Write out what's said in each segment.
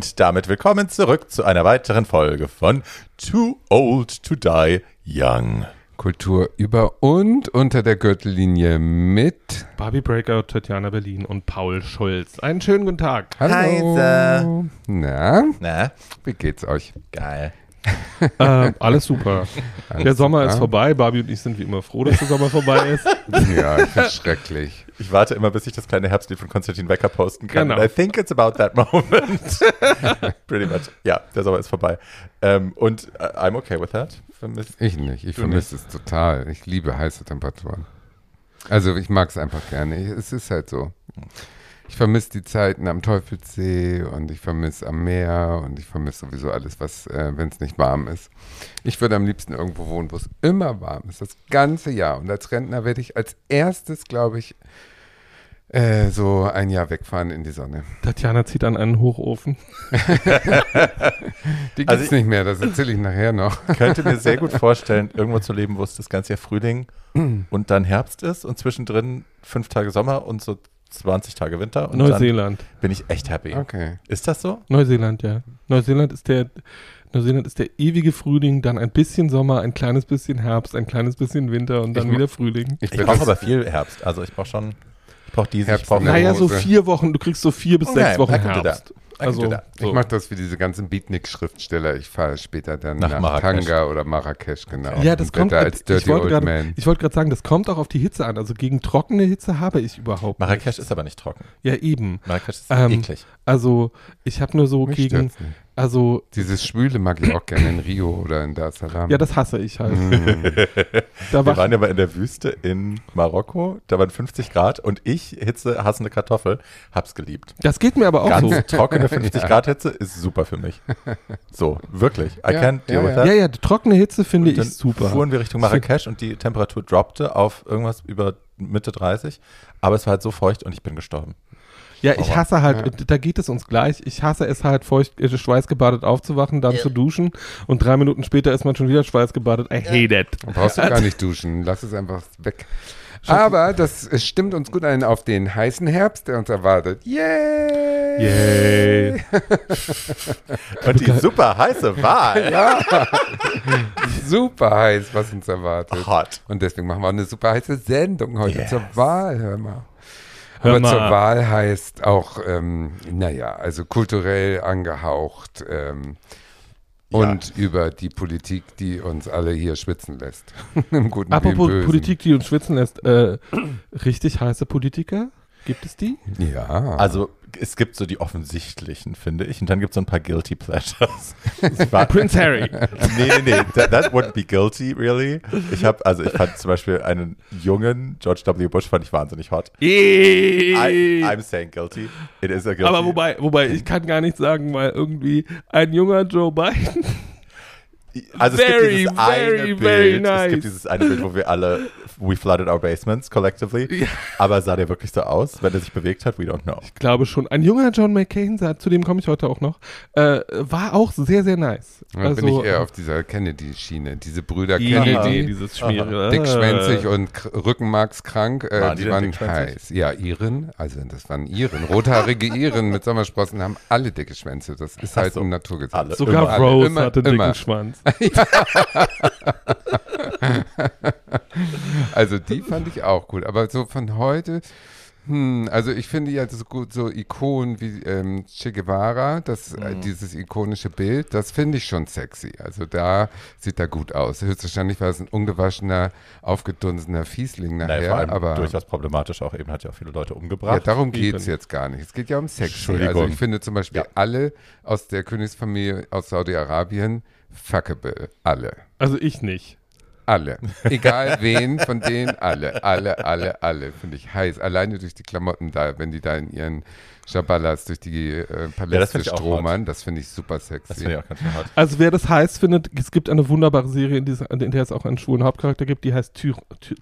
Und damit willkommen zurück zu einer weiteren Folge von Too Old to Die Young. Kultur über und unter der Gürtellinie mit Barbie Breaker, Tatjana Berlin und Paul Schulz. Einen schönen guten Tag. Hallo. Heise. Na, Na, wie geht's euch? geil. Ähm, alles super. Alles der Sommer super? ist vorbei. Barbie und ich sind wie immer froh, dass der Sommer vorbei ist. Ja, ich find's schrecklich. Ich warte immer, bis ich das kleine Herbstlied von Konstantin Wecker posten kann. Genau. And I think it's about that moment. Pretty much. Ja, der Sommer ist vorbei. Ähm, und äh, I'm okay with that. Vermisst. Ich nicht. Ich vermisse es total. Ich liebe heiße Temperaturen. Also ich mag es einfach gerne. Ich, es ist halt so. Ich vermisse die Zeiten am Teufelssee und ich vermisse am Meer und ich vermisse sowieso alles, was, äh, wenn es nicht warm ist. Ich würde am liebsten irgendwo wohnen, wo es immer warm ist, das ganze Jahr. Und als Rentner werde ich als erstes, glaube ich, äh, so ein Jahr wegfahren in die Sonne. Tatjana zieht an einen Hochofen. Die gibt's Also ich- nicht mehr, das erzähle ich nachher noch. könnte mir sehr gut vorstellen, irgendwo zu leben, wo es das ganze Jahr Frühling und dann Herbst ist und zwischendrin fünf Tage Sommer und so 20 Tage Winter. Und Neuseeland. dann bin ich echt happy. Okay. Ist das so? Neuseeland, ja. Neuseeland ist der Neuseeland ist der ewige Frühling, dann ein bisschen Sommer, ein kleines bisschen Herbst, ein kleines bisschen Winter und dann Ich- wieder Frühling. Ich, Ich brauche aber viel Herbst. Also ich brauche schon, ich brauche diese, ich Herbst brauche Naja, so vier Wochen, du kriegst so vier bis Okay, sechs Wochen Herbst. Also, that. Ich so. mache das wie diese ganzen Beatnik-Schriftsteller. Ich fahre später dann Nach nach, Marrakesch. Tanga oder Marrakesch, genau. Ja, das kommt. da als ich Dirty ich wollte gerade sagen, das kommt auch auf die Hitze an. Also gegen trockene Hitze habe ich überhaupt. Marrakesch nichts. ist aber nicht trocken. Ja, eben. Marrakesch ist Ähm, eklig. Also ich habe nur so Mich gegen, nicht. Also Dieses Schwüle mag ich auch gerne in Rio oder in Dar es Salaam. ja, das hasse ich halt. Mm. Da Wir war waren ja mal in der Wüste in Marokko, da waren 50 Grad und ich, Hitze, hassende Kartoffel, hab's geliebt. das geht mir aber auch Ganz so. trockene 50 Grad Hitze ist super für mich. So, wirklich. I Ja, can't deal ja, with ja. that. Ja, ja, die trockene Hitze finde ich super. fuhren wir Richtung Marrakesch und die Temperatur droppte auf irgendwas über Mitte 30, aber es war halt so feucht und ich bin gestorben. Ja, ich hasse halt, Ja. da geht es uns gleich. Ich hasse es halt feucht, äh, schweißgebadet aufzuwachen, dann Ja. zu duschen und drei Minuten später ist man schon wieder schweißgebadet. I hate it. Da brauchst du gar nicht duschen. Lass es einfach weg. Aber das es stimmt uns gut ein auf den heißen Herbst, der uns erwartet. Yay! Yay. Und die super heiße Wahl. Super heiß, was uns erwartet. Hot. Und deswegen machen wir auch eine super heiße Sendung heute Yes. zur Wahl, hör mal. Hör Aber mal. zur Wahl heißt auch, ähm, naja, also kulturell angehaucht ähm, Ja. und über die Politik, die uns alle hier schwitzen lässt. Im Guten Apropos Bösen. Politik, die uns schwitzen lässt, äh, richtig heiße Politiker? Gibt es die? Ja. Also es gibt so die offensichtlichen, finde ich, und dann gibt es so ein paar Guilty Pleasures. Prince Harry. nee, nee, nee, that, that wouldn't be guilty, really. Ich habe, also ich fand zum Beispiel einen jungen George W. Bush fand ich wahnsinnig hot. I, I'm saying guilty. It is a guilty. Aber wobei, wobei, ich kann gar nicht sagen, weil irgendwie ein junger Joe Biden. also very, es gibt dieses eine very, Bild, very es nice. gibt dieses eine Bild, wo wir alle, we flooded our basements collectively. Aber sah der wirklich so aus, wenn er sich bewegt hat? We don't know. Ich glaube schon. Ein junger John McCain, zu dem komme ich heute auch noch, äh, war auch sehr, sehr nice. Da Also, bin ich eher auf dieser Kennedy-Schiene. Diese Brüder ja, Kennedy, dieses schwierige. dickschwänzig und rückenmarkskrank, äh, Waren die die waren heiß. Ja, Iren, also das waren Iren. Rothaarige Iren mit Sommersprossen haben alle dicke Schwänze. Das ist halt so. ein Naturgesetz. Alle. Sogar Immer. Rose Immer, hatte einen immer. dicken Schwanz. Also die fand ich auch gut. Aber so von heute, hm, also ich finde ja so gut, so Ikonen wie ähm, Che Guevara, das, äh, Mhm. dieses ikonische Bild, das finde ich schon sexy. Also da sieht er gut aus. Höchstwahrscheinlich war es ein ungewaschener, aufgedunsener Fiesling Naja, vor nachher, allem aber durchaus problematisch auch eben, hat ja auch viele Leute ja, umgebracht. darum geht es jetzt gar nicht. Es geht ja um Sex. Entschuldigung. Also ich finde zum Beispiel Ja. alle aus der Königsfamilie aus Saudi-Arabien fuckable. Alle. Also ich nicht. Alle. Egal wen von denen, alle. Alle, alle, alle. Finde ich heiß. Alleine durch die Klamotten da, wenn die da in ihren Schaballas durch die äh, das Paläste ich auch stromern, das finde ich super das sexy. finde ich auch ganz schön hot. Also wer das heiß findet, es gibt eine wunderbare Serie, in, dieser, in der es auch einen schwulen Hauptcharakter gibt, die heißt Ty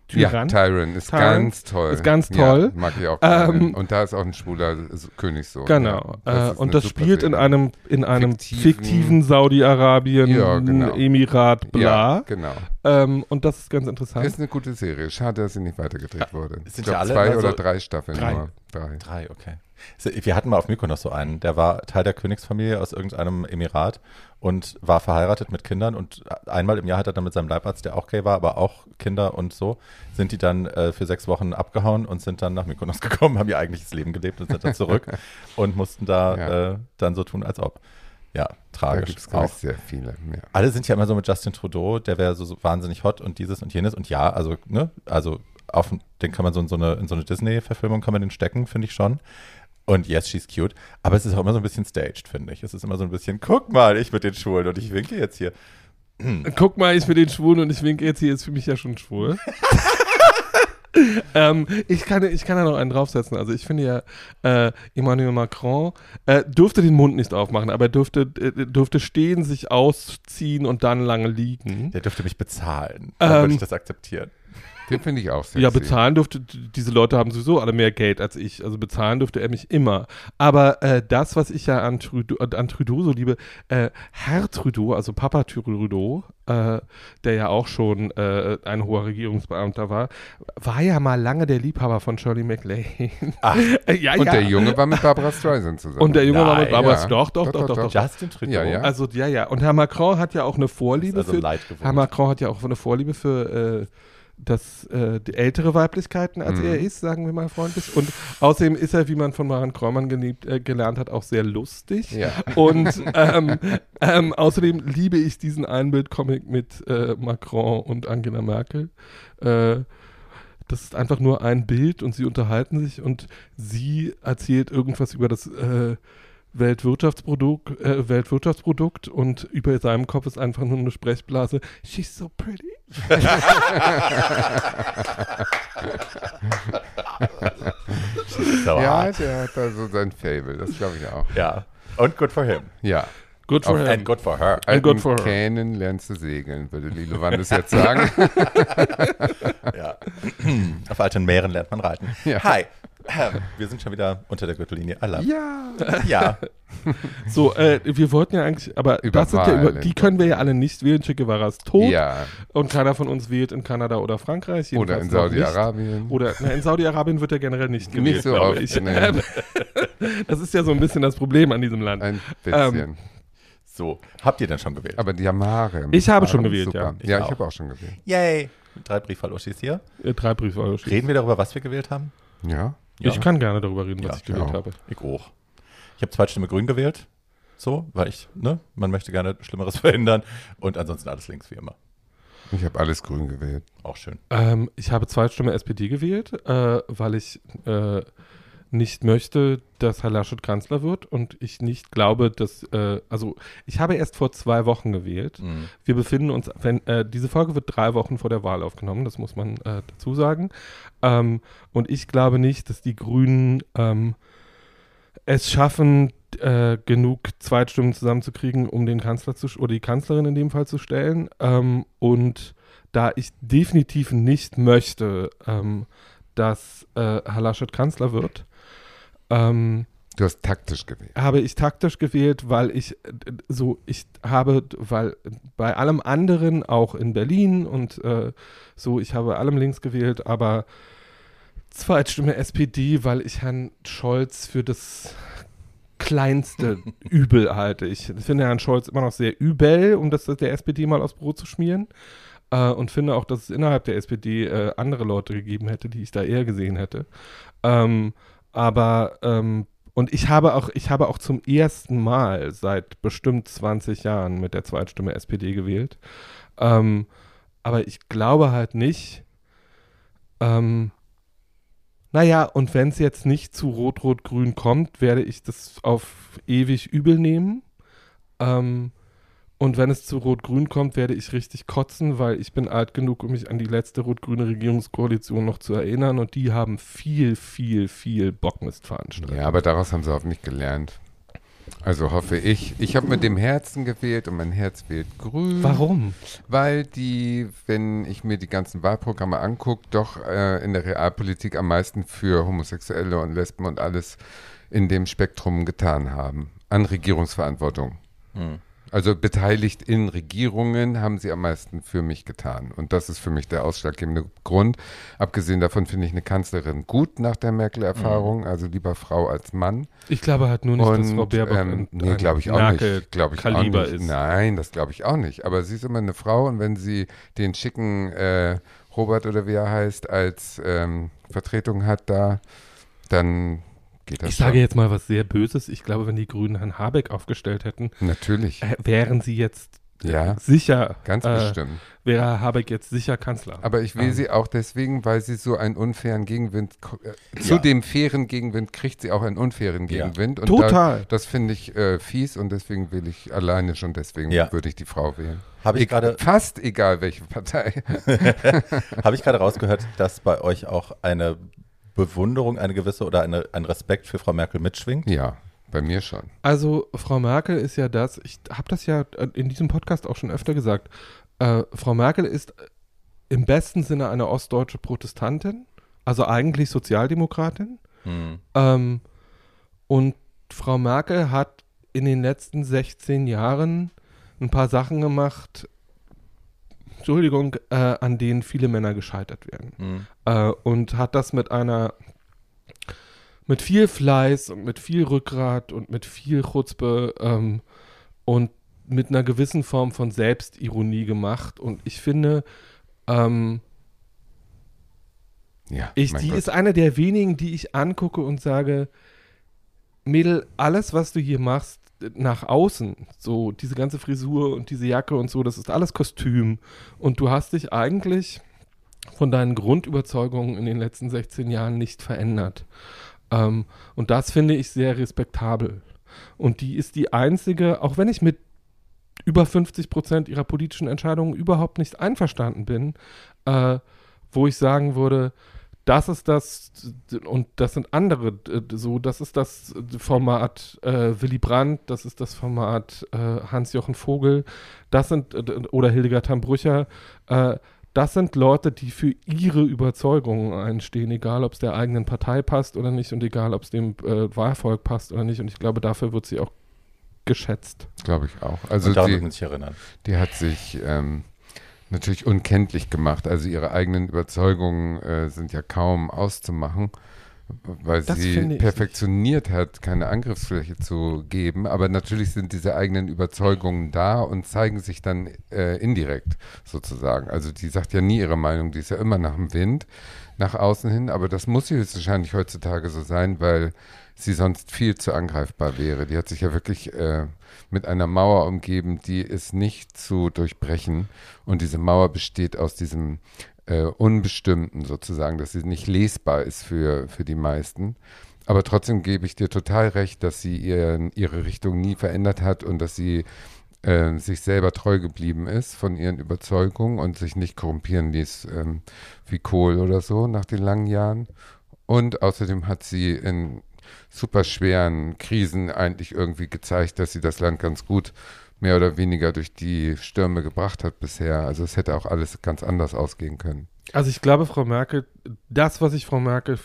Ty ja, Tyrann. Tyron ist Tyron ganz toll. ist ganz toll. Ja, mag ich auch. Ähm, Und da ist auch ein schwuler Königssohn. Genau. Ja, äh, ist und das spielt in Serie. einem, in einem Fiktiven- fiktiven, Saudi-Arabien, Ja, genau. Emirat, bla. Ja, genau. Ähm, und das ist ganz interessant. Ist eine gute Serie. Schade, dass sie nicht weitergedreht wurde. es Ich sind glaube, ja alle zwei immer oder drei Staffeln Drei. nur. Drei. Drei, okay. Wir hatten mal auf Mykonos so einen, der war Teil der Königsfamilie aus irgendeinem Emirat und war verheiratet mit Kindern und einmal im Jahr hat er dann mit seinem Leibarzt, der auch gay war, aber auch Kinder und so, sind die dann äh, für sechs Wochen abgehauen und sind dann nach Mykonos gekommen, haben ihr eigentliches Leben gelebt und sind dann zurück und mussten da ja. äh, dann so tun, als ob. Ja, tragisch. Da gibt es auch sehr viele. Ja. Alle sind ja immer so mit Justin Trudeau, der wäre so, so, wahnsinnig hot und dieses und jenes und ja, also, ne, also auf den kann man so in so eine, in so eine Disney-Verfilmung kann man den stecken, finde ich schon. Und yes, she's cute. Aber es ist auch immer so ein bisschen staged, finde ich. Es ist immer so ein bisschen, guck mal, ich mit den Schulen und ich winke jetzt hier. Guck mal, ich mit den Schwulen und ich winke jetzt hier, ist für mich ja schon schwul. ähm, ich, kann, ich kann da noch einen draufsetzen. Also ich finde ja, äh, Emmanuel Macron äh, durfte den Mund nicht aufmachen, aber er durfte, äh, durfte stehen, sich ausziehen und dann lange liegen. Der dürfte mich bezahlen. Dann ähm, würde ich das akzeptieren. Den finde ich auch sexy. Ja, bezahlen durfte, diese Leute haben sowieso alle mehr Geld als ich. Also bezahlen durfte er mich immer. Aber äh, das, was ich ja an Trudeau, an Trudeau so liebe, äh, Herr Trudeau, also Papa Trudeau, äh, der ja auch schon äh, ein hoher Regierungsbeamter war, war ja mal lange der Liebhaber von Shirley MacLaine. Ach, ja, und ja. der Junge war mit Barbara Streisand zusammen. Und der Junge Nein, war mit Barbara ja. doch, doch, doch, doch, doch, Justin Trudeau. Ja, ja. Also ja, ja. Und Herr Macron hat ja auch eine Vorliebe also für. Herr Macron hat ja auch eine Vorliebe für äh, das äh, die ältere Weiblichkeiten, als mhm. er ist, sagen wir mal freundlich. Und außerdem ist er, wie man von Maren Kreumann geliebt, äh, gelernt hat, auch sehr lustig. Ja. Und ähm, ähm, außerdem liebe ich diesen Einbildcomic mit äh, Macron und Angela Merkel. Äh, das ist einfach nur ein Bild und sie unterhalten sich und sie erzählt irgendwas über das äh, Weltwirtschaftsprodukt, äh, Weltwirtschaftsprodukt und über seinem Kopf ist einfach nur eine Sprechblase. She's so pretty. ja, der hat da so sein Fable, das glaube ich auch. Ja, und good for him. Ja. Good for him. And good for her. And good for her. Kähnen lernst du segeln, würde Lilo Wandes jetzt sagen. ja. Auf alten Meeren lernt man reiten. Ja. Hi. Wir sind schon wieder unter der Gürtellinie. I Ja. Ja. So, äh, wir wollten ja eigentlich, aber das sind ja über, die können wir ja alle nicht wählen. Che Guevara ist tot. Ja. Und keiner von uns wählt in Kanada oder Frankreich. Oder in Saudi-Arabien. Oder na, in Saudi-Arabien wird er generell nicht gewählt, Nicht so oft, ich. Nee. das ist ja so ein bisschen das Problem an diesem Land. Ein bisschen. Ähm, so, habt ihr denn schon gewählt? Aber die haben Haare. Ich habe schon gewählt, super. ja. Ich ja, ich habe auch schon gewählt. Yay. Drei Briefwahl-Uschis hier. Ja, drei Briefwahl-Uschis. Reden wir darüber, was wir gewählt haben? Ja. Ja. Ich kann gerne darüber reden, was ja, ich gewählt genau. habe. Ich auch. Ich habe Zweitstimme grün gewählt. So, weil ich, ne, man möchte gerne Schlimmeres verhindern. Und ansonsten alles links wie immer. Ich habe alles grün gewählt. Auch schön. Ähm, ich habe Zweitstimme SPD gewählt, äh, weil ich äh, nicht möchte, dass Herr Laschet Kanzler wird und ich nicht glaube, dass, äh, also ich habe erst vor zwei Wochen gewählt. Mhm. Wir befinden uns, wenn, äh, diese Folge wird drei Wochen vor der Wahl aufgenommen, das muss man äh, dazu sagen. Ähm, und ich glaube nicht, dass die Grünen ähm, es schaffen, äh, genug Zweitstimmen zusammenzukriegen, um den Kanzler zu, oder die Kanzlerin in dem Fall zu stellen. Ähm, und da ich definitiv nicht möchte, ähm, dass äh, Herr Laschet Kanzler wird, ähm, Du hast taktisch gewählt. Habe ich taktisch gewählt, weil ich so, ich habe, weil bei allem anderen, auch in Berlin und äh, so, ich habe allem links gewählt, aber Zweitstimme SPD, weil ich Herrn Scholz für das kleinste Übel halte. Ich finde Herrn Scholz immer noch sehr übel, um das der SPD mal aufs Brot zu schmieren. Äh, und finde auch, dass es innerhalb der SPD äh, andere Leute gegeben hätte, die ich da eher gesehen hätte. Ähm, aber ähm, und ich habe auch, ich habe auch zum ersten Mal seit bestimmt 20 Jahren mit der Zweitstimme SPD gewählt. Ähm, aber ich glaube halt nicht. Ähm, naja, und wenn es jetzt nicht zu Rot-Rot-Grün kommt, werde ich das auf ewig übel nehmen. Ähm, und wenn es zu Rot-Grün kommt, werde ich richtig kotzen, weil ich bin alt genug, um mich an die letzte rot-grüne Regierungskoalition noch zu erinnern. Und die haben viel, viel, viel Bockmist veranstaltet. Ja, aber daraus haben sie hoffentlich gelernt. Also hoffe ich. Ich habe mit dem Herzen gewählt und mein Herz wählt grün. Warum? Weil die, wenn ich mir die ganzen Wahlprogramme angucke, doch äh, in der Realpolitik am meisten für Homosexuelle und Lesben und alles in dem Spektrum getan haben. An Regierungsverantwortung. Hm. Also beteiligt in Regierungen haben sie am meisten für mich getan. Und das ist für mich der ausschlaggebende Grund. Abgesehen davon finde ich eine Kanzlerin gut nach der Merkel-Erfahrung, also lieber Frau als Mann. Ich glaube halt nur nicht, dass Und, Frau Baerbock ähm, nee, glaube ich auch Merkel nicht. Glaube ich auch Kaliber nicht. ist. Nein, das glaube ich auch nicht. Aber sie ist immer eine Frau und wenn sie den schicken äh, Robert oder wie er heißt als ähm, Vertretung hat da, dann geht das Ich schon. sage jetzt mal was sehr Böses. Ich glaube, wenn die Grünen Herrn Habeck aufgestellt hätten, Natürlich, äh, wären sie jetzt äh, Ja. sicher, ganz äh, bestimmt. wäre Herr Habeck jetzt sicher Kanzler. Aber ich will Ähm. sie auch deswegen, weil sie so einen unfairen Gegenwind, äh, zu Ja. dem fairen Gegenwind kriegt sie auch einen unfairen Ja. Gegenwind. Und Total. Da, das finde ich äh, fies und deswegen will ich alleine schon deswegen Ja. würde ich die Frau wählen. Habe ich Egal- gerade Fast egal welche Partei. habe ich gerade rausgehört, dass bei euch auch eine Bewunderung, eine gewisse oder eine, ein Respekt für Frau Merkel mitschwingt? ja, bei mir schon. Also Frau Merkel ist ja das, ich habe das ja in diesem Podcast auch schon öfter gesagt, äh, Frau Merkel ist im besten Sinne eine ostdeutsche Protestantin, also eigentlich Sozialdemokratin. Hm. Ähm, und Frau Merkel hat in den letzten 16 Jahren ein paar Sachen gemacht, Entschuldigung, äh, an denen viele Männer gescheitert werden. Hm. Äh, und hat das mit einer, mit viel Fleiß und mit viel Rückgrat und mit viel Chutzpe ähm, und mit einer gewissen Form von Selbstironie gemacht. Und ich finde, ähm, Ja, ich, die Gott. ist eine der wenigen, die ich angucke und sage, Mädel, alles, was du hier machst, nach außen, so diese ganze Frisur und diese Jacke und so, das ist alles Kostüm. Und du hast dich eigentlich von deinen Grundüberzeugungen in den letzten 16 Jahren nicht verändert. Ähm, und das finde ich sehr respektabel. Und die ist die einzige, auch wenn ich mit über 50 Prozent ihrer politischen Entscheidungen überhaupt nicht einverstanden bin, äh, wo ich sagen würde, das ist das und das sind andere, so, das ist das Format äh, Willy Brandt, das ist das Format äh, Hans-Jochen Vogel, das sind, äh, oder Hildegard Tambrücher, äh, das sind Leute, die für ihre Überzeugungen einstehen, egal ob es der eigenen Partei passt oder nicht und egal ob es dem äh, Wahlvolk passt oder nicht. Und ich glaube, dafür wird sie auch geschätzt. Glaube ich auch. Also Und daran die, man sich erinnern. die hat sich ähm, natürlich unkenntlich gemacht. Also ihre eigenen Überzeugungen äh, sind ja kaum auszumachen, weil Das sie perfektioniert hat, keine Angriffsfläche zu geben. Aber natürlich sind diese eigenen Überzeugungen da und zeigen sich dann äh, indirekt sozusagen. Also die sagt ja nie ihre Meinung, die ist ja immer nach dem Wind, nach außen hin. Aber das muss sie höchstwahrscheinlich heutzutage so sein, weil sie sonst viel zu angreifbar wäre. Die hat sich ja wirklich äh, mit einer Mauer umgeben, die ist nicht zu durchbrechen. Und diese Mauer besteht aus diesem äh, Unbestimmten sozusagen, dass sie nicht lesbar ist für, für die meisten. Aber trotzdem gebe ich dir total recht, dass sie ihren, ihre Richtung nie verändert hat und dass sie äh, sich selber treu geblieben ist von ihren Überzeugungen und sich nicht korrumpieren ließ ähm, wie Kohl oder so nach den langen Jahren. Und außerdem hat sie in super schweren Krisen eigentlich irgendwie gezeigt, dass sie das Land ganz gut mehr oder weniger durch die Stürme gebracht hat bisher. Also es hätte auch alles ganz anders ausgehen können. Also ich glaube, Frau Merkel, das, was ich Frau Merkel,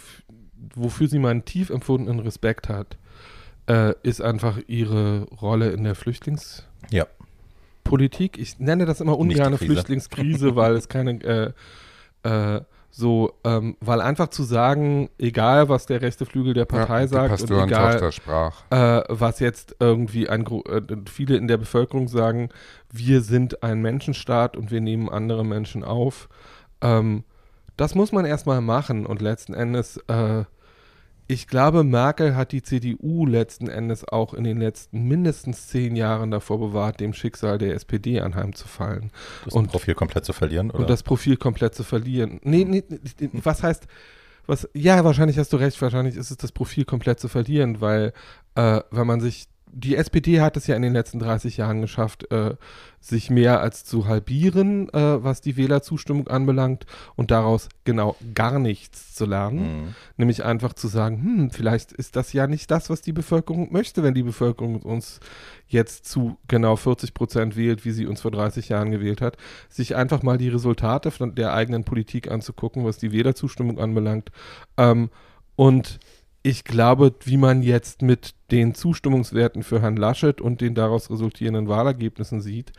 wofür sie meinen tief empfundenen Respekt hat, äh, ist einfach ihre Rolle in der Flüchtlingspolitik. Ja. Ich nenne das immer Krise. Flüchtlingskrise, weil es keine, äh, äh, so, ähm, weil einfach zu sagen, egal was der rechte Flügel der Partei ja, sagt und egal, äh, was jetzt irgendwie ein äh, viele in der Bevölkerung sagen, wir sind ein Menschenstaat und wir nehmen andere Menschen auf. Ähm, das muss man erstmal machen und letzten Endes, äh, ich glaube, Merkel hat die CDU letzten Endes auch in den letzten mindestens zehn Jahren davor bewahrt, dem Schicksal der SPD anheimzufallen Das Und- Profil komplett zu verlieren, oder? und das Profil komplett zu verlieren. Nee, nee, nee, was heißt, was, ja, wahrscheinlich hast du recht, wahrscheinlich ist es das Profil komplett zu verlieren, weil, äh, wenn man sich, die SPD hat es ja in den letzten 30 Jahren geschafft, äh, sich mehr als zu halbieren, äh, was die Wählerzustimmung anbelangt und daraus genau gar nichts zu lernen. Mhm. Nämlich einfach zu sagen, hm, vielleicht ist das ja nicht das, was die Bevölkerung möchte, wenn die Bevölkerung uns jetzt zu genau 40 Prozent wählt, wie sie uns vor 30 Jahren gewählt hat, sich einfach mal die Resultate von der eigenen Politik anzugucken, was die Wählerzustimmung anbelangt. Ähm, und ich glaube, wie man jetzt mit den Zustimmungswerten für Herrn Laschet und den daraus resultierenden Wahlergebnissen sieht,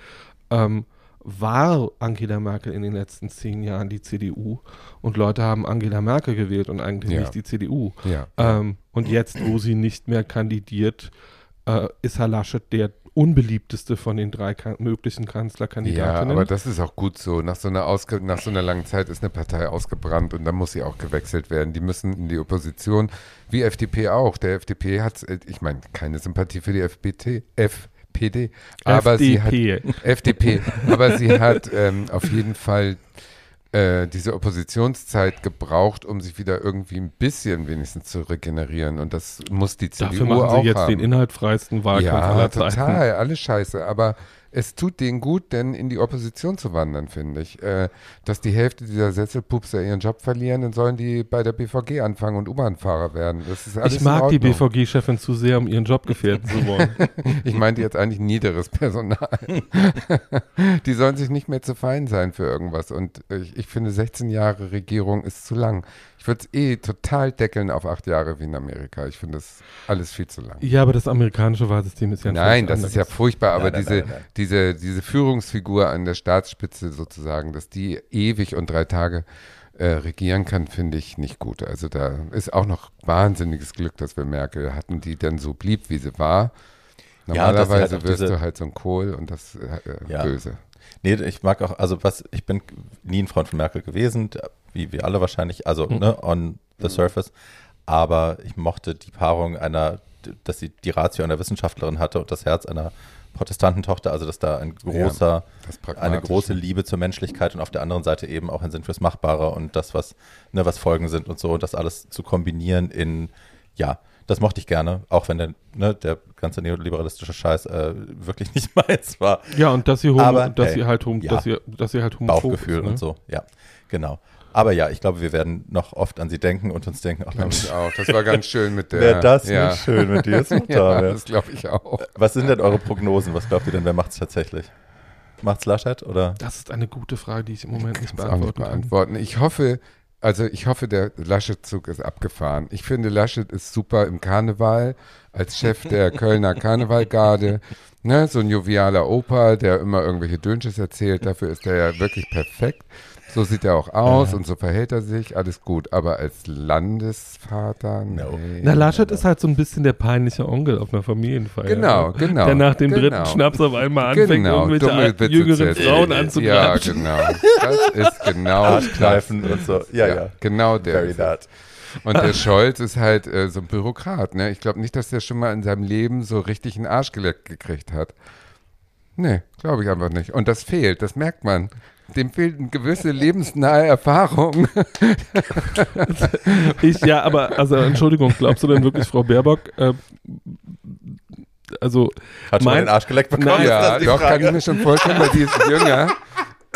ähm, war Angela Merkel in den letzten zehn Jahren die CDU und Leute haben Angela Merkel gewählt und eigentlich Ja. nicht die CDU. Ja. Ähm, und jetzt, wo sie nicht mehr kandidiert, äh, ist Herr Laschet der unbeliebteste von den drei kan möglichen Ja, Kanzlerkandidatinnen. aber das ist auch gut so. Nach so, einer ausge nach so einer langen Zeit ist eine Partei ausgebrannt und dann muss sie auch gewechselt werden. Die müssen in die Opposition, wie FDP auch. Der FDP hat, ich meine, keine Sympathie für die FPT, FPD, aber sie hat FDP. FDP, aber sie hat ähm, auf jeden Fall äh, diese Oppositionszeit gebraucht, um sich wieder irgendwie ein bisschen wenigstens zu regenerieren. Und das muss die CDU Dafür machen auch sie jetzt haben. den inhaltfreisten Wahlkampf Ja, aller Zeiten. total, alles scheiße. Aber es tut denen gut, denn in die Opposition zu wandern, finde ich. Äh, dass die Hälfte dieser Sesselpupser ihren Job verlieren, dann sollen die bei der BVG anfangen und U-Bahn-Fahrer werden. Ich mag die. BVG-Chefin zu sehr, um ihren Job gefährden zu wollen. Ich meinte jetzt eigentlich niederes Personal. die sollen sich nicht mehr zu fein sein für irgendwas. Und ich, ich finde, 16 Jahre Regierung ist zu lang. Ich würde es eh total deckeln auf acht Jahre wie in Amerika. Ich finde das alles viel zu lang. ja, aber das amerikanische Wahlsystem ist ja ein Nein, das ist ja furchtbar, aber Nein, nein, diese, nein, nein. diese, diese Führungsfigur an der Staatsspitze sozusagen, dass die ewig und drei Tage äh, regieren kann, finde ich nicht gut. Also da ist auch noch wahnsinniges Glück, dass wir Merkel hatten, die dann so blieb, wie sie war. Ja, halt Normalerweise auch wirst diese- du halt so ein Kohl und das äh, Ja. böse. Nee, ich mag auch, also was, ich bin nie ein Freund von Merkel gewesen, wie wir alle wahrscheinlich, also Mhm. ne, on the surface. Aber ich mochte die Paarung einer, dass sie die Ratio einer Wissenschaftlerin hatte und das Herz einer Protestantentochter, also dass da ein großer, Das eine große Liebe zur Menschlichkeit und auf der anderen Seite eben auch ein Sinn fürs Machbare und das, was, ne, was Folgen sind und so, und das alles zu kombinieren in, ja, das mochte ich gerne, auch wenn der, ne, der ganze neoliberalistische Scheiß äh, wirklich nicht meins war. Ja, und dass sie, homo, Aber, dass hey, sie halt, hom ja. dass sie, dass sie halt homophob Bauchgefühl ist, ne? und so, ja, genau. Aber ja, ich glaube, wir werden noch oft an sie denken und uns denken, ach Glaube Mensch, ich auch. Das war ganz schön mit der. wäre das ja. nicht schön mit dir, Ja, Mutter. das glaube ich auch. Was sind denn eure Prognosen? Was glaubt ihr denn, wer macht es tatsächlich? Macht's Laschet oder? Das ist eine gute Frage, die ich im Moment nicht Kann's auch nicht beantworten kann. beantworten. Ich hoffe, also ich hoffe, der Laschet-Zug ist abgefahren. Ich finde, Laschet ist super im Karneval, als Chef der Kölner Karnevalgarde. Ne, so ein jovialer Opa, der immer irgendwelche Dönsches erzählt, dafür ist er ja wirklich perfekt. So sieht er auch aus und so verhält er sich, alles gut. Aber als Landesvater, No. nee. Na, Laschet ist halt so ein bisschen der peinliche Onkel auf einer Familienfeier. Genau, ne? genau, Der nach dem genau. dritten Schnaps auf einmal anfängt, Genau, irgendwelche jüngeren. Frauen Ja, anzuklatschen. genau. Das ist genau Arschkneifen und so. Ja, ja. Genau der. Very that. Und der Scholz ist halt äh, so ein Bürokrat, ne? Ich glaube nicht, dass der schon mal in seinem Leben so richtig einen Arsch geleckt gekriegt hat. Nee, glaube ich einfach nicht. Und das fehlt, das merkt man. Dem fehlt eine gewisse lebensnahe Erfahrung. Ich, ja, aber, also Entschuldigung, glaubst du denn wirklich, Frau Baerbock, äh, also, Hat schon mal Mein- den Arsch geleckt bekommen? Ist ja, doch, kann Frage? ich mir schon vorstellen, weil die ist jünger.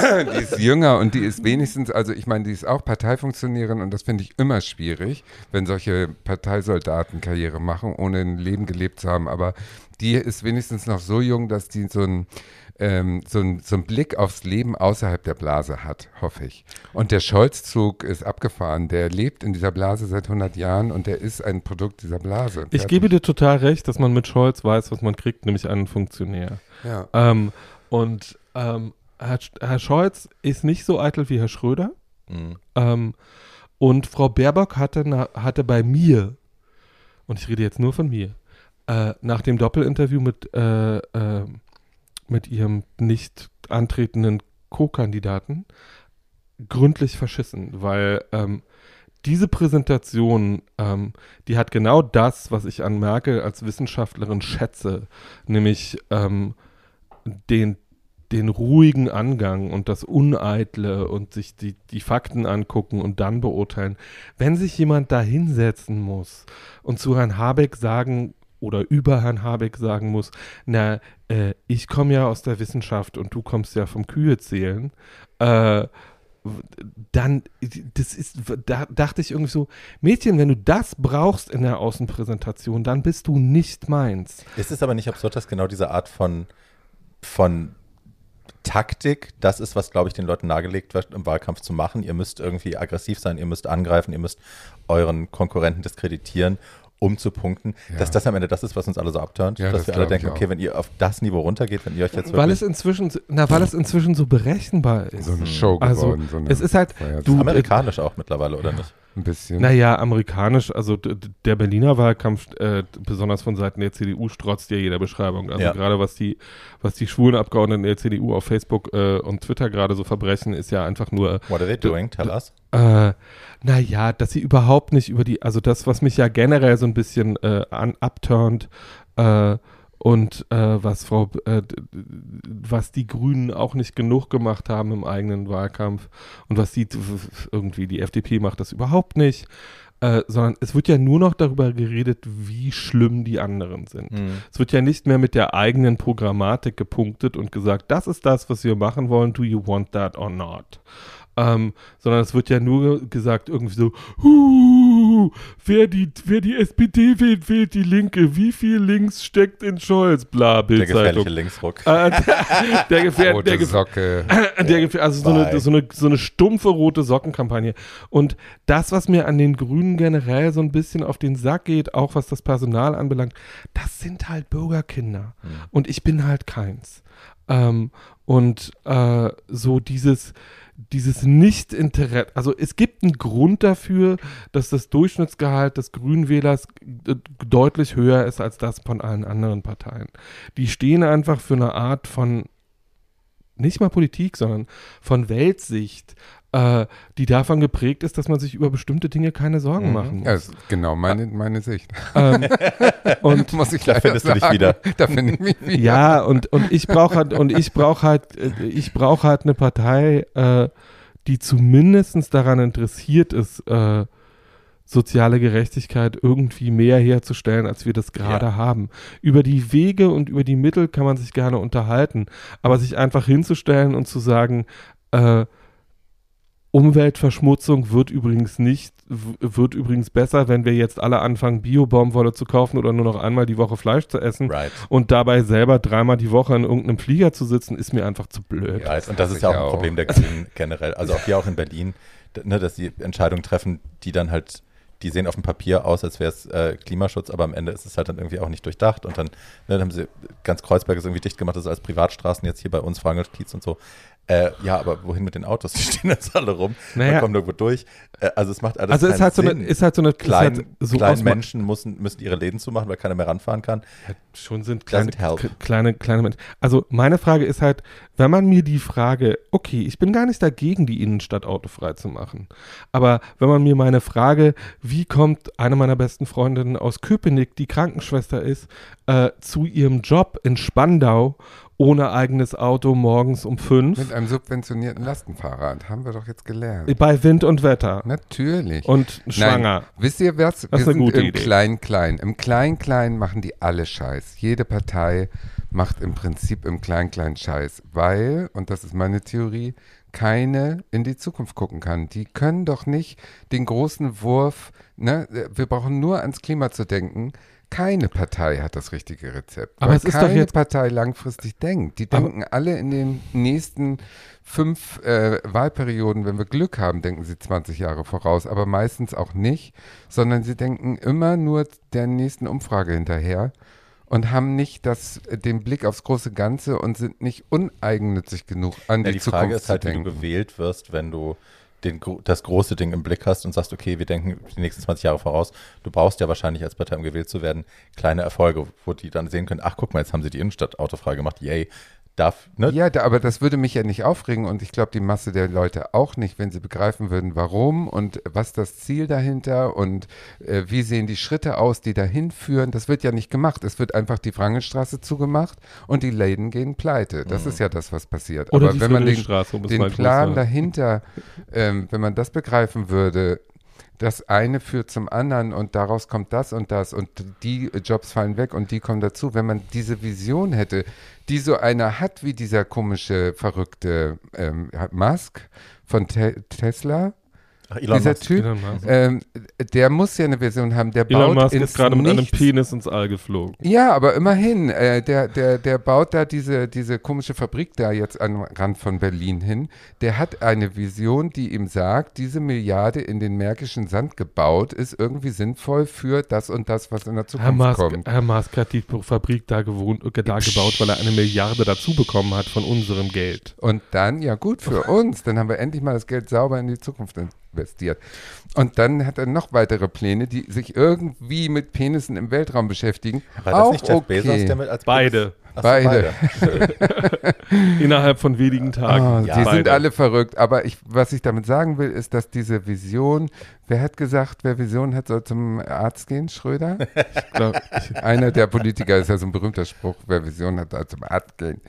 Die ist jünger und die ist wenigstens, also ich meine, die ist auch Parteifunktionärin und das finde ich immer schwierig, wenn solche Parteisoldaten Karriere machen, ohne ein Leben gelebt zu haben. Aber die ist wenigstens noch so jung, dass die so ein ähm, so, ein, so ein Blick aufs Leben außerhalb der Blase hat, hoffe ich. Und der Scholz-Zug ist abgefahren. Der lebt in dieser Blase seit 100 Jahren und der ist ein Produkt dieser Blase. ich Fertig. gebe dir total recht, dass man mit Scholz weiß, was man kriegt, nämlich einen Funktionär. Ja. Ähm, und ähm, Herr, Herr Scholz ist nicht so eitel wie Herr Schröder. Mhm. Ähm, und Frau Baerbock hatte, na, hatte bei mir, und ich rede jetzt nur von mir, äh, nach dem Doppelinterview mit, äh, äh, mit ihrem nicht antretenden Co-Kandidaten gründlich verschissen, weil ähm, diese Präsentation, ähm, die hat genau das, was ich an Merkel als Wissenschaftlerin schätze, nämlich ähm, den, den ruhigen Angang und das Uneitle und sich die, die Fakten angucken und dann beurteilen. Wenn sich jemand da hinsetzen muss und zu Herrn Habeck sagen oder über Herrn Habeck sagen muss, na, äh, ich komme ja aus der Wissenschaft und du kommst ja vom Kühe zählen, äh, dann, das ist, da dachte ich irgendwie so, Mädchen, wenn du das brauchst in der Außenpräsentation, dann bist du nicht meins. Ist es aber nicht absurd, dass genau diese Art von, von Taktik, das ist, was, glaube ich, den Leuten nahegelegt wird, im Wahlkampf zu machen. Ihr müsst irgendwie aggressiv sein, ihr müsst angreifen, ihr müsst euren Konkurrenten diskreditieren, um zu punkten. Ja. Dass das am Ende das ist, was uns alle so abturnt. Ja, dass das wir alle denken, okay, wenn ihr auf das Niveau runtergeht, wenn ihr euch jetzt Weil es inzwischen, na, weil es inzwischen so berechenbar ist. So eine Show Also, geworden. so eine es ist halt, Feuer- du- amerikanisch auch mittlerweile, oder nicht? Ein bisschen. Naja, amerikanisch, also der Berliner Wahlkampf, äh, besonders von Seiten der CDU, strotzt ja jeder Beschreibung. Also Ja. gerade was die, was die schwulen Abgeordneten der CDU auf Facebook äh, und Twitter gerade so verbrechen, ist ja einfach nur, What are they doing? Tell us. äh, naja, dass sie überhaupt nicht über die, also das, was mich ja generell so ein bisschen äh, an, abturnt, äh, und äh, was Frau, äh, was die Grünen auch nicht genug gemacht haben im eigenen Wahlkampf und was die irgendwie die FDP macht das überhaupt nicht, äh, sondern es wird ja nur noch darüber geredet, wie schlimm die anderen sind. Hm. Es wird ja nicht mehr mit der eigenen Programmatik gepunktet und gesagt, das ist das, was wir machen wollen, do you want that or not? Ähm, sondern es wird ja nur gesagt, irgendwie so, huh, wer, die, wer die SPD wählt, wählt die Linke. Wie viel links steckt in Scholz? Bla, Der gefährliche Bildzeitung. Linksruck. Äh, der, gefähr, Rote der, Socke. der gefähr, also so eine, so, eine, so eine stumpfe rote Sockenkampagne. Und das, was mir an den Grünen generell so ein bisschen auf den Sack geht, auch was das Personal anbelangt, das sind halt Bürgerkinder. Hm. Und ich bin halt keins. Ähm, und äh, so dieses, dieses Nicht-Interesse, also es gibt einen Grund dafür, dass das Durchschnittsgehalt des Grünwählers äh, deutlich höher ist als das von allen anderen Parteien. Die stehen einfach für eine Art von, nicht mal Politik, sondern von Weltsicht, äh, die davon geprägt ist, dass man sich über bestimmte Dinge keine Sorgen Mhm. machen muss. Ja, ist genau meine, meine Sicht. Ähm, und Muss ich Da findest du dich sagen. wieder. Da finde ich mich wieder. Ja, und, und ich brauche halt, und ich brauche halt, äh, ich brauche halt eine Partei, äh, die zumindest daran interessiert ist, äh, soziale Gerechtigkeit irgendwie mehr herzustellen, als wir das gerade Ja. haben. Über die Wege und über die Mittel kann man sich gerne unterhalten, aber sich einfach hinzustellen und zu sagen, äh, Umweltverschmutzung wird übrigens nicht, wird übrigens besser, wenn wir jetzt alle anfangen, Bio-Baumwolle zu kaufen oder nur noch einmal die Woche Fleisch zu essen Right. und dabei selber dreimal die Woche in irgendeinem Flieger zu sitzen, ist mir einfach zu blöd. Ja, und das ist ja auch ein auch. Problem der Grünen generell. Also auch hier auch in Berlin, ne, dass sie Entscheidungen treffen, die dann halt, die sehen auf dem Papier aus, als wäre es äh, Klimaschutz, aber am Ende ist es halt dann irgendwie auch nicht durchdacht. Und dann, ne, dann haben sie ganz Kreuzberg ist irgendwie dicht gemacht, das ist als Privatstraßen jetzt hier bei uns, Frangelkiez und so. Äh, ja, aber wohin mit den Autos? Die stehen jetzt alle rum, Naja. man kommt irgendwo durch. Äh, also es macht alles Also ist halt so eine, ist halt so eine ist Klein, halt so kleinen Menschen müssen, müssen ihre Läden zumachen, weil keiner mehr ranfahren kann. schon sind kleine, kleine, kleine Menschen. Also meine Frage ist halt, wenn man mir die Frage, okay, ich bin gar nicht dagegen, die Innenstadt autofrei zu machen, aber wenn man mir meine Frage, wie kommt eine meiner besten Freundinnen aus Köpenick, die Krankenschwester ist, äh, zu ihrem Job in Spandau ohne eigenes Auto morgens um fünf Mit einem subventionierten Lastenfahrrad. Haben wir doch jetzt gelernt. bei Wind und Wetter Natürlich. und schwanger. Nein, wisst ihr was? Das Wir ist eine sind gute im Idee. Klein-Klein. Im Klein-Klein machen die alle Scheiß. Jede Partei macht im Prinzip im Klein-Klein Scheiß, weil, und das ist meine Theorie, keine in die Zukunft gucken kann. Die können doch nicht den großen Wurf, ne, wir brauchen nur ans Klima zu denken. Keine Partei hat das richtige Rezept. Aber weil es ist doch keine jetzt- Partei langfristig denkt. Die Aber- denken alle in den nächsten fünf äh, Wahlperioden, wenn wir Glück haben, denken sie 20 Jahre voraus, aber meistens auch nicht, sondern sie denken immer nur der nächsten Umfrage hinterher und haben nicht das, äh, den Blick aufs große Ganze und sind nicht uneigennützig genug an Ja, die, die Zukunft Frage ist halt, zu wie du gewählt wirst, wenn du den, das große Ding im Blick hast und sagst, okay, wir denken die nächsten 20 Jahre voraus. Du brauchst ja wahrscheinlich als Partei, um gewählt zu werden, kleine Erfolge, wo die dann sehen können, ach guck mal, jetzt haben sie die Innenstadt autofrei gemacht, yay. Darf, ne? Ja, da, aber das würde mich ja nicht aufregen und ich glaube die Masse der Leute auch nicht, wenn sie begreifen würden, warum und was das Ziel dahinter und äh, wie sehen die Schritte aus, die dahin führen. Das wird ja nicht gemacht. Es wird einfach die Frankenstraße zugemacht und die Läden gehen pleite. Das ist ja das, was passiert. Oder aber die wenn man den, um den Plan dahinter, ähm, wenn man das begreifen würde, das eine führt zum anderen und daraus kommt das und das und die Jobs fallen weg und die kommen dazu. Wenn man diese Vision hätte, die so einer hat wie dieser komische, verrückte ähm, Musk von Te Tesla, Ach, Elon dieser Musk. Typ, ähm, der muss ja eine Version haben, der Elon baut Musk ins ist gerade mit einem. Penis ins All geflogen. Ja, aber immerhin, äh, der, der, der baut da diese, diese komische Fabrik da jetzt am Rand von Berlin hin. Der hat eine Vision, die ihm sagt, diese Milliarde in den märkischen Sand gebaut ist irgendwie sinnvoll für das und das, was in der Herr Zukunft Musk, kommt. Herr Musk hat die Fabrik da, gewohnt, äh, da gebaut, weil er eine Milliarde dazu bekommen hat von unserem Geld. Und dann, ja gut, für uns, dann haben wir endlich mal das Geld sauber in die Zukunft investiert. Und dann hat er noch weitere Pläne, die sich irgendwie mit Penissen im Weltraum beschäftigen. War das Auch nicht Jeff okay. Bezos, der mit als Beide. So, Beide. Innerhalb von wenigen Tagen. Ah, Ja. die sind Beide. alle verrückt. Aber ich, was ich damit sagen will, ist, dass diese Vision, wer hat gesagt, wer Vision hat, soll zum Arzt gehen? Schröder? Ich glaub, ich, Einer der Politiker ist ja so ein berühmter Spruch, wer Vision hat, soll zum Arzt gehen.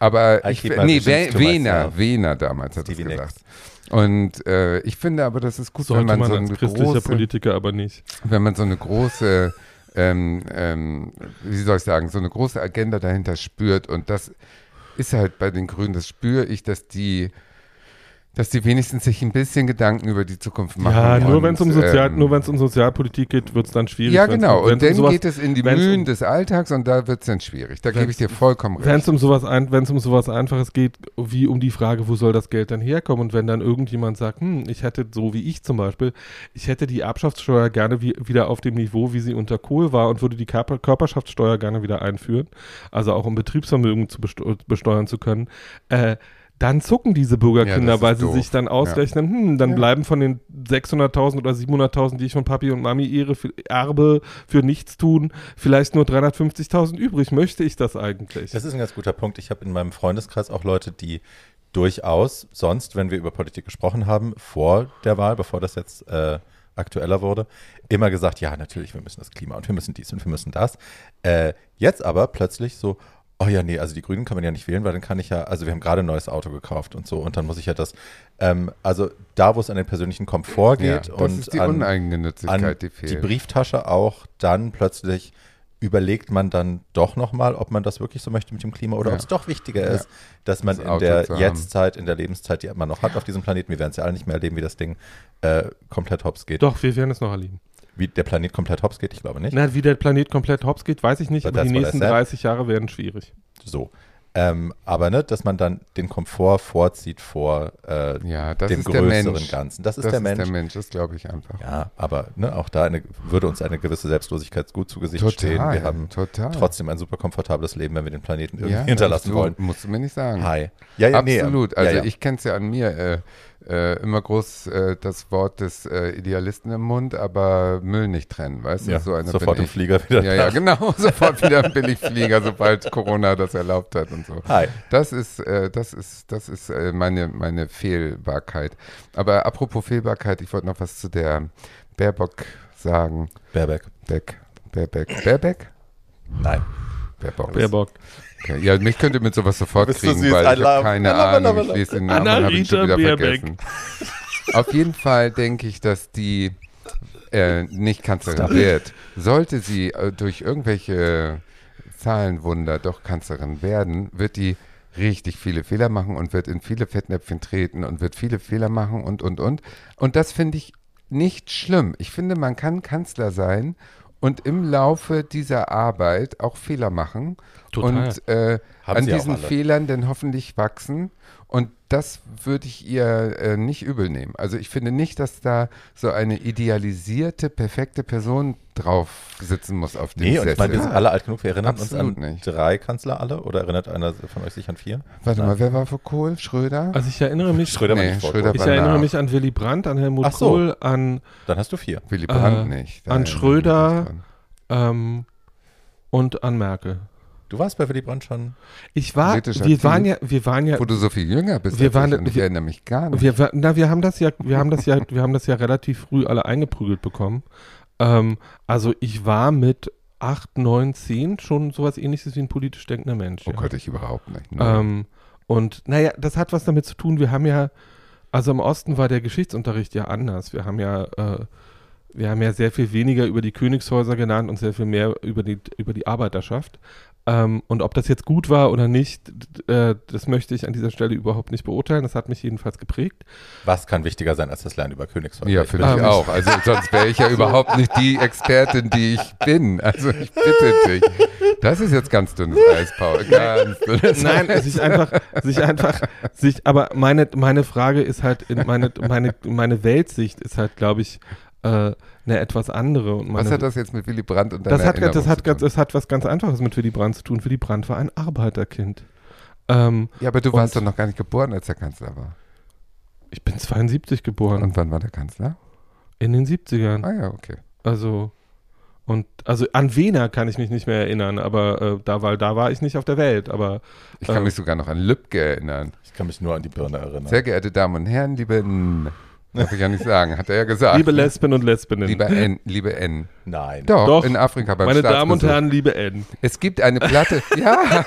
Aber I ich, keep my nee, visions We- to Wehner. Wehner damals hat das Stevie gesagt. Nicks. Und äh, ich finde aber, das ist gut, wenn sollte man, man so eine christlicher große, Politiker aber nicht. wenn man so eine große, ähm, ähm, wie soll ich sagen, so eine große Agenda dahinter spürt. Und das ist halt bei den Grünen, das spüre ich, dass die, dass die wenigstens sich ein bisschen Gedanken über die Zukunft machen. Ja, nur wenn es um, Sozial, ähm, um Sozialpolitik geht, wird es dann schwierig. Ja, genau. Und dann um geht es in die Mühen um- des Alltags und da wird es dann schwierig. Da gebe ich dir vollkommen Wenn recht. es um sowas ein, wenn es um sowas Einfaches geht, wie um die Frage, wo soll das Geld dann herkommen? Und wenn dann irgendjemand sagt, hm, ich hätte so wie ich zum Beispiel, ich hätte die Erbschaftssteuer gerne wie, wieder auf dem Niveau, wie sie unter Kohl war und würde die Körper, Körperschaftssteuer gerne wieder einführen, also auch um Betriebsvermögen zu besteuern zu können, äh, dann zucken diese Ja, Bürgerkinder, ist weil sie doof. sich dann ausrechnen, hm, dann Ja. bleiben von den 600.000 oder 700.000, die ich von Papi und Mami ehre, für, erbe, für nichts tun, vielleicht nur 350.000 übrig. Möchte ich das eigentlich? Das ist ein ganz guter Punkt. Ich habe in meinem Freundeskreis auch Leute, die durchaus sonst, wenn wir über Politik gesprochen haben, vor der Wahl, bevor das jetzt äh, aktueller wurde, immer gesagt, ja, natürlich, wir müssen das Klima und wir müssen dies und wir müssen das. Äh, jetzt aber plötzlich so, oh ja, nee, also die Grünen kann man ja nicht wählen, weil dann kann ich ja, also wir haben gerade ein neues Auto gekauft und so und dann muss ich ja das, ähm, also da, wo es an den persönlichen Komfort ja, geht das und ist die an, Uneigennützigkeit, an die die. Brieftasche auch, dann plötzlich überlegt man dann doch nochmal, ob man das wirklich so möchte mit dem Klima oder Ja. ob es doch wichtiger Ja. ist, dass man Das in Auto der. Jetztzeit, in der Lebenszeit, die man noch hat auf diesem Planeten, wir werden es ja alle nicht mehr erleben, wie das Ding äh, komplett hops geht. Doch, wir werden es noch erleben. Wie der Planet komplett hops geht, ich glaube nicht. Na, wie der Planet komplett hops geht, weiß ich nicht, But aber die nächsten said. 30 Jahre werden schwierig. So. Ähm, aber ne, dass man dann den Komfort vorzieht vor äh, ja, das dem ist der größeren Mensch. Ganzen. Das ist das der ist Mensch. der Mensch, das glaube ich einfach. Ja, aber ne, auch da eine, würde uns eine gewisse Selbstlosigkeit gut zu Gesicht total, stehen. Wir haben total. trotzdem ein super komfortables Leben, wenn wir den Planeten irgendwie ja, hinterlassen du, wollen. Musst du mir nicht sagen. Hi. Ja, ja, nee, Absolut. ähm, Also ja, ja. ich kenne es ja an mir. Äh, äh, immer groß äh, das Wort des äh, Idealisten im Mund, aber Müll nicht trennen, weißt du? ja, so sofort im. Flieger wieder. Ja, ja, genau. Sofort wieder ein Billigflieger, sobald Corona das erlaubt hat und so. Hi. Das ist, äh, das ist, das ist äh, meine, meine Fehlbarkeit. Aber apropos Fehlbarkeit, ich wollte noch was zu der Baerbock sagen. Baerbeck. Beck, Baerbeck, Baerbeck? Nein. Baerbock. Baerbock. Okay. Ja, mich könnte mit sowas sofort kriegen, süß, weil ich habe keine Ahnung. Ich lese den Namen habe ihn schon wieder Baerbeck. vergessen. Auf jeden Fall denke ich, dass die äh, nicht Kanzlerin wird. Sollte sie äh, durch irgendwelche Zahlenwunder doch Kanzlerin werden, wird die richtig viele Fehler machen und wird in viele Fettnäpfchen treten und wird viele Fehler machen und, und, und. Und das finde ich nicht schlimm. Ich finde, man kann Kanzler sein und im Laufe dieser Arbeit auch Fehler machen Total. und äh, an diesen. Fehlern dann hoffentlich wachsen. Und das würde ich ihr äh, nicht übel nehmen. Also ich finde nicht, dass da so eine idealisierte, perfekte Person drauf sitzen muss auf dem Nee, und ich meine, wir Sessel. sind alle alt genug. Wir erinnern Absolut uns an nicht. drei Kanzler alle oder erinnert einer von euch sich an vier? Warte Nein. mal, wer war vor Kohl? Schröder? Also ich erinnere mich, Schröder war Nee, nicht vor Schröder ich war erinnere nach. mich an Willy Brandt, an Helmut Ach so. Kohl, an Dann hast du vier. Willy Brandt Äh, nicht. an ich mich Schröder. ähm, und an Merkel. Du warst bei Willy Brandt schon. Ich war, wir aktiv. waren ja, wir waren ja, Wo du so viel jünger bist, Wir waren- ich, und ich wir- erinnere mich gar nicht. wir, na, wir haben das ja, wir haben das ja, wir haben das ja relativ früh alle eingeprügelt bekommen. Ähm, also ich war mit 8, 9, 10 schon sowas ähnliches wie ein politisch denkender Mensch. oh ja. Gott, ich überhaupt nicht. Ähm, und naja, das hat was damit zu tun, wir haben ja, also im Osten war der Geschichtsunterricht ja anders. Wir haben ja, äh, wir haben ja sehr viel weniger über die Königshäuser genannt und sehr viel mehr über die, über die Arbeiterschaft. Ähm, und ob das jetzt gut war oder nicht, äh, das möchte ich an dieser Stelle überhaupt nicht beurteilen. Das hat mich jedenfalls geprägt. Was kann wichtiger sein als das Lernen über Königswald? Ja, finde ich auch. Also sonst wäre ich ja überhaupt nicht die Expertin, die ich bin. Also ich bitte dich. Das ist jetzt ganz dünnes Eis, Paul. Ganz dünnes Nein, Eis. sich einfach, sich einfach, sich, aber meine, meine Frage ist halt, meine, meine, meine Weltsicht ist halt, glaube ich, äh, eine etwas andere. Und meine, Was hat das jetzt mit Willy Brandt und deiner das hat, das, Erinnerung hat, zu tun? das hat was ganz Einfaches mit Willy Brandt zu tun. Willy Brandt war ein Arbeiterkind. Ähm, Ja, aber du warst doch noch gar nicht geboren, als er Kanzler war. ich bin 72 geboren, Und wann war der Kanzler? in den 70ern. Ah ja, okay. Also, und, also an Wiener kann ich mich nicht mehr erinnern, aber äh, da, weil da war ich nicht auf der Welt, aber Ich kann Ähm. mich sogar noch an Lübcke erinnern. Ich kann mich nur an die Birne erinnern. Sehr geehrte Damen und Herren, liebe. Darf ich ja nicht sagen, hat er ja gesagt. liebe Lesben und Lesbinnen. Lieber N, liebe N. Nein. Doch, Doch. in Afrika beim Meine Damen und. Herren, liebe N. Es gibt eine Platte. ja.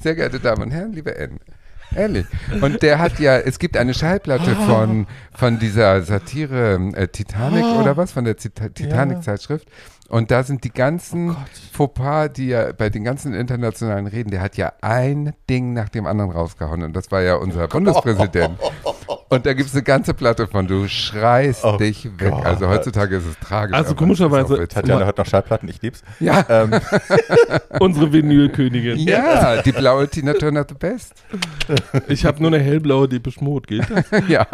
Sehr geehrte Damen und Herren, liebe N. Ehrlich. Und der hat ja, es gibt eine Schallplatte von, von dieser Satire äh, Titanic oder was, von der Zita- Titanic-Zeitschrift. Und da sind die ganzen Fauxpas, die ja bei den ganzen internationalen Reden, der hat ja ein Ding nach dem anderen rausgehauen. Und das war ja unser Bundespräsident. Und da gibt es eine ganze Platte von, du schreist Oh dich weg. Gott. Also heutzutage ist es tragisch. Also komischerweise-. Tatjana hört noch Schallplatten, ich lieb's. Ja, Ähm, Unsere Vinylkönigin. ja, die blaue Tina Turner the best. Ich habe nur eine hellblaue Depeche Mode, geht das? Ja.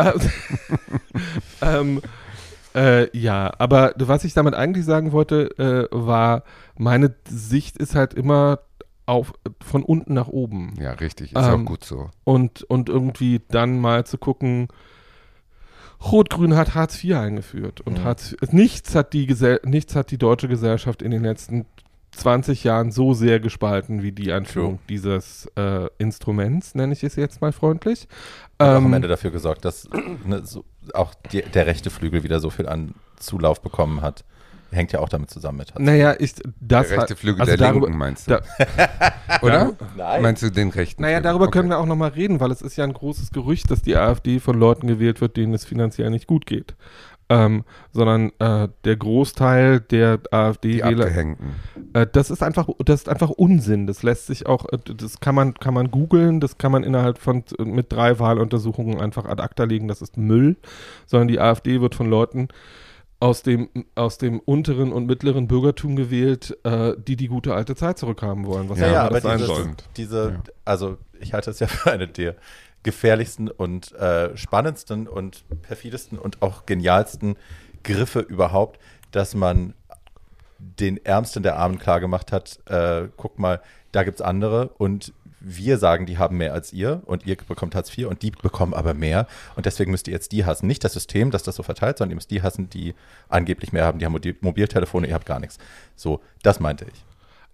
ähm, äh, ja, aber was ich damit eigentlich sagen wollte, äh, war, meine Sicht ist halt immer auf, von unten nach oben. Ja, richtig. Ist Ähm, auch gut so. Und, und irgendwie dann mal zu gucken, Rot-Grün hat Hartz IV eingeführt. Und Mhm. Hartz, nichts, hat die Gesell nichts hat die deutsche Gesellschaft in den letzten 20 Jahren so sehr gespalten wie die Einführung True. dieses äh, Instruments, nenne ich es jetzt mal freundlich. hat auch am Ähm, Ende dafür gesorgt, dass ne, so, auch die, der rechte Flügel wieder so viel an Zulauf bekommen hat. Hängt ja auch damit zusammen mit. naja, ich, das Der rechte Flügel also der darüber, Linken meinst du? da- Oder? Nein. Meinst du den rechten Naja, darüber Okay. können wir auch nochmal reden, weil es ist ja ein großes Gerücht, dass die AfD von Leuten gewählt wird, denen es finanziell nicht gut geht. Ähm, sondern äh, der Großteil der Die AfD-Wähler, äh, das ist einfach, das ist einfach Unsinn. Das lässt sich auch, äh, das kann man, kann man googeln, das kann man innerhalb von äh, mit drei Wahluntersuchungen einfach ad acta legen. Das ist Müll, sondern die AfD wird von Leuten aus dem, aus dem unteren und mittleren Bürgertum gewählt, äh, die die gute alte Zeit zurückhaben wollen. Was Ja, ja, aber das sein dieses, soll. diese, Ja. also ich halte es ja für eine der gefährlichsten und äh, spannendsten und perfidesten und auch genialsten Griffe überhaupt, dass man den Ärmsten der Armen klargemacht hat, äh, guck mal, da gibt es andere und wir sagen, die haben mehr als ihr und ihr bekommt Hartz IV und die bekommen aber mehr und deswegen müsst ihr jetzt die hassen. Nicht das System, das das so verteilt, sondern ihr müsst die hassen, die angeblich mehr haben, die haben Mobil- Mobiltelefone, ihr habt gar nichts. So, das meinte ich.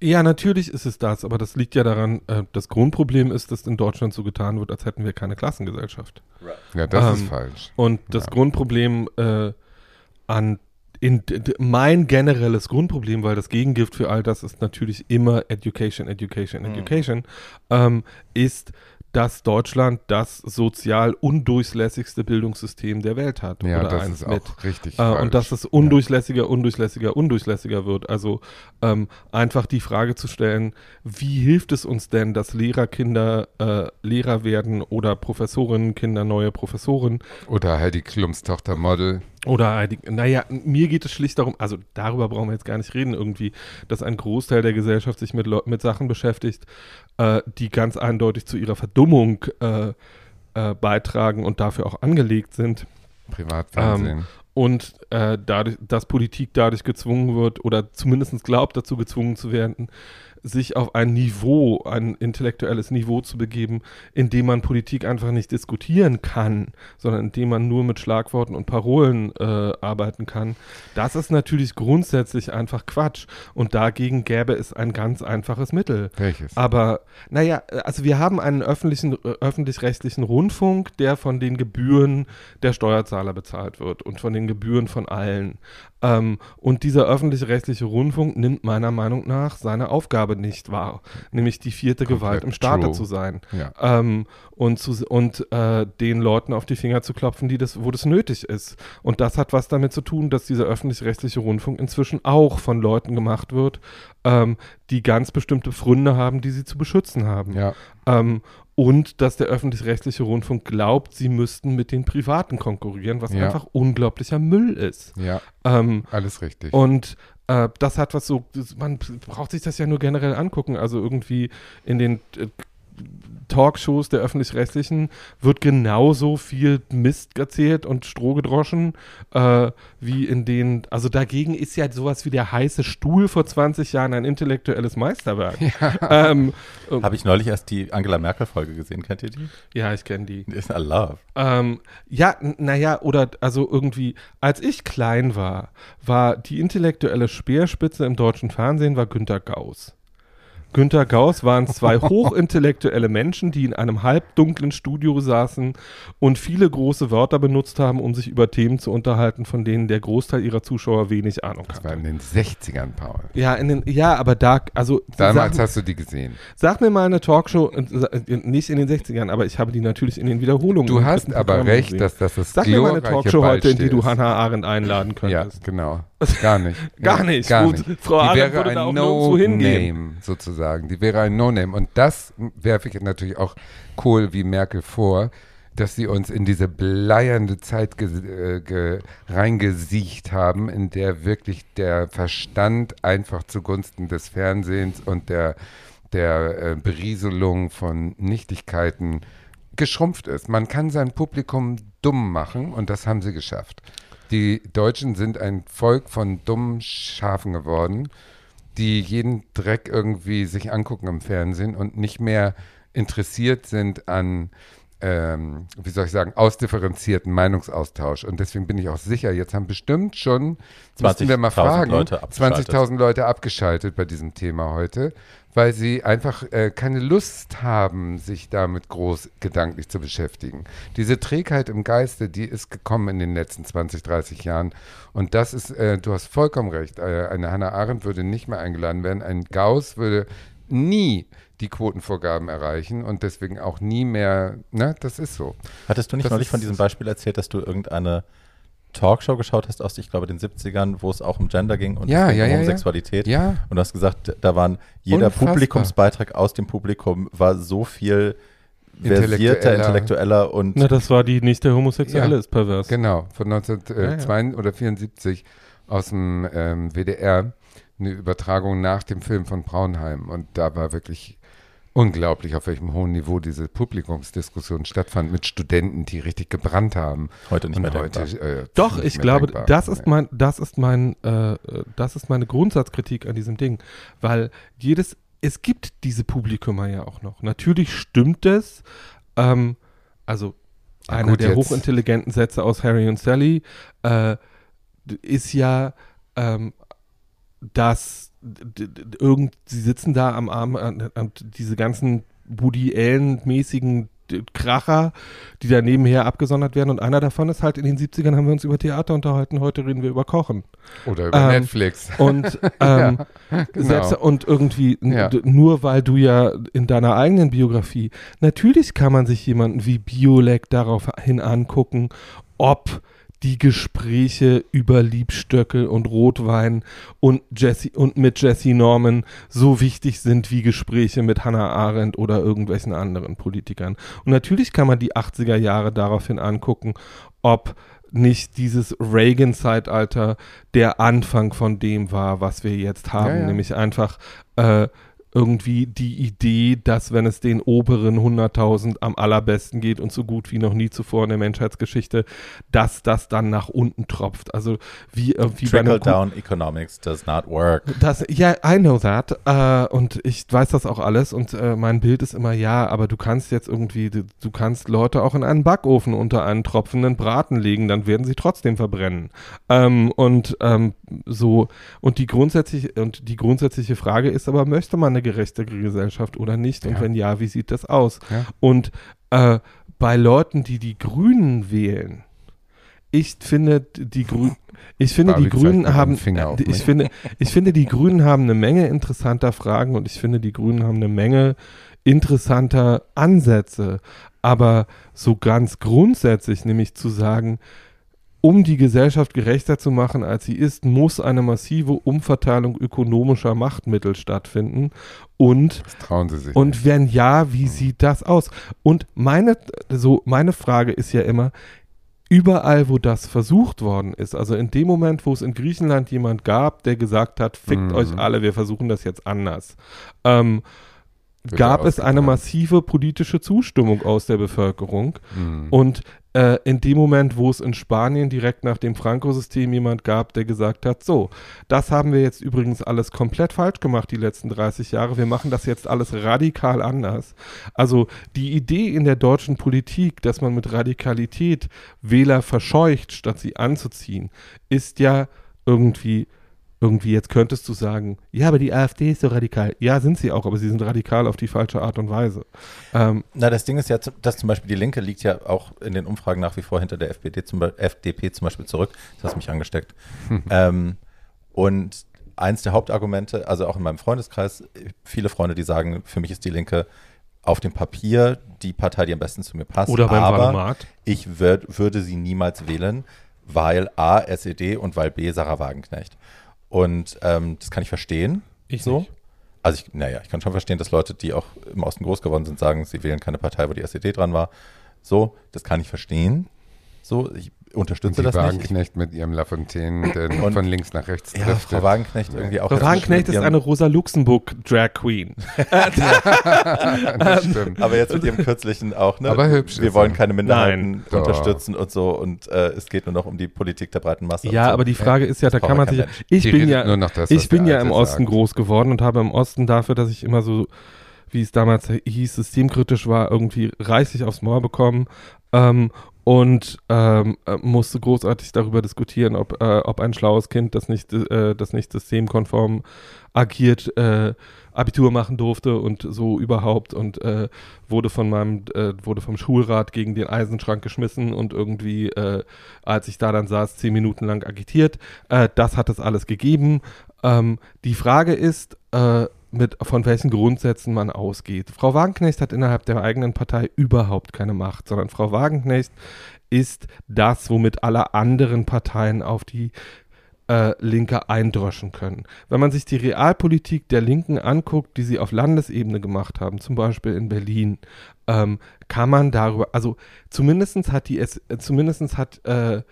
Ja, natürlich ist es das, aber das liegt ja daran, äh, das Grundproblem ist, dass in Deutschland so getan wird, als hätten wir keine Klassengesellschaft. Ja, das Ähm, ist falsch. Und das Ja. Grundproblem äh, an in, mein generelles Grundproblem, weil das Gegengift für all das ist natürlich immer Education, Education, Mhm. Education, ähm, ist, dass Deutschland das sozial undurchlässigste Bildungssystem der Welt hat. Ja, oder das eins ist mit. auch richtig Äh, und dass es undurchlässiger, undurchlässiger, undurchlässiger wird. Also ähm, einfach die Frage zu stellen, wie hilft es uns denn, dass Lehrerkinder äh, Lehrer werden oder Professorinnenkinder neue Professoren Oder Heidi Klums Tochter Model. Oder, Heidi- naja, mir geht es schlicht darum, also darüber brauchen wir jetzt gar nicht reden irgendwie, dass ein Großteil der Gesellschaft sich mit, mit Sachen beschäftigt, äh, die ganz eindeutig zu ihrer Verdummung äh, äh, beitragen und dafür auch angelegt sind. Privatfernsehen. und äh, dadurch, dass Politik dadurch gezwungen wird oder zumindest glaubt, dazu gezwungen zu werden, sich auf ein Niveau, ein intellektuelles Niveau zu begeben, in dem man Politik einfach nicht diskutieren kann, sondern in dem man nur mit Schlagworten und Parolen äh, arbeiten kann. Das ist natürlich grundsätzlich einfach Quatsch. Und dagegen gäbe es ein ganz einfaches Mittel. Welches? Aber naja, also wir haben einen öffentlichen, äh, öffentlich-rechtlichen Rundfunk, der von den Gebühren der Steuerzahler bezahlt wird und von den Gebühren von allen. Ähm, und dieser öffentlich-rechtliche Rundfunk nimmt meiner Meinung nach seine Aufgabe nicht wahr, nämlich die vierte Komplett Gewalt im Staate true. zu sein ja. ähm, und, zu, und äh, den Leuten auf die Finger zu klopfen, die das, wo das nötig ist. Und das hat was damit zu tun, dass dieser öffentlich-rechtliche Rundfunk inzwischen auch von Leuten gemacht wird, ähm, die ganz bestimmte Pfründe haben, die sie zu beschützen haben. Ja. Ähm, und dass der öffentlich-rechtliche Rundfunk glaubt, sie müssten mit den Privaten konkurrieren, was Ja. einfach unglaublicher Müll ist. Ja, Ähm, alles richtig. und äh, das hat was so, man braucht sich das ja nur generell angucken. Also irgendwie in den äh, Talkshows der öffentlich-rechtlichen wird genauso viel Mist erzählt und Stroh gedroschen, äh, wie in den, also dagegen ist ja sowas wie der heiße Stuhl vor 20 Jahren ein intellektuelles Meisterwerk. Ja, ähm, Habe ich neulich erst die Angela Merkel-Folge gesehen, kennt ihr die? ja ich kenne die. Ist I love. Ähm, ja, naja, oder also irgendwie, als ich klein war, war die intellektuelle Speerspitze im deutschen Fernsehen war Günter Gauss. Günter Gauss waren zwei hochintellektuelle Menschen, die in einem halbdunklen Studio saßen und viele große Wörter benutzt haben, um sich über Themen zu unterhalten, von denen der Großteil ihrer Zuschauer wenig Ahnung das war hat. in den 60ern, Paul. Ja, in den, ja, aber da, also Damals sag, hast du die gesehen. sag mir mal eine Talkshow, äh, nicht in den 60ern, aber ich habe die natürlich in den Wiederholungen. Du hast aber recht, gesehen. dass das das Sag mir mal eine Talkshow heute, in die du. Hannah Arendt einladen Ja, könntest. genau. Gar nicht. Gar Ja, nicht. Gar nicht. Frau die Arendt wäre würde ein. No-Name sozusagen. Die wäre ein No-Name. Und das werfe ich natürlich auch Kohl wie Merkel vor, dass sie uns in diese bleiernde Zeit ge äh, ge reingesiecht haben, in der wirklich der Verstand einfach zugunsten des Fernsehens und der, der äh, Berieselung von Nichtigkeiten geschrumpft ist. Man kann sein Publikum dumm machen und das haben sie geschafft. Die Deutschen sind ein Volk von dummen Schafen geworden, die jeden Dreck irgendwie sich angucken im Fernsehen und nicht mehr interessiert sind an, ähm, wie soll ich sagen, ausdifferenzierten Meinungsaustausch. Und deswegen bin ich auch sicher, jetzt haben bestimmt schon, müssten wir mal 20.000 fragen, Leute abgeschaltet. 20.000 Leute abgeschaltet bei diesem Thema heute, weil sie einfach äh, keine Lust haben, sich damit groß gedanklich zu beschäftigen. Diese Trägheit im Geiste, die ist gekommen in den letzten 20, 30 Jahren. Und das ist, äh, du hast vollkommen recht, äh, eine Hannah Arendt würde nicht mehr eingeladen werden, ein Gauss würde nie die Quotenvorgaben erreichen und deswegen auch nie mehr, ne, das ist so. Hattest du nicht Das neulich von diesem Beispiel erzählt, dass du irgendeine Talkshow geschaut hast aus, ich glaube, den 70ern, wo es auch um Gender ging und Ja, ja, um ja, ja. Homosexualität? Ja, Und du hast gesagt, da waren jeder Unfassbar. Publikumsbeitrag aus dem Publikum war so viel versierter, Intellektueller. intellektueller und Na, das war die nicht der Homosexuelle Ja, ist pervers. Genau, von 1902 Ja, ja. oder 74 aus dem ähm, WDR, eine Übertragung nach dem Film von Braunheim. Und da war wirklich unglaublich, auf welchem hohen Niveau diese Publikumsdiskussion stattfand mit Studenten, die richtig gebrannt haben. heute nicht Und mehr heute, äh, Doch, ich glaube, denkbar. das ist mein, das ist mein, äh, das ist meine Grundsatzkritik an diesem Ding, weil jedes, es gibt diese Publikumer ja auch noch. Natürlich stimmt es, ähm, also Na einer gut, der jetzt- hochintelligenten Sätze aus Harry und Sally äh, ist ja, ähm, dass irgend, sie sitzen da am Arm an, an diese ganzen Woody Allen-mäßigen Kracher, die da nebenher abgesondert werden und einer davon ist halt in den 70ern haben wir uns über Theater unterhalten, heute reden wir über Kochen. Oder über ähm, Netflix. Und, ähm, Genau. Sätze und irgendwie, Ja. nur weil du ja in deiner eigenen Biografie, natürlich kann man sich jemanden wie Biolek daraufhin angucken, ob die Gespräche über Liebstöckel und Rotwein und Jesse und mit Jesse Norman so wichtig sind wie Gespräche mit Hannah Arendt oder irgendwelchen anderen Politikern. Und natürlich kann man die 80er Jahre daraufhin angucken, ob nicht dieses Reagan-Zeitalter der Anfang von dem war, was wir jetzt haben, Ja, ja. nämlich einfach äh, irgendwie die Idee, dass wenn es den oberen 100.000 am allerbesten geht und so gut wie noch nie zuvor in der Menschheitsgeschichte, dass das dann nach unten tropft. Also wie, äh, wie bei einem guten- Trickle-down economics does not work. das, ja, I know that. Äh, und ich weiß das auch alles. Und äh, mein Bild ist immer, ja, aber du kannst jetzt irgendwie, du, du kannst Leute auch in einen Backofen unter einen tropfenden Braten legen, dann werden sie trotzdem verbrennen. Ähm, und ähm, so, und die grundsätzliche, und die grundsätzliche Frage ist aber, möchte man eine gerechte Gesellschaft oder nicht? Und Ja. wenn ja, wie sieht das aus? Ja. Und äh, bei Leuten, die die Grünen wählen, ich finde, die Grünen, ich finde, die Barbie Grünen haben, ich finde, ich finde, die Grünen haben eine Menge interessanter Fragen und ich finde, die Grünen haben eine Menge interessanter Ansätze. Aber so ganz grundsätzlich, nämlich zu sagen, um die Gesellschaft gerechter zu machen, als sie ist, muss eine massive Umverteilung ökonomischer Machtmittel stattfinden. Und, Das trauen sie sich. und wenn ja, wie sieht das aus? Und meine, so, meine Frage ist ja immer, überall, wo das versucht worden ist, also in dem Moment, wo es in Griechenland jemand gab, der gesagt hat, fickt Mhm. euch alle, wir versuchen das jetzt anders, ähm, gab er es eine massive politische Zustimmung aus der Bevölkerung. Mhm. Und äh, in dem Moment, wo es in Spanien direkt nach dem Franco-System jemand gab, der gesagt hat, so, das haben wir jetzt übrigens alles komplett falsch gemacht die letzten 30 Jahre, wir machen das jetzt alles radikal anders. Also die Idee in der deutschen Politik, dass man mit Radikalität Wähler verscheucht, statt sie anzuziehen, ist ja irgendwie irgendwie jetzt könntest du sagen, ja, aber die AfD ist so radikal. Ja, sind sie auch, aber sie sind radikal auf die falsche Art und Weise. Ähm, Na, das Ding ist ja, dass zum Beispiel die Linke liegt ja auch in den Umfragen nach wie vor hinter der FPD zum FDP zum Beispiel zurück. Das hast mich angesteckt. ähm, und eins der Hauptargumente, also auch in meinem Freundeskreis, viele Freunde, die sagen, für mich ist die Linke auf dem Papier die Partei, die am besten zu mir passt. oder beim aber Wahlomat. ich würd, würde sie niemals wählen, weil A, SED und weil B, Sarah Wagenknecht. Und ähm, das kann ich verstehen. Ich so. nicht. Also ich, naja, ich kann schon verstehen, dass Leute, die auch im Osten groß geworden sind, sagen, sie wählen keine Partei, wo die SED dran war. So, das kann ich verstehen. So, ich unterstütze die das nicht. Wagenknecht mit ihrem Lafontaine, der Und- von links nach rechts ja, driftet. Frau Wagenknecht irgendwie auch. Frau Wagenknecht ist eine Rosa Luxemburg Drag Queen. das stimmt. Aber jetzt mit ihrem kürzlichen auch, ne? Aber hübsch Wir ist wollen keine Minderheiten Nein. Unterstützen und so. Und äh, es geht nur noch um die Politik der breiten Masse. Ja, so. aber die Frage ist ja, da kann man sich. Ich Die bin ja, nur noch das, ich bin ja im Osten sagt. groß geworden und habe im Osten dafür, dass ich immer so, wie es damals hieß, systemkritisch war, irgendwie reichlich aufs Maul bekommen. Ähm, und ähm, äh, musste großartig darüber diskutieren, ob, äh, ob ein schlaues Kind, das nicht, äh, das nicht systemkonform agiert, äh, Abitur machen durfte und so überhaupt und äh, wurde von meinem, äh, wurde vom Schulrat gegen den Eisenschrank geschmissen und irgendwie, als ich da dann saß, zehn Minuten lang agitiert. Das hat es alles gegeben. Ähm, die Frage ist, mit, von welchen Grundsätzen man ausgeht. Frau Wagenknecht hat innerhalb der eigenen Partei überhaupt keine Macht, sondern Frau Wagenknecht ist das, womit alle anderen Parteien auf die äh, Linke eindröschen können. Wenn man sich die Realpolitik der Linken anguckt, die sie auf Landesebene gemacht haben, zum Beispiel in Berlin, ähm, kann man darüber, also zumindestens hat die, S, äh, zumindestens hat äh,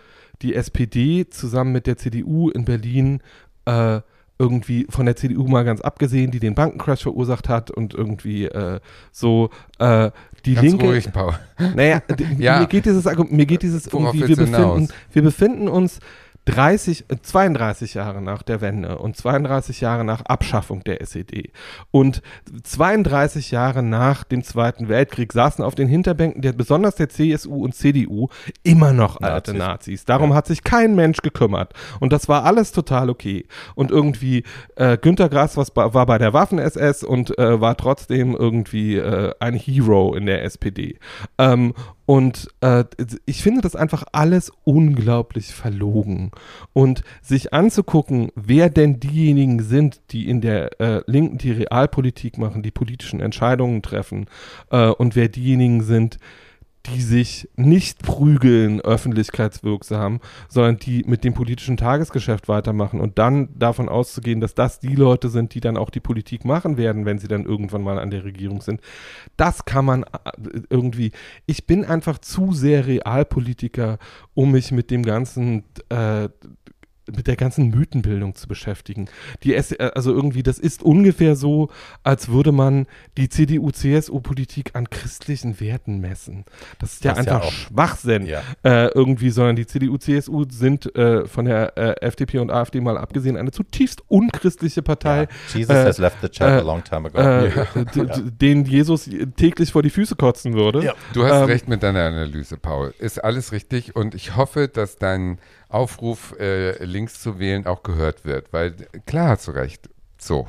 die SPD zusammen mit der CDU in Berlin äh, irgendwie von der CDU mal ganz abgesehen, die den Bankencrash verursacht hat und irgendwie äh, so äh, die Ganz Linke. ruhig, Paul. Naja, Ja. mir geht dieses, mir geht dieses Worauf irgendwie, wir hinaus? befinden, wir befinden uns 30, äh, 32 Jahre nach der Wende und 32 Jahre nach Abschaffung der SED und 32 Jahre nach dem Zweiten Weltkrieg saßen auf den Hinterbänken der besonders der CSU und CDU immer noch alte Nazis. Nazis. Darum Ja. hat sich kein Mensch gekümmert und das war alles total okay. Und irgendwie äh, Günter Grass was, war bei der Waffen-SS und äh, war trotzdem irgendwie äh, ein Hero in der SPD. Ähm, und äh, ich finde das einfach alles unglaublich verlogen. Und sich anzugucken, wer denn diejenigen sind, die in der äh, Linken die Realpolitik machen, die politischen Entscheidungen treffen, äh, und wer diejenigen sind, die sich nicht prügeln öffentlichkeitswirksam, sondern die mit dem politischen Tagesgeschäft weitermachen und dann davon auszugehen, dass das die Leute sind, die dann auch die Politik machen werden, wenn sie dann irgendwann mal an der Regierung sind. Das kann man äh, irgendwie. Ich bin einfach zu sehr Realpolitiker, um mich mit dem ganzen äh, mit der ganzen Mythenbildung zu beschäftigen. Die S äh, also irgendwie, das ist ungefähr so, als würde man die CDU-CSU-Politik an christlichen Werten messen. Das ist ja Das ja einfach auch- Schwachsinn Ja. äh, irgendwie, sondern die CDU, CSU sind äh, von der äh, FDP und AfD mal abgesehen eine zutiefst unchristliche Partei, Ja. Jesus äh, has left the chat äh, a long time ago. äh, den Jesus täglich vor die Füße kotzen würde. Ja. Du hast Ähm, recht mit deiner Analyse, Paul. Ist alles richtig und ich hoffe, dass dein Aufruf, äh, links zu wählen, auch gehört wird, weil klar hast du recht. So.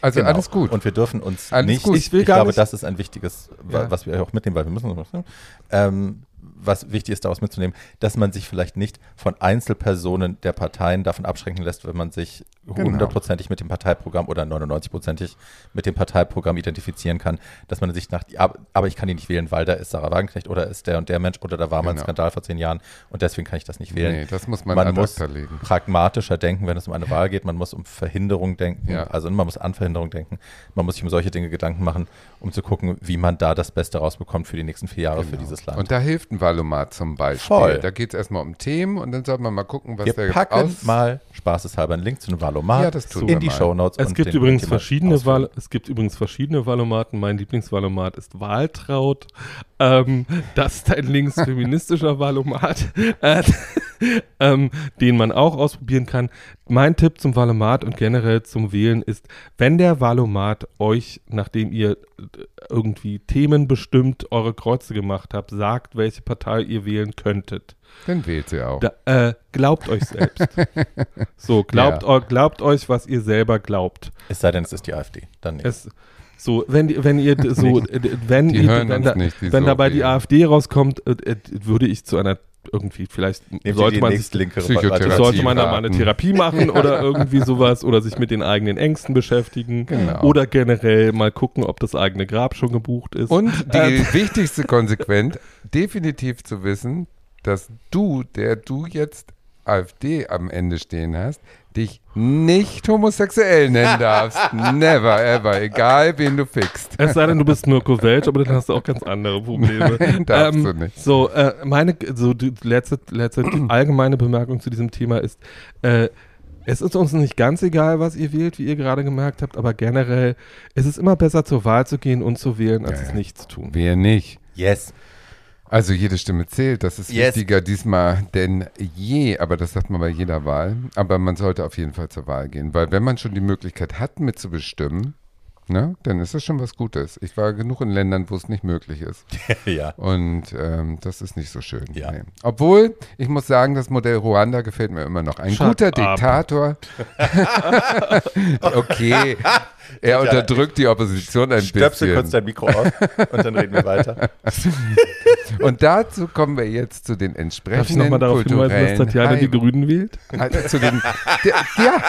Also Genau. alles gut. Und wir dürfen uns Alles nicht, gut. Ich will gar glaube, nicht- das ist ein wichtiges, Ja. was wir auch mitnehmen, weil wir müssen, ähm, was wichtig ist, daraus mitzunehmen, dass man sich vielleicht nicht von Einzelpersonen der Parteien davon abschränken lässt, wenn man sich Genau. hundertprozentig mit dem Parteiprogramm oder 99-prozentig mit dem Parteiprogramm identifizieren kann, dass man sich nach, aber ich kann ihn nicht wählen, weil da ist Sarah Wagenknecht oder ist der und der Mensch oder da war mal ein Genau. Skandal vor zehn Jahren und deswegen kann ich das nicht wählen. Nee, das muss man, Man muss legen. pragmatischer denken, wenn es um eine Wahl geht. Man muss um Verhinderung denken, Ja. also man muss an Verhinderung denken. Man muss sich um solche Dinge Gedanken machen, um zu gucken, wie man da das Beste rausbekommt für die nächsten vier Jahre für Genau. dieses Land. Und da hilft ein Valomat zum Beispiel. Voll. Da geht es erstmal um Themen und dann sollte man mal gucken, was Wir der packen aus... mal spaßeshalber einen Link zu einem Valomat Ja, das tun in wir die. Shownotes. Es gibt übrigens verschiedene. Wahl, es gibt übrigens verschiedene Valomaten. Mein Lieblingsvalomat ist Wahltraut. Ähm, das ist ein linksfeministischer Valomat, äh, ähm, den man auch ausprobieren kann. Mein Tipp zum Valomat und generell zum Wählen ist, wenn der Valomat euch, nachdem ihr äh, irgendwie Themen bestimmt eure Kreuze gemacht habt, sagt, welche Partei ihr wählen könntet. Dann wählt sie auch. Da, äh, glaubt euch selbst. so, glaubt, Ja. eu- glaubt euch, was ihr selber glaubt. Es sei denn, es ist die AfD. Dann nicht. Es, so, wenn, die- wenn ihr so, wenn, Die ihr, wenn, da, nicht, die wenn so dabei die wählen. AfD rauskommt, äh, äh, würde ich zu einer irgendwie, vielleicht Nehmt sollte man sich sollte man da mal eine. Therapie machen oder irgendwie sowas oder sich mit den eigenen Ängsten beschäftigen Genau. oder generell mal gucken, ob das eigene Grab schon gebucht ist. Und die Ähm. wichtigste Konsequenz, definitiv zu wissen, dass du, der du jetzt AfD am Ende stehen hast, dich nicht homosexuell nennen darfst. Never, ever. Egal, wen du fixt. Es sei denn, du bist Mirko Welch, aber dann hast du auch ganz andere Probleme. Darfst du nicht. So, äh, meine, so die letzte, letzte allgemeine Bemerkung zu diesem Thema ist, äh, es ist uns nicht ganz egal, was ihr wählt, wie ihr gerade gemerkt habt, aber generell ist es immer besser, zur Wahl zu gehen und zu wählen, als Ja, es nicht zu tun. Wer nicht? Yes. Also jede Stimme zählt, das ist Yes. wichtiger diesmal denn je, aber das sagt man bei jeder Wahl. Aber man sollte auf jeden Fall zur Wahl gehen, weil wenn man schon die Möglichkeit hat, mitzubestimmen, ne, dann ist das schon was Gutes. Ich war genug in Ländern, wo es nicht möglich ist. ja. Und ähm, das ist nicht so schön. Ja. Nee. Obwohl, ich muss sagen, das Modell Ruanda gefällt mir immer noch. Ein Shut guter up. Diktator. okay, er unterdrückt die Opposition ein Stöpsel kurz bisschen. dein Mikro aus und dann reden wir weiter. Und dazu kommen wir jetzt zu den Darf ich entsprechenden nochmal darauf hinweisen, dass Tatjana die Heimen. Grünen wählt? Also zu den, der, ja,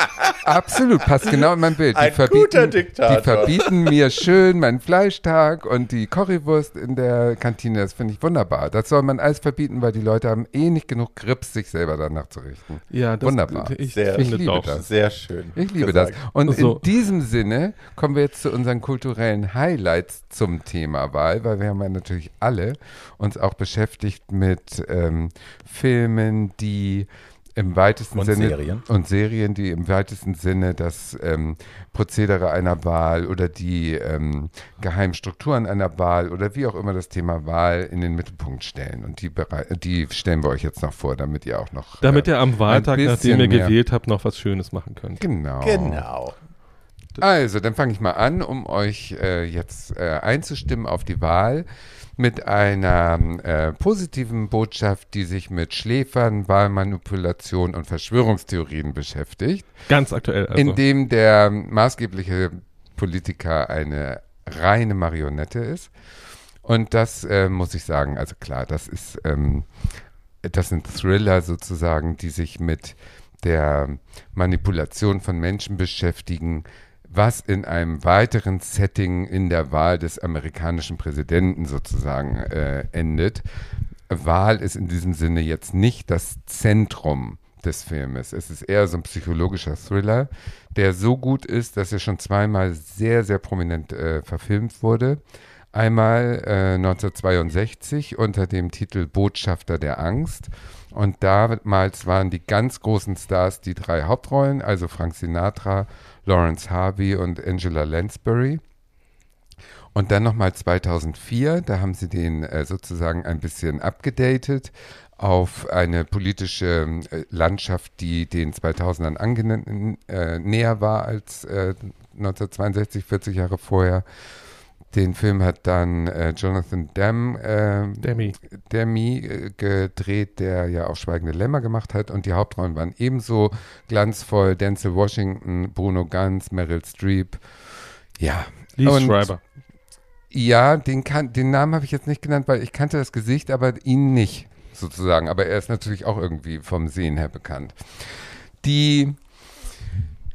absolut, passt genau in mein Bild. Die Ein verbieten, guter Diktator. Die verbieten mir schön meinen Fleischtag und die Currywurst in der Kantine. Das finde ich wunderbar. Das soll man alles verbieten, weil die Leute haben eh nicht genug Grips, sich selber danach zu richten. Ja, das, Wunderbar. Ich Sehr- finde ich liebe doch. das. Sehr schön. Ich liebe gesagt. das. Und So. in diesem Sinne kommen wir jetzt zu unseren kulturellen Highlights zum Thema Wahl, weil wir haben ja natürlich alle uns auch beschäftigt mit ähm, Filmen, die im weitesten Und Sinne Serien. und Serien, die im weitesten Sinne das ähm, Prozedere einer Wahl oder die ähm, geheimen Strukturen einer Wahl oder wie auch immer das Thema Wahl in den Mittelpunkt stellen. Und die, die stellen wir euch jetzt noch vor, damit ihr auch noch. Damit äh, ihr am Wahltag, nachdem ihr gewählt habt, noch was Schönes machen könnt. Genau. Genau. Also, dann fange ich mal an, um euch äh, jetzt äh, einzustimmen auf die Wahl mit einer äh, positiven Botschaft, die sich mit Schläfern, Wahlmanipulation und Verschwörungstheorien beschäftigt, Ganz aktuell. Also. indem der maßgebliche Politiker eine reine Marionette ist. Und das äh, muss ich sagen, also klar, das ist, ähm, das sind Thriller sozusagen, die sich mit der Manipulation von Menschen beschäftigen, was in einem weiteren Setting in der Wahl des amerikanischen Präsidenten sozusagen äh, endet. Wahl ist in diesem Sinne jetzt nicht das Zentrum des Filmes. Es ist eher so ein psychologischer Thriller, der so gut ist, dass er schon zweimal sehr, sehr prominent äh, verfilmt wurde. Einmal äh, 1962 unter dem Titel Botschafter der Angst. Und damals waren die ganz großen Stars die drei Hauptrollen, also Frank Sinatra, Lawrence Harvey und Angela Lansbury. Und dann nochmal 2004, da haben sie den äh, sozusagen ein bisschen abgedatet auf eine politische äh, Landschaft, die den 2000ern angenehm, äh, näher war als äh, 1962, 40 Jahre vorher. Den Film hat dann äh, Jonathan Demme, äh, Demi. Demi äh, gedreht, der ja auch Schweigende Lämmer gemacht hat. Und die Hauptrollen waren ebenso glanzvoll. Denzel Washington, Bruno Ganz, Meryl Streep. Ja. Lee Und- Schreiber. Ja, den, kan den Namen habe ich jetzt nicht genannt, weil ich kannte das Gesicht, aber ihn nicht sozusagen. Aber er ist natürlich auch irgendwie vom Sehen her bekannt. Die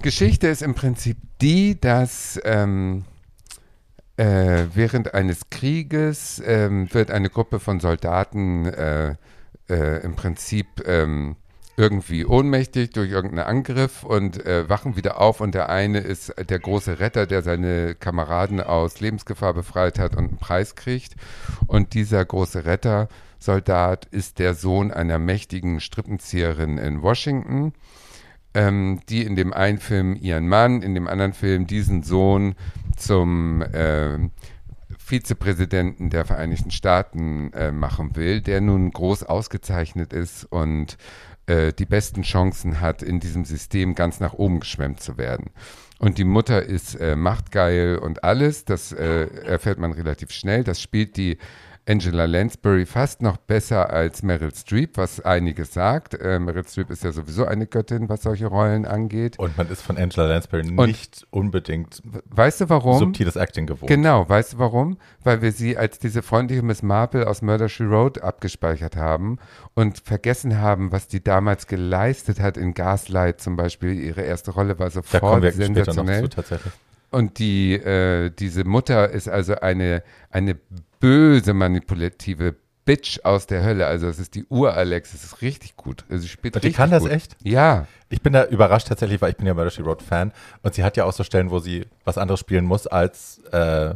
Geschichte ist im Prinzip die, dass ähm, äh, während eines Krieges ähm, wird eine Gruppe von Soldaten äh, äh, im Prinzip ähm, irgendwie ohnmächtig durch irgendeinen Angriff und äh, wachen wieder auf und der eine ist der große Retter, der seine Kameraden aus Lebensgefahr befreit hat und einen Preis kriegt. Und dieser große Retter, Soldat, ist der Sohn einer mächtigen Strippenzieherin in Washington, ähm, die in dem einen Film ihren Mann, in dem anderen Film diesen Sohn zum äh, Vizepräsidenten der Vereinigten Staaten äh, machen will, der nun groß ausgezeichnet ist und äh, die besten Chancen hat, in diesem System ganz nach oben geschwemmt zu werden. Und die Mutter ist äh, machtgeil und alles, das äh, erfährt man relativ schnell. Das spielt die Angela Lansbury fast noch besser als Meryl Streep, was einiges sagt. Äh, Meryl Streep ist ja sowieso eine Göttin, was solche Rollen angeht. Und man ist von Angela Lansbury nicht unbedingt weißt du warum? subtiles Acting gewohnt. Genau, weißt du warum? Weil wir sie als diese freundliche Miss Marple aus Murder She Wrote abgespeichert haben und vergessen haben, was die damals geleistet hat in Gaslight zum Beispiel. Ihre erste Rolle war Da kommen sofort wir später noch sensationell. zu, tatsächlich. Und die, äh, diese Mutter ist also eine, eine böse manipulative Bitch aus der Hölle. Also es ist die Ur-Alex, es ist richtig gut. Also sie spielt Und die kann das gut. echt? Ja, Ich bin da überrascht tatsächlich, weil ich bin ja Murder She Wrote Fan und sie hat ja auch so Stellen, wo sie was anderes spielen muss als, äh,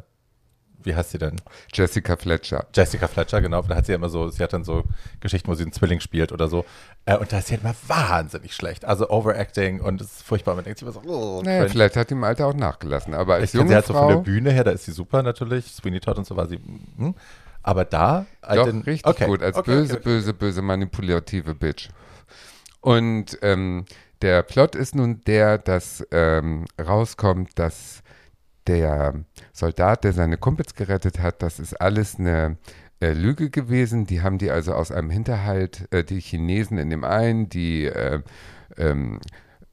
wie heißt sie denn? Jessica Fletcher. Jessica Fletcher, genau. Da hat sie ja immer so, sie hat dann so Geschichten, wo sie einen Zwilling spielt oder so. Äh, und da ist sie halt immer wahnsinnig schlecht. Also Overacting und es ist furchtbar. Man denkt sich immer so, oh, Naja, cringe. vielleicht hat die im Alter auch nachgelassen. Aber als Ich junge sie halt so von Frau, der Bühne her, da ist sie super natürlich. Sweeney Todd und so war sie. Hm. Aber da, Doch, didn't- richtig okay, gut, als okay, böse, okay. böse, böse manipulative Bitch. Und ähm, der Plot ist nun der, dass ähm, rauskommt, dass der Soldat, der seine Kumpels gerettet hat, das ist alles eine äh, Lüge gewesen. Die haben die also aus einem Hinterhalt, äh, die Chinesen in dem einen, die äh, ähm,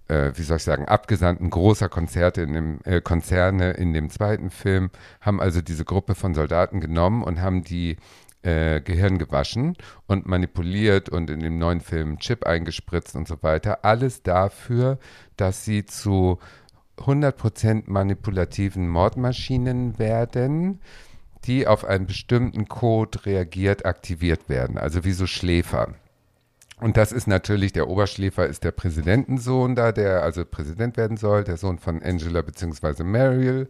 äh, wie soll ich sagen, Abgesandten großer Konzerte in dem, äh, Konzerne in dem zweiten Film, haben also diese Gruppe von Soldaten genommen und haben die äh, Gehirn gewaschen und manipuliert und in dem neuen Film Chip eingespritzt und so weiter. Alles dafür, dass sie zu 100% manipulativen Mordmaschinen werden, die auf einen bestimmten Code reagiert, aktiviert werden. Also wie so Schläfer. Und das ist natürlich, der Oberschläfer ist der Präsidentensohn da, der also Präsident werden soll, der Sohn von Angela bzw. Mariel.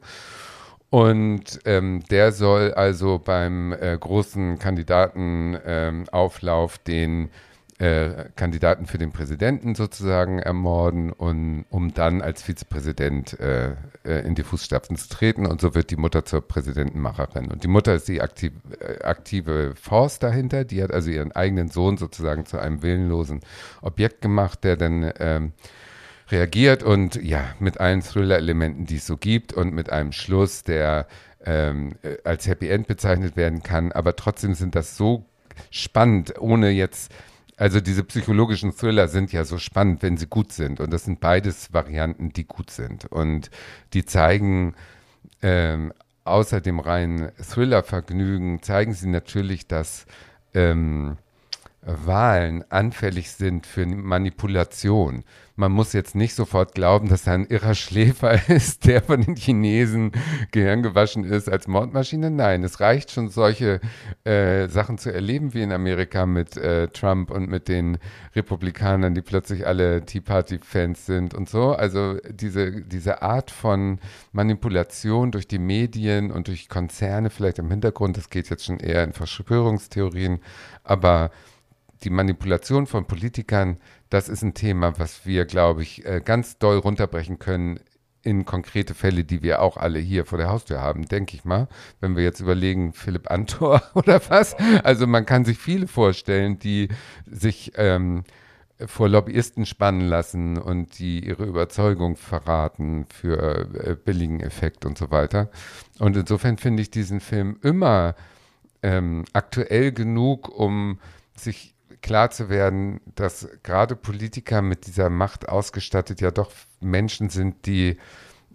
Und ähm, der soll also beim äh, großen Kandidatenauflauf ähm, den äh, Kandidaten für den Präsidenten sozusagen ermorden, und, um dann als Vizepräsident äh, äh, in die Fußstapfen zu treten. Und so wird die Mutter zur Präsidentenmacherin. Und die Mutter ist die aktiv, äh, aktive Force dahinter. Die hat also ihren eigenen Sohn sozusagen zu einem willenlosen Objekt gemacht, der dann ähm, reagiert und ja, mit allen Thriller-Elementen, die es so gibt und mit einem Schluss, der ähm, äh, als Happy End bezeichnet werden kann. Aber trotzdem sind das so spannend, ohne jetzt also diese psychologischen Thriller sind ja so spannend, wenn sie gut sind. Und das sind beides Varianten, die gut sind. Und die zeigen ähm, außer dem reinen Thriller-Vergnügen, zeigen sie natürlich, dass ähm, Wahlen anfällig sind für Manipulation. Man muss jetzt nicht sofort glauben, dass er ein irrer Schläfer ist, der von den Chinesen gehirngewaschen ist als Mordmaschine. Nein, es reicht schon, solche äh, Sachen zu erleben wie in Amerika mit äh, Trump und mit den Republikanern, die plötzlich alle Tea Party-Fans sind und so. Also diese, diese Art von Manipulation durch die Medien und durch Konzerne vielleicht im Hintergrund, das geht jetzt schon eher in Verschwörungstheorien, aber die Manipulation von Politikern, das ist ein Thema, was wir, glaube ich, äh, ganz doll runterbrechen können in konkrete Fälle, die wir auch alle hier vor der Haustür haben, denke ich mal. Wenn wir jetzt überlegen, Philipp Antor oder was. Also man kann sich viele vorstellen, die sich ähm, vor Lobbyisten spannen lassen und die ihre Überzeugung verraten für äh, billigen Effekt und so weiter. Und insofern finde ich diesen Film immer ähm, aktuell genug, um sich klar zu werden, dass gerade Politiker mit dieser Macht ausgestattet ja doch Menschen sind, die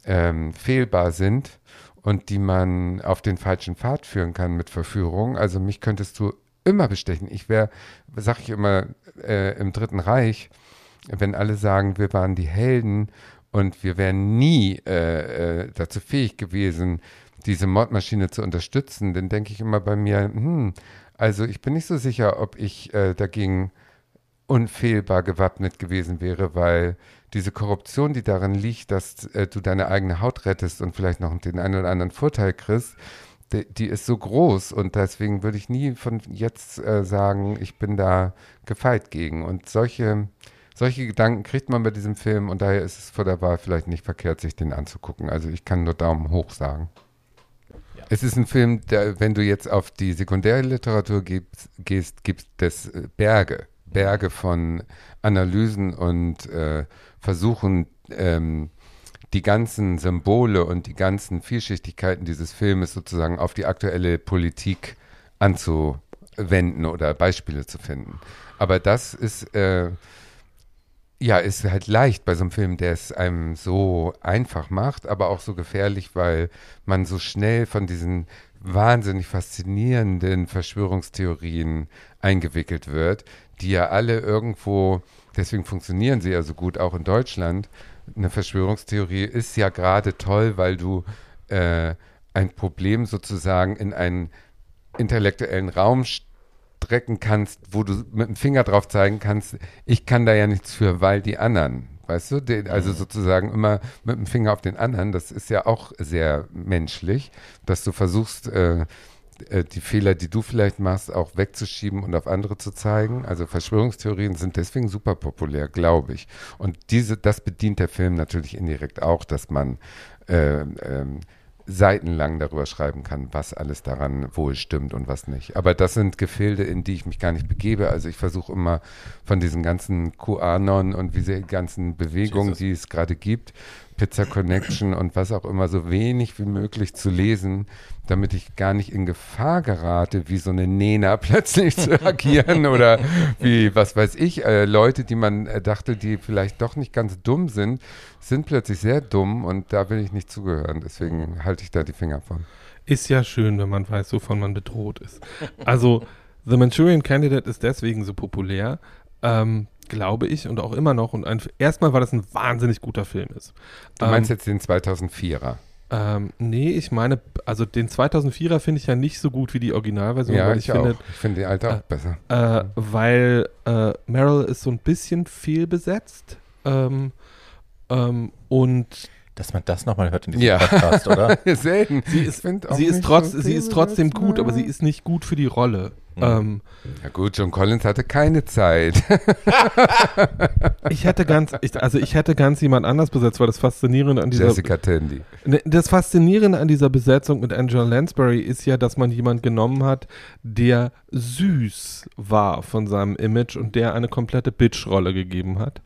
ähm, fehlbar sind und die man auf den falschen Pfad führen kann mit Verführung. Also mich könntest du immer bestechen. Ich wäre, sag ich immer, äh, im Dritten Reich, wenn alle sagen, wir waren die Helden und wir wären nie äh, äh, dazu fähig gewesen, diese Mordmaschine zu unterstützen, dann denke ich immer bei mir, hm, also ich bin nicht so sicher, ob ich äh, dagegen unfehlbar gewappnet gewesen wäre, weil diese Korruption, die darin liegt, dass äh, du deine eigene Haut rettest und vielleicht noch den einen oder anderen Vorteil kriegst, die, die ist so groß und deswegen würde ich nie von jetzt äh, sagen, ich bin da gefeit gegen. Und solche, solche Gedanken kriegt man bei diesem Film und daher ist es vor der Wahl vielleicht nicht verkehrt, sich den anzugucken. Also ich kann nur Daumen hoch sagen. Es ist ein Film, der, wenn du jetzt auf die Sekundärliteratur gehst, gehst gibt es äh, Berge, Berge von Analysen und äh, Versuchen, ähm, die ganzen Symbole und die ganzen Vielschichtigkeiten dieses Filmes sozusagen auf die aktuelle Politik anzuwenden oder Beispiele zu finden. Aber das ist, äh, ja, ist halt leicht bei so einem Film, der es einem so einfach macht, aber auch so gefährlich, weil man so schnell von diesen wahnsinnig faszinierenden Verschwörungstheorien eingewickelt wird, die ja alle irgendwo, deswegen funktionieren sie ja so gut auch in Deutschland, eine Verschwörungstheorie ist ja gerade toll, weil du äh, ein Problem sozusagen in einen intellektuellen Raum strecken kannst, wo du mit dem Finger drauf zeigen kannst, ich kann da ja nichts für, weil die anderen. Weißt du, den, also mhm. sozusagen immer mit dem Finger auf den anderen, das ist ja auch sehr menschlich, dass du versuchst, äh, äh, die Fehler, die du vielleicht machst, auch wegzuschieben und auf andere zu zeigen. Also Verschwörungstheorien sind deswegen super populär, glaube ich. Und diese, das bedient der Film natürlich indirekt auch, dass man äh, ähm, seitenlang darüber schreiben kann, was alles daran wohl stimmt und was nicht. Aber das sind Gefilde, in die ich mich gar nicht begebe. Also ich versuche immer von diesen ganzen QAnon und diese ganzen Bewegungen, Jesus. die es gerade gibt, Pizza Connection und was auch immer, so wenig wie möglich zu lesen, damit ich gar nicht in Gefahr gerate, wie so eine Nena plötzlich zu agieren oder wie, was weiß ich, äh, Leute, die man äh, dachte, die vielleicht doch nicht ganz dumm sind, sind plötzlich sehr dumm und da will ich nicht zugehören. Deswegen halte ich da die Finger von. Ist ja schön, wenn man weiß, wovon man bedroht ist. Also, The Manchurian Candidate ist deswegen so populär, ähm, glaube ich, und auch immer noch. Und ein, erstmal, weil das ein wahnsinnig guter Film ist. Du meinst ähm, jetzt den 2004er? Ähm, nee, ich meine, also den 2004er finde ich ja nicht so gut wie die Originalversion. Ja, ich, ich finde, ich finde die alte äh, auch besser. Äh, weil äh, Meryl ist so ein bisschen fehlbesetzt ähm, ähm, und dass man das nochmal hört in diesem ja. Podcast, oder? Selten. Sie ist, sie ist, trotz, so sie ist trotzdem gut, aber sie ist nicht gut für die Rolle. Mhm. Ähm, ja gut, John Collins hatte keine Zeit. ich hätte ganz, ich, also ich hätte ganz jemand anders besetzt, weil das Faszinierende an dieser Jessica Tandy. Ne, das Faszinierende an dieser Besetzung mit Angela Lansbury ist ja, dass man jemand genommen hat, der süß war von seinem Image und der eine komplette Bitch-Rolle gegeben hat.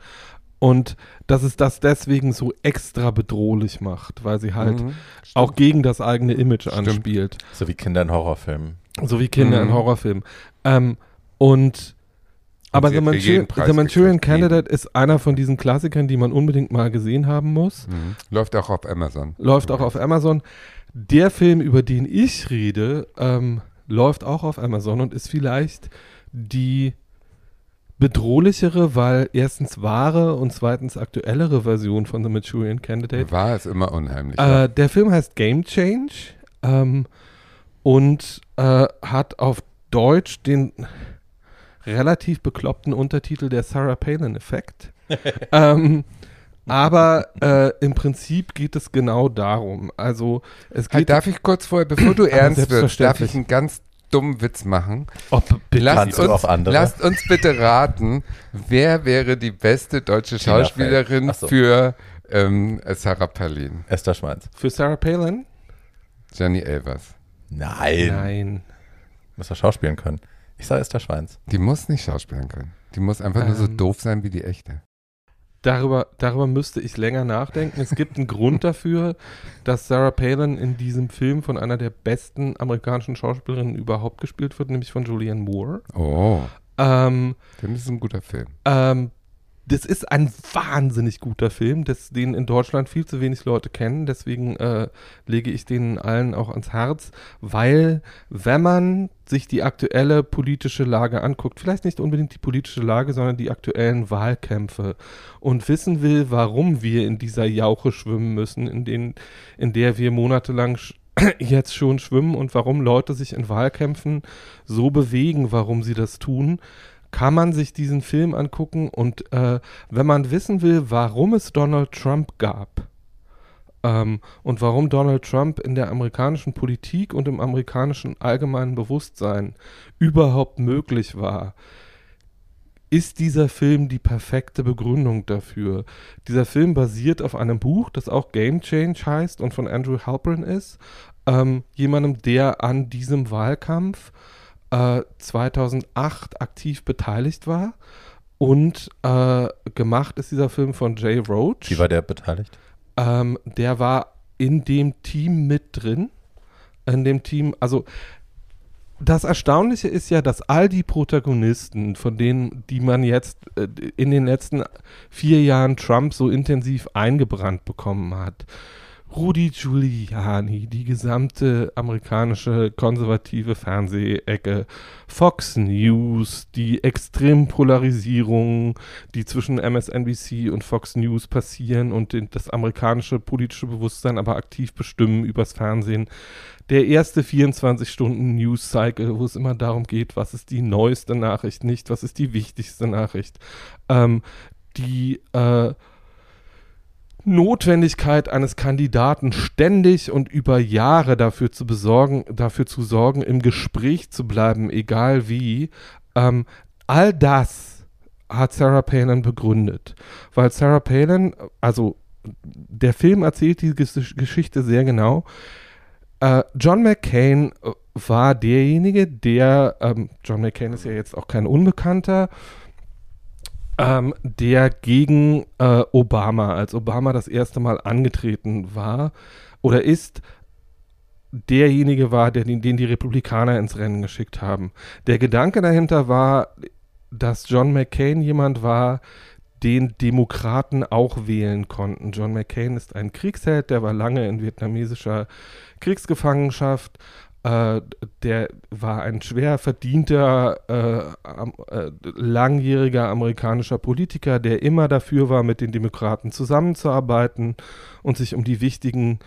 Und dass es das deswegen so extra bedrohlich macht, weil sie halt mhm, auch gegen das eigene Image stimmt. anspielt. So wie Kinder in Horrorfilmen. So wie Kinder mhm. in Horrorfilmen. Ähm, und aber The, Manchurian, The Manchurian Candidate ist einer von diesen Klassikern, die man unbedingt mal gesehen haben muss. Mhm. Läuft auch auf Amazon. Läuft auch auf Amazon. Der Film, über den ich rede, ähm, läuft auch auf Amazon und ist vielleicht die bedrohlichere, weil erstens wahre und zweitens aktuellere Version von The Manchurian Candidate. War es immer unheimlich. Äh, der Film heißt Game Change ähm, und äh, hat auf Deutsch den relativ bekloppten Untertitel der Sarah Palin-Effekt. ähm, aber äh, im Prinzip geht es genau darum. Also es geht. Halt, darf ich kurz vorher, bevor du ernst wirst, darf ich einen ganz dummen Witz machen. Oh, lasst, uns, lasst uns bitte raten, wer wäre die beste deutsche Schauspielerin so. für ähm, Sarah Palin? Esther Schweins. Für Sarah Palin? Jenny Elvers. Nein. Nein. Muss er schauspielen können. Ich sage Esther Schweins. Die muss nicht schauspielen können. Die muss einfach ähm, nur so ähm. doof sein wie die echte. Darüber, darüber müsste ich länger nachdenken. Es gibt einen Grund dafür, dass Sarah Palin in diesem Film von einer der besten amerikanischen Schauspielerinnen überhaupt gespielt wird, nämlich von Julianne Moore. Oh. Ähm, Dann ist es ein guter Film. Ähm, das ist ein wahnsinnig guter Film, das, den in Deutschland viel zu wenig Leute kennen. Deswegen äh, lege ich den allen auch ans Herz, weil wenn man sich die aktuelle politische Lage anguckt, vielleicht nicht unbedingt die politische Lage, sondern die aktuellen Wahlkämpfe und wissen will, warum wir in dieser Jauche schwimmen müssen, in, den, in der wir monatelang jetzt schon schwimmen und warum Leute sich in Wahlkämpfen so bewegen, warum sie das tun, kann man sich diesen Film angucken und äh, wenn man wissen will, warum es Donald Trump gab ähm, und warum Donald Trump in der amerikanischen Politik und im amerikanischen allgemeinen Bewusstsein überhaupt möglich war, ist dieser Film die perfekte Begründung dafür. Dieser Film basiert auf einem Buch, das auch Game Change heißt und von Andrew Halpern ist, ähm, jemandem, der an diesem Wahlkampf 2008 äh, aktiv beteiligt war. Und äh, gemacht ist dieser Film von Jay Roach. Wie war der beteiligt? Ähm, der war in dem Team mit drin. In dem Team, also das Erstaunliche ist ja, dass all die Protagonisten, von denen, die man jetzt äh, in den letzten vier Jahren Trump so intensiv eingebrannt bekommen hat, Rudi Giuliani, die gesamte amerikanische konservative Fernsehecke, Fox News, die Extrempolarisierung, die zwischen MSNBC und Fox News passieren und den, das amerikanische politische Bewusstsein aber aktiv bestimmen übers Fernsehen. Der erste 24-Stunden-News-Cycle, wo es immer darum geht, was ist die neueste Nachricht, nicht was ist die wichtigste Nachricht. Ähm, die äh, Notwendigkeit eines Kandidaten ständig und über Jahre dafür zu besorgen, dafür zu sorgen, im Gespräch zu bleiben, egal wie, ähm, all das hat Sarah Palin begründet. Weil Sarah Palin, also der Film erzählt die Geschichte sehr genau. Äh, John McCain äh, war derjenige, der, ähm, John McCain ist ja jetzt auch kein Unbekannter, ähm, der gegen äh, Obama, als Obama das erste Mal angetreten war oder ist, derjenige war, der, den, den die Republikaner ins Rennen geschickt haben. Der Gedanke dahinter war, dass John McCain jemand war, den Demokraten auch wählen konnten. John McCain ist ein Kriegsheld, der war lange in vietnamesischer Kriegsgefangenschaft, äh, der war ein schwer verdienter, äh, äh, langjähriger amerikanischer Politiker, der immer dafür war, mit den Demokraten zusammenzuarbeiten und sich um die wichtigen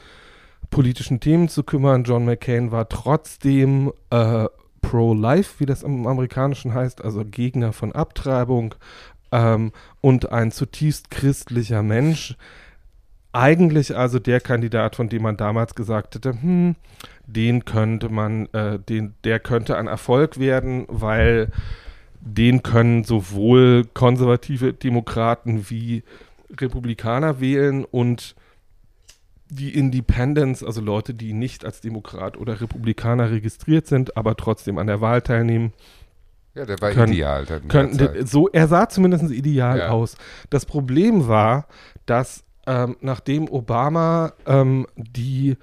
politischen Themen zu kümmern. John McCain war trotzdem äh, pro-life, wie das im Amerikanischen heißt, also Gegner von Abtreibung ähm, und ein zutiefst christlicher Mensch. Eigentlich also der Kandidat, von dem man damals gesagt hätte, hm, den könnte man, äh, den, der könnte ein Erfolg werden, weil den können sowohl konservative Demokraten wie Republikaner wählen und die Independents, also Leute, die nicht als Demokrat oder Republikaner registriert sind, aber trotzdem an der Wahl teilnehmen. Ja, der war können, ideal. Können, so, er sah zumindest ideal ja. aus. Das Problem war, dass ähm, nachdem Obama ähm, die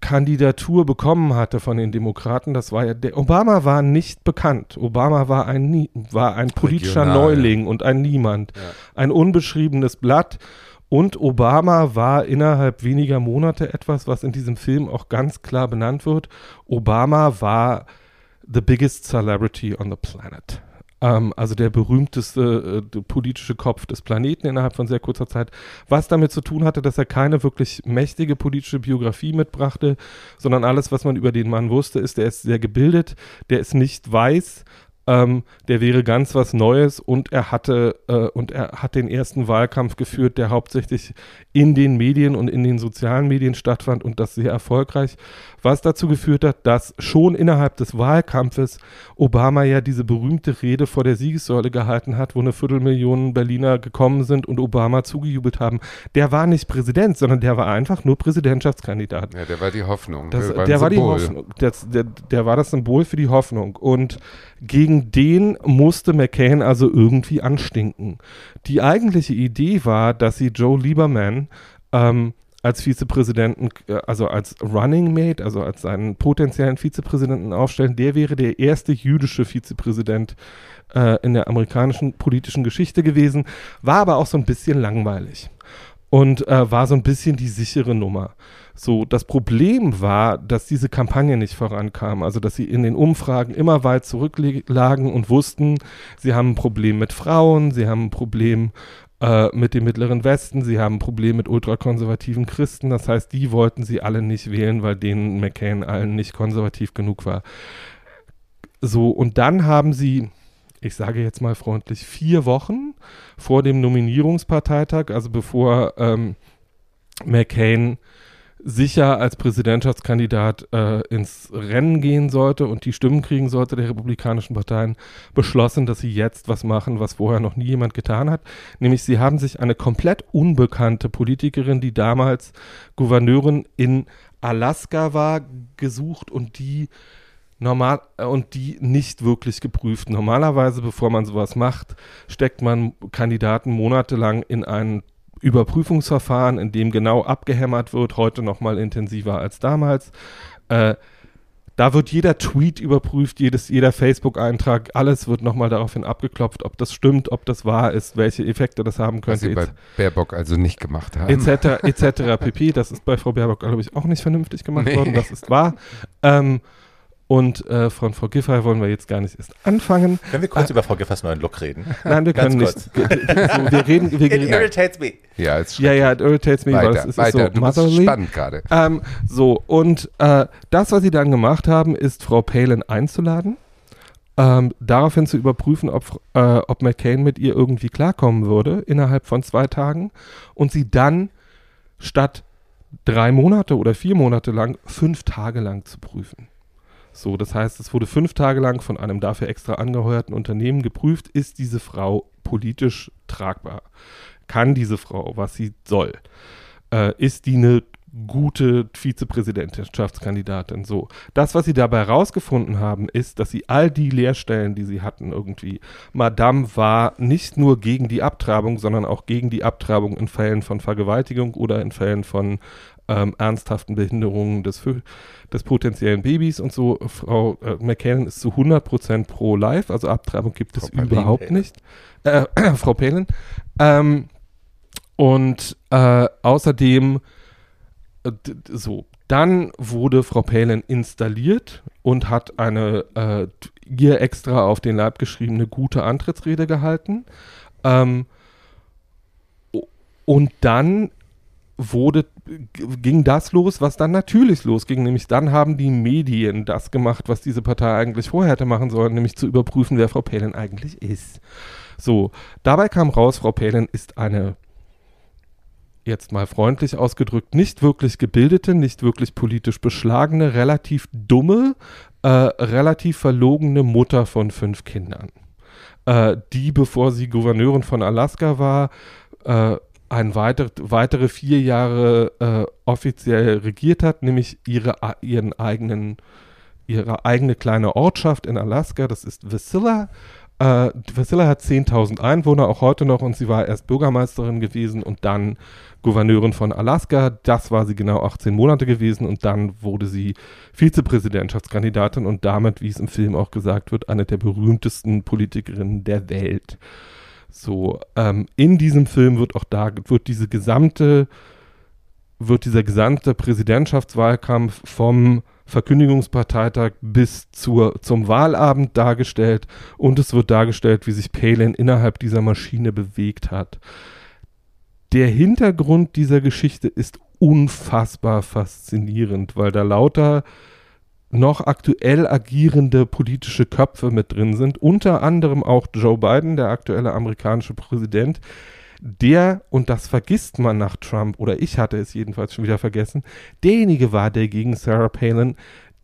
Kandidatur bekommen hatte von den Demokraten, das war ja der Obama war nicht bekannt. Obama war ein war ein politischer Regional, Neuling ja. und ein Niemand, ja. ein unbeschriebenes Blatt und Obama war innerhalb weniger Monate etwas, was in diesem Film auch ganz klar benannt wird. Obama war the biggest celebrity on the planet ähm, also der berühmteste äh, politische Kopf des Planeten innerhalb von sehr kurzer Zeit, was damit zu tun hatte, dass er keine wirklich mächtige politische Biografie mitbrachte, sondern alles, was man über den Mann wusste, ist, der ist sehr gebildet, der ist nicht weiß, ähm, der wäre ganz was Neues und er hatte äh, und er hat den ersten Wahlkampf geführt, der hauptsächlich in den Medien und in den sozialen Medien stattfand und das sehr erfolgreich was dazu geführt hat, dass schon innerhalb des Wahlkampfes Obama ja diese berühmte Rede vor der Siegessäule gehalten hat, wo eine Viertelmillion Berliner gekommen sind und Obama zugejubelt haben. Der war nicht Präsident, sondern der war einfach nur Präsidentschaftskandidat. Ja, der war die Hoffnung. Das, der war, der war die Hoffnung. Das, der, der war das Symbol für die Hoffnung. Und gegen den musste McCain also irgendwie anstinken. Die eigentliche Idee war, dass sie Joe Lieberman ähm, als Vizepräsidenten, äh, also als Running Mate, also als seinen potenziellen Vizepräsidenten aufstellen. Der wäre der erste jüdische Vizepräsident äh, in der amerikanischen politischen Geschichte gewesen, war aber auch so ein bisschen langweilig und äh, war so ein bisschen die sichere Nummer. So, das Problem war, dass diese Kampagne nicht vorankam, also dass sie in den Umfragen immer weit zurücklagen und wussten, sie haben ein Problem mit Frauen, sie haben ein Problem äh, mit dem Mittleren Westen, sie haben ein Problem mit ultrakonservativen Christen, das heißt, die wollten sie alle nicht wählen, weil denen McCain allen nicht konservativ genug war. So, und dann haben sie ich sage jetzt mal freundlich, vier Wochen vor dem Nominierungsparteitag, also bevor ähm, McCain sicher als Präsidentschaftskandidat äh, ins Rennen gehen sollte und die Stimmen kriegen sollte der republikanischen Parteien, beschlossen, dass sie jetzt was machen, was vorher noch nie jemand getan hat. Nämlich sie haben sich eine komplett unbekannte Politikerin, die damals Gouverneurin in Alaska war, gesucht und die normal äh, und die nicht wirklich geprüft. Normalerweise, bevor man sowas macht, steckt man Kandidaten monatelang in ein Überprüfungsverfahren, in dem genau abgehämmert wird, heute noch mal intensiver als damals. Äh, da wird jeder Tweet überprüft, jedes, jeder Facebook-Eintrag, alles wird nochmal daraufhin abgeklopft, ob das stimmt, ob das wahr ist, welche Effekte das haben könnte. Was sie bei Baerbock also nicht gemacht haben. Etc. etc. pp. Das ist bei Frau Baerbock, glaube ich, auch nicht vernünftig gemacht nee. worden, das ist wahr. Ähm, und äh, von Frau Giffey wollen wir jetzt gar nicht erst anfangen. Können wir kurz äh, über Frau Giffers neuen Look reden? Nein, wir können nicht. so, wir reden, wir it irritates me. Ja, es ja, ja, it irritates me, weiter, weil es ist weiter. so du motherly. spannend gerade. Ähm, so, und äh, das, was sie dann gemacht haben, ist Frau Palin einzuladen, ähm, daraufhin zu überprüfen, ob, äh, ob McCain mit ihr irgendwie klarkommen würde, innerhalb von zwei Tagen, und sie dann statt drei Monate oder vier Monate lang fünf Tage lang zu prüfen. So, das heißt, es wurde fünf Tage lang von einem dafür extra angeheuerten Unternehmen geprüft, ist diese Frau politisch tragbar? Kann diese Frau, was sie soll? Äh, ist die eine gute Vizepräsidentschaftskandidatin. So. Das, was sie dabei herausgefunden haben, ist, dass sie all die Lehrstellen, die sie hatten, irgendwie, Madame war nicht nur gegen die Abtreibung, sondern auch gegen die Abtreibung in Fällen von Vergewaltigung oder in Fällen von ähm, ernsthaften Behinderungen des, des potenziellen Babys und so. Frau äh, McCallan ist zu 100% pro Life, also Abtreibung gibt es Frau überhaupt Palin. nicht. Äh, Frau Palin. Ähm, und äh, außerdem äh, so, dann wurde Frau Palin installiert und hat eine äh, ihr extra auf den Leib geschriebene gute Antrittsrede gehalten. Ähm, und dann wurde, ging das los, was dann natürlich losging. Nämlich dann haben die Medien das gemacht, was diese Partei eigentlich vorher hätte machen sollen, nämlich zu überprüfen, wer Frau Palin eigentlich ist. So, dabei kam raus, Frau Palin ist eine, jetzt mal freundlich ausgedrückt, nicht wirklich gebildete, nicht wirklich politisch beschlagene, relativ dumme, äh, relativ verlogene Mutter von fünf Kindern. Äh, die, bevor sie Gouverneurin von Alaska war, äh, ein weiter, weitere vier Jahre äh, offiziell regiert hat, nämlich ihre, ihren eigenen, ihre eigene kleine Ortschaft in Alaska, das ist Wasilla. Äh, Wasilla hat 10.000 Einwohner, auch heute noch, und sie war erst Bürgermeisterin gewesen und dann Gouverneurin von Alaska. Das war sie genau 18 Monate gewesen und dann wurde sie Vizepräsidentschaftskandidatin und damit, wie es im Film auch gesagt wird, eine der berühmtesten Politikerinnen der Welt. So, ähm, in diesem Film wird auch da, wird diese gesamte, wird dieser gesamte Präsidentschaftswahlkampf vom Verkündigungsparteitag bis zur, zum Wahlabend dargestellt und es wird dargestellt, wie sich Palin innerhalb dieser Maschine bewegt hat. Der Hintergrund dieser Geschichte ist unfassbar faszinierend, weil da lauter noch aktuell agierende politische Köpfe mit drin sind, unter anderem auch Joe Biden, der aktuelle amerikanische Präsident, der, und das vergisst man nach Trump, oder ich hatte es jedenfalls schon wieder vergessen, derjenige war, der gegen Sarah Palin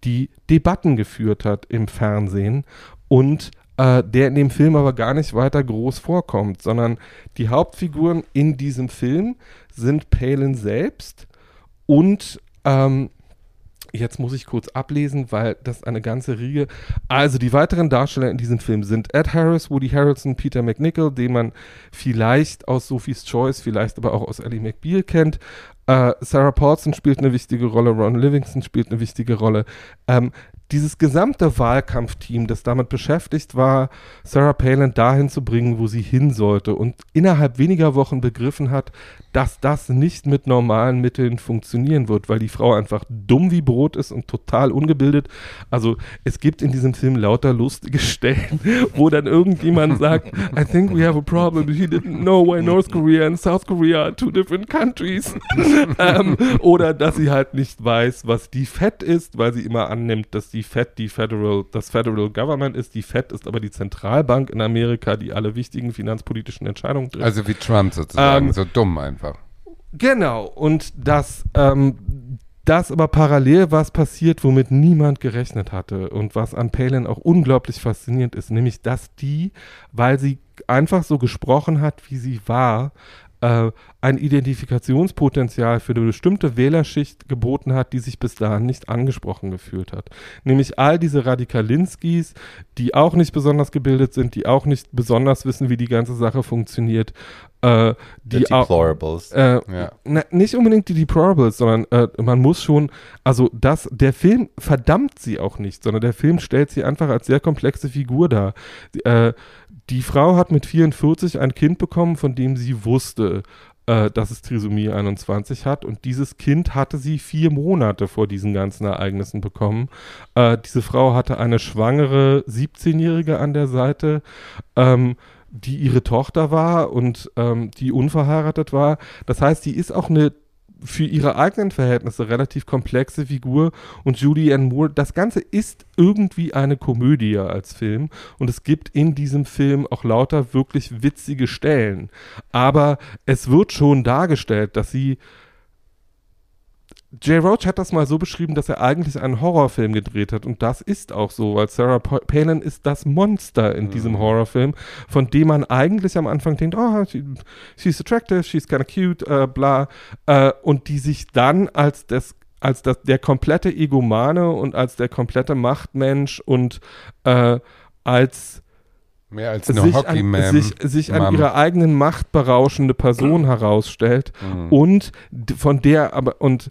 die Debatten geführt hat im Fernsehen und äh, der in dem Film aber gar nicht weiter groß vorkommt, sondern die Hauptfiguren in diesem Film sind Palin selbst und ähm, Jetzt muss ich kurz ablesen, weil das eine ganze Riege. Also die weiteren Darsteller in diesem Film sind Ed Harris, Woody Harrelson, Peter McNichol, den man vielleicht aus Sophie's Choice, vielleicht aber auch aus Ellie McBeal kennt. Äh, Sarah Paulson spielt eine wichtige Rolle, Ron Livingston spielt eine wichtige Rolle. Ähm, dieses gesamte Wahlkampfteam, das damit beschäftigt war, Sarah Palin dahin zu bringen, wo sie hin sollte und innerhalb weniger Wochen begriffen hat, dass das nicht mit normalen Mitteln funktionieren wird, weil die Frau einfach dumm wie Brot ist und total ungebildet. Also es gibt in diesem Film lauter lustige Stellen, wo dann irgendjemand sagt, I think we have a problem. He didn't know why North Korea and South Korea are two different countries. ähm, oder dass sie halt nicht weiß, was die FED ist, weil sie immer annimmt, dass die FED die Federal, das Federal Government ist. Die FED ist aber die Zentralbank in Amerika, die alle wichtigen finanzpolitischen Entscheidungen trifft. Also wie Trump sozusagen, Ähm, so dumm einfach. Genau, und dass ähm, das aber parallel was passiert, womit niemand gerechnet hatte und was an Palin auch unglaublich faszinierend ist, nämlich dass die, weil sie einfach so gesprochen hat, wie sie war, äh, ein Identifikationspotenzial für eine bestimmte Wählerschicht geboten hat, die sich bis dahin nicht angesprochen gefühlt hat. Nämlich all diese Radikalinskis, die auch nicht besonders gebildet sind, die auch nicht besonders wissen, wie die ganze Sache funktioniert, äh, die auch, Deplorables. äh, Ja. na, nicht unbedingt die Deplorables, sondern äh, man muss schon, also das, der Film verdammt sie auch nicht, sondern der Film stellt sie einfach als sehr komplexe Figur dar. Die, äh, die Frau hat mit 44 ein Kind bekommen, von dem sie wusste, äh, dass es Trisomie 21 hat und dieses Kind hatte sie vier Monate vor diesen ganzen Ereignissen bekommen. Äh, diese Frau hatte eine schwangere 17-Jährige an der Seite. Ähm, die ihre Tochter war und ähm, die unverheiratet war. Das heißt, die ist auch eine für ihre eigenen Verhältnisse relativ komplexe Figur und Julianne Moore, das Ganze ist irgendwie eine Komödie als Film und es gibt in diesem Film auch lauter wirklich witzige Stellen. Aber es wird schon dargestellt, dass sie Jay Roach hat das mal so beschrieben, dass er eigentlich einen Horrorfilm gedreht hat. Und das ist auch so, weil Sarah Pa- Palin ist das Monster in diesem Horrorfilm, von dem man eigentlich am Anfang denkt, oh, she, she's attractive, she's kind of cute, äh, bla. Äh, und die sich dann als das als das, der komplette Egomane und als der komplette Machtmensch und äh, als Mehr als eine sich, an, Hockey-Man. sich, sich an ihrer eigenen Macht berauschende Person herausstellt Mhm. und von der aber und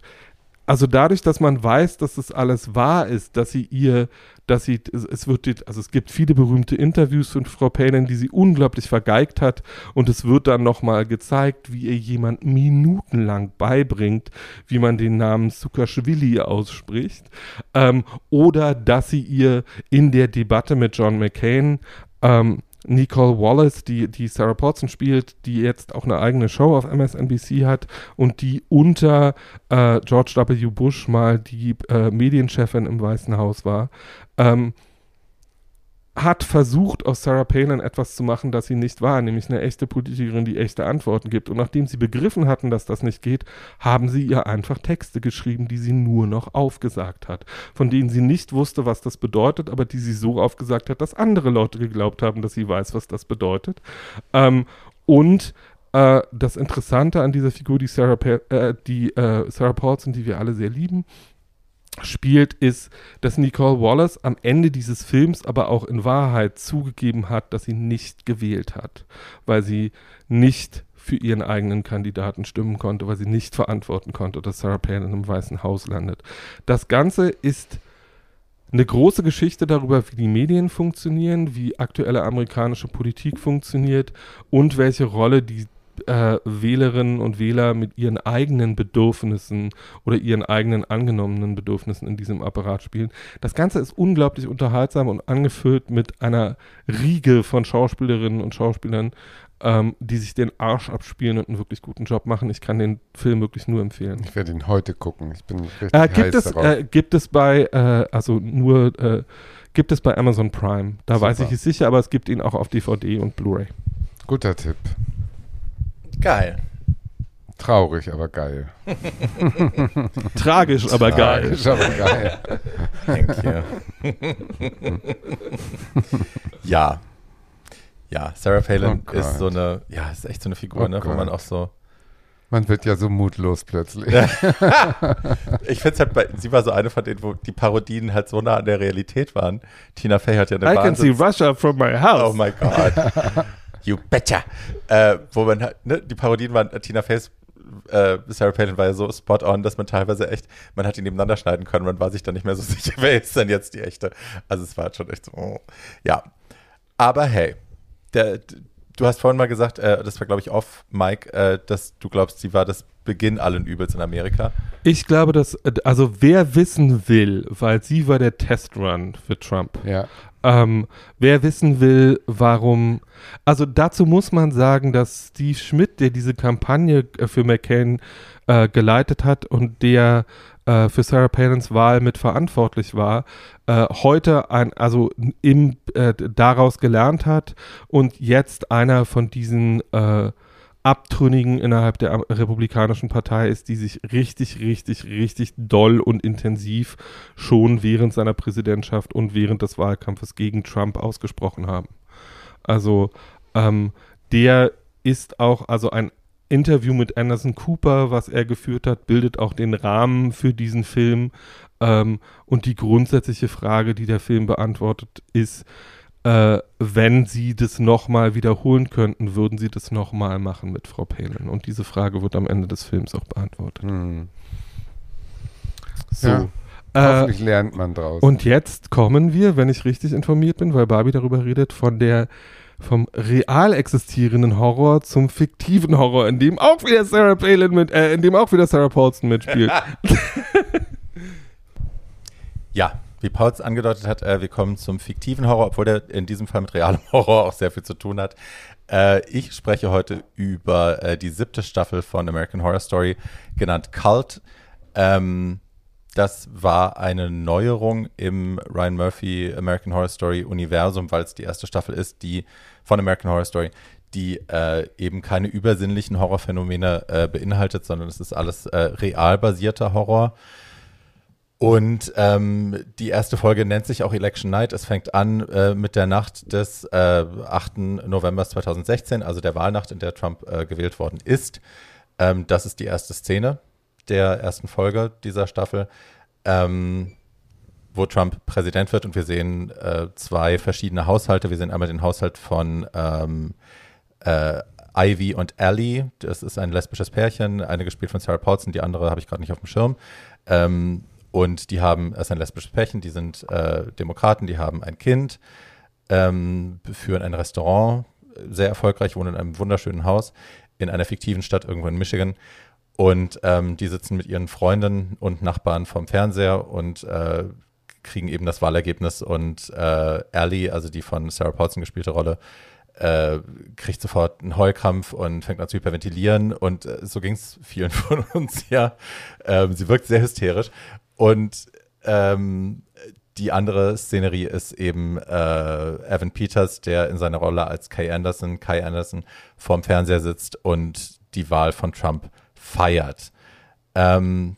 also dadurch, dass man weiß, dass das alles wahr ist, dass sie ihr, dass sie, es- wird, also es gibt viele berühmte Interviews von Frau Palin, die sie unglaublich vergeigt hat. Und es wird dann nochmal gezeigt, wie ihr jemand minutenlang beibringt, wie man den Namen Sukashvili ausspricht. Ähm, oder dass sie ihr in der Debatte mit John McCain ähm, Nicole Wallace, die, die Sarah Paulson spielt, die jetzt auch eine eigene Show auf MSNBC hat und die unter äh, George W. Bush mal die äh, Medienchefin im Weißen Haus war, ähm, hat versucht, aus Sarah Palin etwas zu machen, das sie nicht war, nämlich eine echte Politikerin, die echte Antworten gibt. Und nachdem sie begriffen hatten, dass das nicht geht, haben sie ihr einfach Texte geschrieben, die sie nur noch aufgesagt hat, von denen sie nicht wusste, was das bedeutet, aber die sie so aufgesagt hat, dass andere Leute geglaubt haben, dass sie weiß, was das bedeutet. Ähm, und äh, das Interessante an dieser Figur, die Sarah, pa äh, die, äh, Sarah Paulson, die wir alle sehr lieben, spielt, ist, dass Nicole Wallace am Ende dieses Films aber auch in Wahrheit zugegeben hat, dass sie nicht gewählt hat, weil sie nicht für ihren eigenen Kandidaten stimmen konnte, weil sie nicht verantworten konnte, dass Sarah Palin im Weißen Haus landet. Das Ganze ist eine große Geschichte darüber, wie die Medien funktionieren, wie aktuelle amerikanische Politik funktioniert und welche Rolle die äh, Wählerinnen und Wähler mit ihren eigenen Bedürfnissen oder ihren eigenen angenommenen Bedürfnissen in diesem Apparat spielen. Das Ganze ist unglaublich unterhaltsam und angefüllt mit einer Riege von Schauspielerinnen und Schauspielern, ähm, die sich den Arsch abspielen und einen wirklich guten Job machen. Ich kann den Film wirklich nur empfehlen. Ich werde ihn heute gucken. Ich bin richtig Äh, heiß gibt, es, darauf. äh, gibt es bei, äh, also nur, äh, gibt es bei Amazon Prime. Da Super. weiß ich es sicher, aber es gibt ihn auch auf DVD und Blu-ray. Guter Tipp. Geil. Traurig, aber geil. Tragisch, aber geil. Tragisch, aber geil. Thank you. ja. Ja, Sarah Palin Oh ist so eine, ja, ist echt so eine Figur, Oh ne, wo man auch so. Man wird ja so mutlos plötzlich. Ich finde es halt, bei, sie war so eine von denen, wo die Parodien halt so nah an der Realität waren. Tina Fey hat ja eine I can see Wahnsinns- Russia from my house. Oh my God. you betcha. Äh, wo man halt, ne, die Parodien waren, äh, Tina Feys äh, Sarah Palin war ja so spot on, dass man teilweise echt, man hat ihn nebeneinander schneiden können, man war sich dann nicht mehr so sicher, wer ist denn jetzt die echte. Also es war schon echt so, oh. ja. Aber hey, der, du hast vorhin mal gesagt, äh, das war glaube ich off, Mike, äh, dass du glaubst, sie war das Beginn allen Übels in Amerika. Ich glaube, dass, also wer wissen will, weil sie war der Testrun für Trump. Ja. Ähm, wer wissen will, warum, also dazu muss man sagen, dass Steve Schmidt, der diese Kampagne äh, für McCain äh, geleitet hat und der äh, für Sarah Palins Wahl mitverantwortlich war, äh, heute ein, also im, äh, daraus gelernt hat und jetzt einer von diesen äh, Abtrünnigen innerhalb der Republikanischen Partei ist, die sich richtig, richtig, richtig doll und intensiv schon während seiner Präsidentschaft und während des Wahlkampfes gegen Trump ausgesprochen haben. Also ähm, der ist auch, also ein Interview mit Anderson Cooper, was er geführt hat, bildet auch den Rahmen für diesen Film. Ähm, und die grundsätzliche Frage, die der Film beantwortet, ist, äh, wenn Sie das nochmal wiederholen könnten, würden Sie das nochmal machen mit Frau Palin? Und diese Frage wird am Ende des Films auch beantwortet. Hm. So. Ja. Äh, Hoffentlich lernt man draus. und jetzt kommen wir, wenn ich richtig informiert bin, weil Barbie darüber redet, von der vom real existierenden Horror zum fiktiven Horror, in dem auch wieder Sarah Palin mit, äh, in dem auch wieder Sarah Paulson mitspielt. Ja, wie Paul es angedeutet hat, äh, wir kommen zum fiktiven Horror, obwohl der in diesem Fall mit realem Horror auch sehr viel zu tun hat. Äh, ich spreche heute über äh, die siebte Staffel von American Horror Story, genannt Cult. Ähm, das war eine Neuerung im Ryan Murphy American Horror Story Universum, weil es die erste Staffel ist, die von American Horror Story, die äh, eben keine übersinnlichen Horrorphänomene äh, beinhaltet, sondern es ist alles äh, real basierter Horror. Und ähm, die erste Folge nennt sich auch Election Night. Es fängt an äh, mit der Nacht des äh, 8. November 2016, also der Wahlnacht, in der Trump äh, gewählt worden ist. Ähm, das ist die erste Szene der ersten Folge dieser Staffel, ähm, wo Trump Präsident wird und wir sehen äh, zwei verschiedene Haushalte. Wir sehen einmal den Haushalt von ähm, äh, Ivy und Ellie. Das ist ein lesbisches Pärchen, eine gespielt von Sarah Paulson, die andere habe ich gerade nicht auf dem Schirm. Ähm, und die haben, es ist ein lesbisches Pärchen, die sind äh, Demokraten, die haben ein Kind, ähm, führen ein Restaurant, sehr erfolgreich, wohnen in einem wunderschönen Haus in einer fiktiven Stadt irgendwo in Michigan. Und ähm, die sitzen mit ihren Freunden und Nachbarn vom Fernseher und äh, kriegen eben das Wahlergebnis. Und äh, Ellie, also die von Sarah Paulson gespielte Rolle, äh, kriegt sofort einen Heulkrampf und fängt an zu hyperventilieren. Und äh, so ging es vielen von uns ja. Ähm, sie wirkt sehr hysterisch. Und ähm, die andere Szenerie ist eben äh, Evan Peters, der in seiner Rolle als Kay Anderson, Kai Anderson vorm Fernseher sitzt und die Wahl von Trump feiert. Ähm,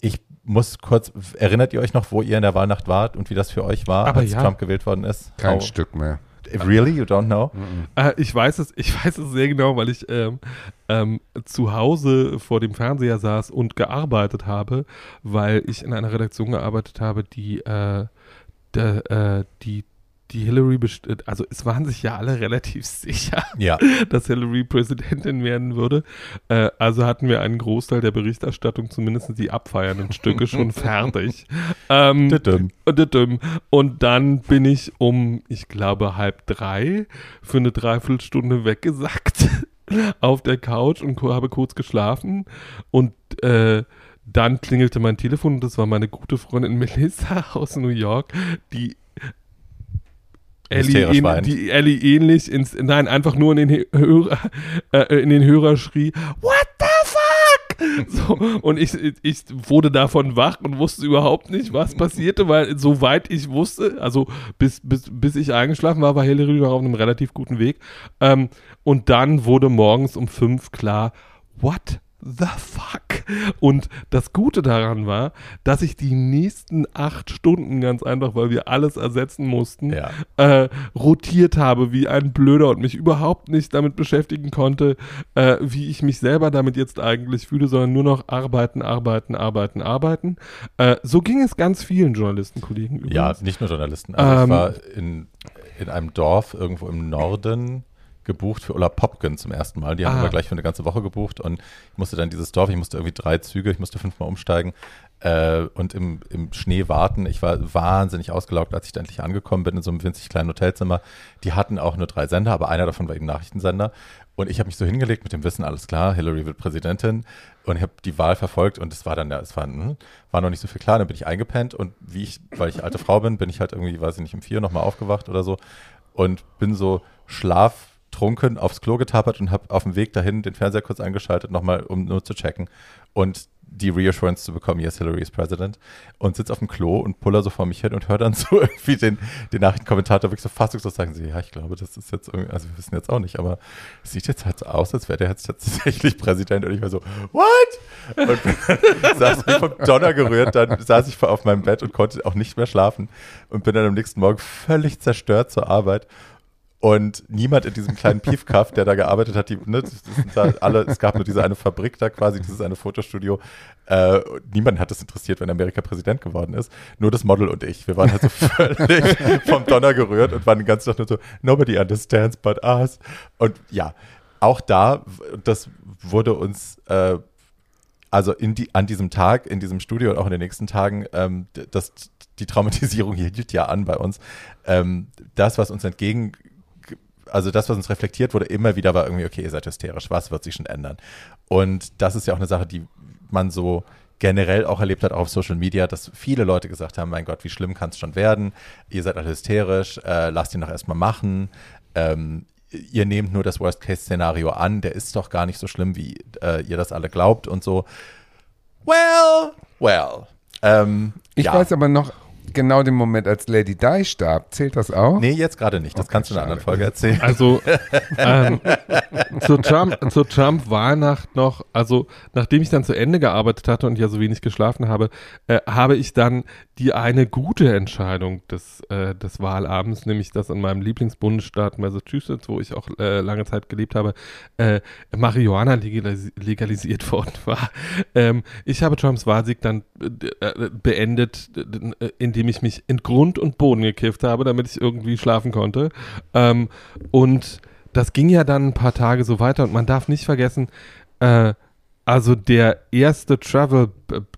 ich muss kurz, erinnert ihr euch noch, wo ihr in der Wahlnacht wart und wie das für euch war, Aber als ja. Trump gewählt worden ist? Kein How- Stück mehr. Really? You don't know? Äh, ich weiß es, ich weiß es sehr genau, weil ich ähm, ähm, zu Hause vor dem Fernseher saß und gearbeitet habe, weil ich in einer Redaktion gearbeitet habe, die äh, der, äh, die die Hillary also es waren sich ja alle relativ sicher, Ja. dass Hillary Präsidentin werden würde. Äh, also hatten wir einen Großteil der Berichterstattung, zumindest die abfeiernden Stücke, schon fertig. Ähm. Und dann bin ich um, ich glaube, halb drei für eine Dreiviertelstunde weggesackt auf der Couch und habe kurz geschlafen. Und äh, dann klingelte mein Telefon und das war meine gute Freundin Melissa aus New York, die Ellie, weint. die Ellie ähnlich ins, nein, einfach nur in den Hörer, äh, in den Hörer schrie, What the fuck? So, und ich, ich wurde davon wach und wusste überhaupt nicht, was passierte, weil soweit ich wusste, also bis, bis, bis ich eingeschlafen war, war Hillary noch auf einem relativ guten Weg. Ähm, und dann wurde morgens um fünf klar, what the fuck? Und das Gute daran war, dass ich die nächsten acht Stunden ganz einfach, weil wir alles ersetzen mussten, Ja. äh, rotiert habe wie ein Blöder und mich überhaupt nicht damit beschäftigen konnte, äh, wie ich mich selber damit jetzt eigentlich fühle, sondern nur noch arbeiten, arbeiten, arbeiten, arbeiten. Äh, so ging es ganz vielen Journalistenkollegen übrigens. Ja, nicht nur Journalisten. Also Ähm, ich war in, in einem Dorf irgendwo im Norden gebucht für Ulla Popkin zum ersten Mal. Die haben Ah. aber gleich für eine ganze Woche gebucht und ich musste dann dieses Dorf, ich musste irgendwie drei Züge, ich musste fünfmal umsteigen äh, und im, im Schnee warten. Ich war wahnsinnig ausgelaugt, als ich da endlich angekommen bin in so einem winzig kleinen Hotelzimmer. Die hatten auch nur drei Sender, aber einer davon war eben Nachrichtensender. Und ich habe mich so hingelegt mit dem Wissen, alles klar, Hillary wird Präsidentin. Und ich habe die Wahl verfolgt und es war dann, ja, es war, hm, war noch nicht so viel klar. Dann bin ich eingepennt und wie ich, weil ich alte Frau bin, bin ich halt irgendwie, weiß ich nicht, um vier nochmal aufgewacht oder so und bin so schlaftrunken aufs Klo getapert und habe auf dem Weg dahin den Fernseher kurz eingeschaltet, nochmal, um nur zu checken und die Reassurance zu bekommen, yes, Hillary is President und sitze auf dem Klo und puller so vor mich hin und höre dann so irgendwie den, den Nachrichtenkommentator wirklich so fassungslos sagen, sie, ja, ich glaube, das ist jetzt irgendwie, also wir wissen jetzt auch nicht, aber es sieht jetzt halt so aus, als wäre der jetzt tatsächlich Präsident und ich war so, what? Und bin- saß mich vom Donner gerührt, dann saß ich auf meinem Bett und konnte auch nicht mehr schlafen und bin dann am nächsten Morgen völlig zerstört zur Arbeit und niemand in diesem kleinen Piefkaff, der da gearbeitet hat, die, ne, das da alle, es gab nur diese eine Fabrik da quasi, dieses eine Fotostudio. Äh, niemand hat es interessiert, wenn Amerika Präsident geworden ist. Nur das Model und ich. Wir waren halt so völlig vom Donner gerührt und waren den ganzen Tag nur so, nobody understands but us. Und ja, auch da, das wurde uns äh, also in die, an diesem Tag, in diesem Studio und auch in den nächsten Tagen, ähm, das, die Traumatisierung hier hielt ja an bei uns. Ähm, das, was uns entgegen, also das, was uns reflektiert wurde, immer wieder war irgendwie, okay, ihr seid hysterisch, was wird sich schon ändern? Und das ist ja auch eine Sache, die man so generell auch erlebt hat, auch auf Social Media, dass viele Leute gesagt haben, mein Gott, wie schlimm kann es schon werden? Ihr seid alle hysterisch, äh, lasst ihn doch erstmal machen. Ähm, ihr nehmt nur das Worst-Case-Szenario an, der ist doch gar nicht so schlimm, wie äh, ihr das alle glaubt und so. Well, well. Ähm, Ich ja. weiß aber noch genau den Moment, als Lady Di starb. Zählt das auch? Nee, jetzt gerade nicht. Das Okay, kannst du in einer anderen. Folge erzählen. Also ähm, zur Trump, zur Trump-Wahlnacht noch, also nachdem ich dann zu Ende gearbeitet hatte und ja so wenig geschlafen habe, äh, habe ich dann die eine gute Entscheidung des, äh, des Wahlabends, nämlich dass in meinem Lieblingsbundesstaat Massachusetts, wo ich auch äh, lange Zeit gelebt habe, äh, Marihuana legalis legalisiert worden war. Ähm, ich habe Trumps Wahlsieg dann äh, äh, beendet, äh, indem ich mich in Grund und Boden gekifft habe, damit ich irgendwie schlafen konnte. Ähm, und das ging ja dann ein paar Tage so weiter und man darf nicht vergessen, äh, also der erste Travel,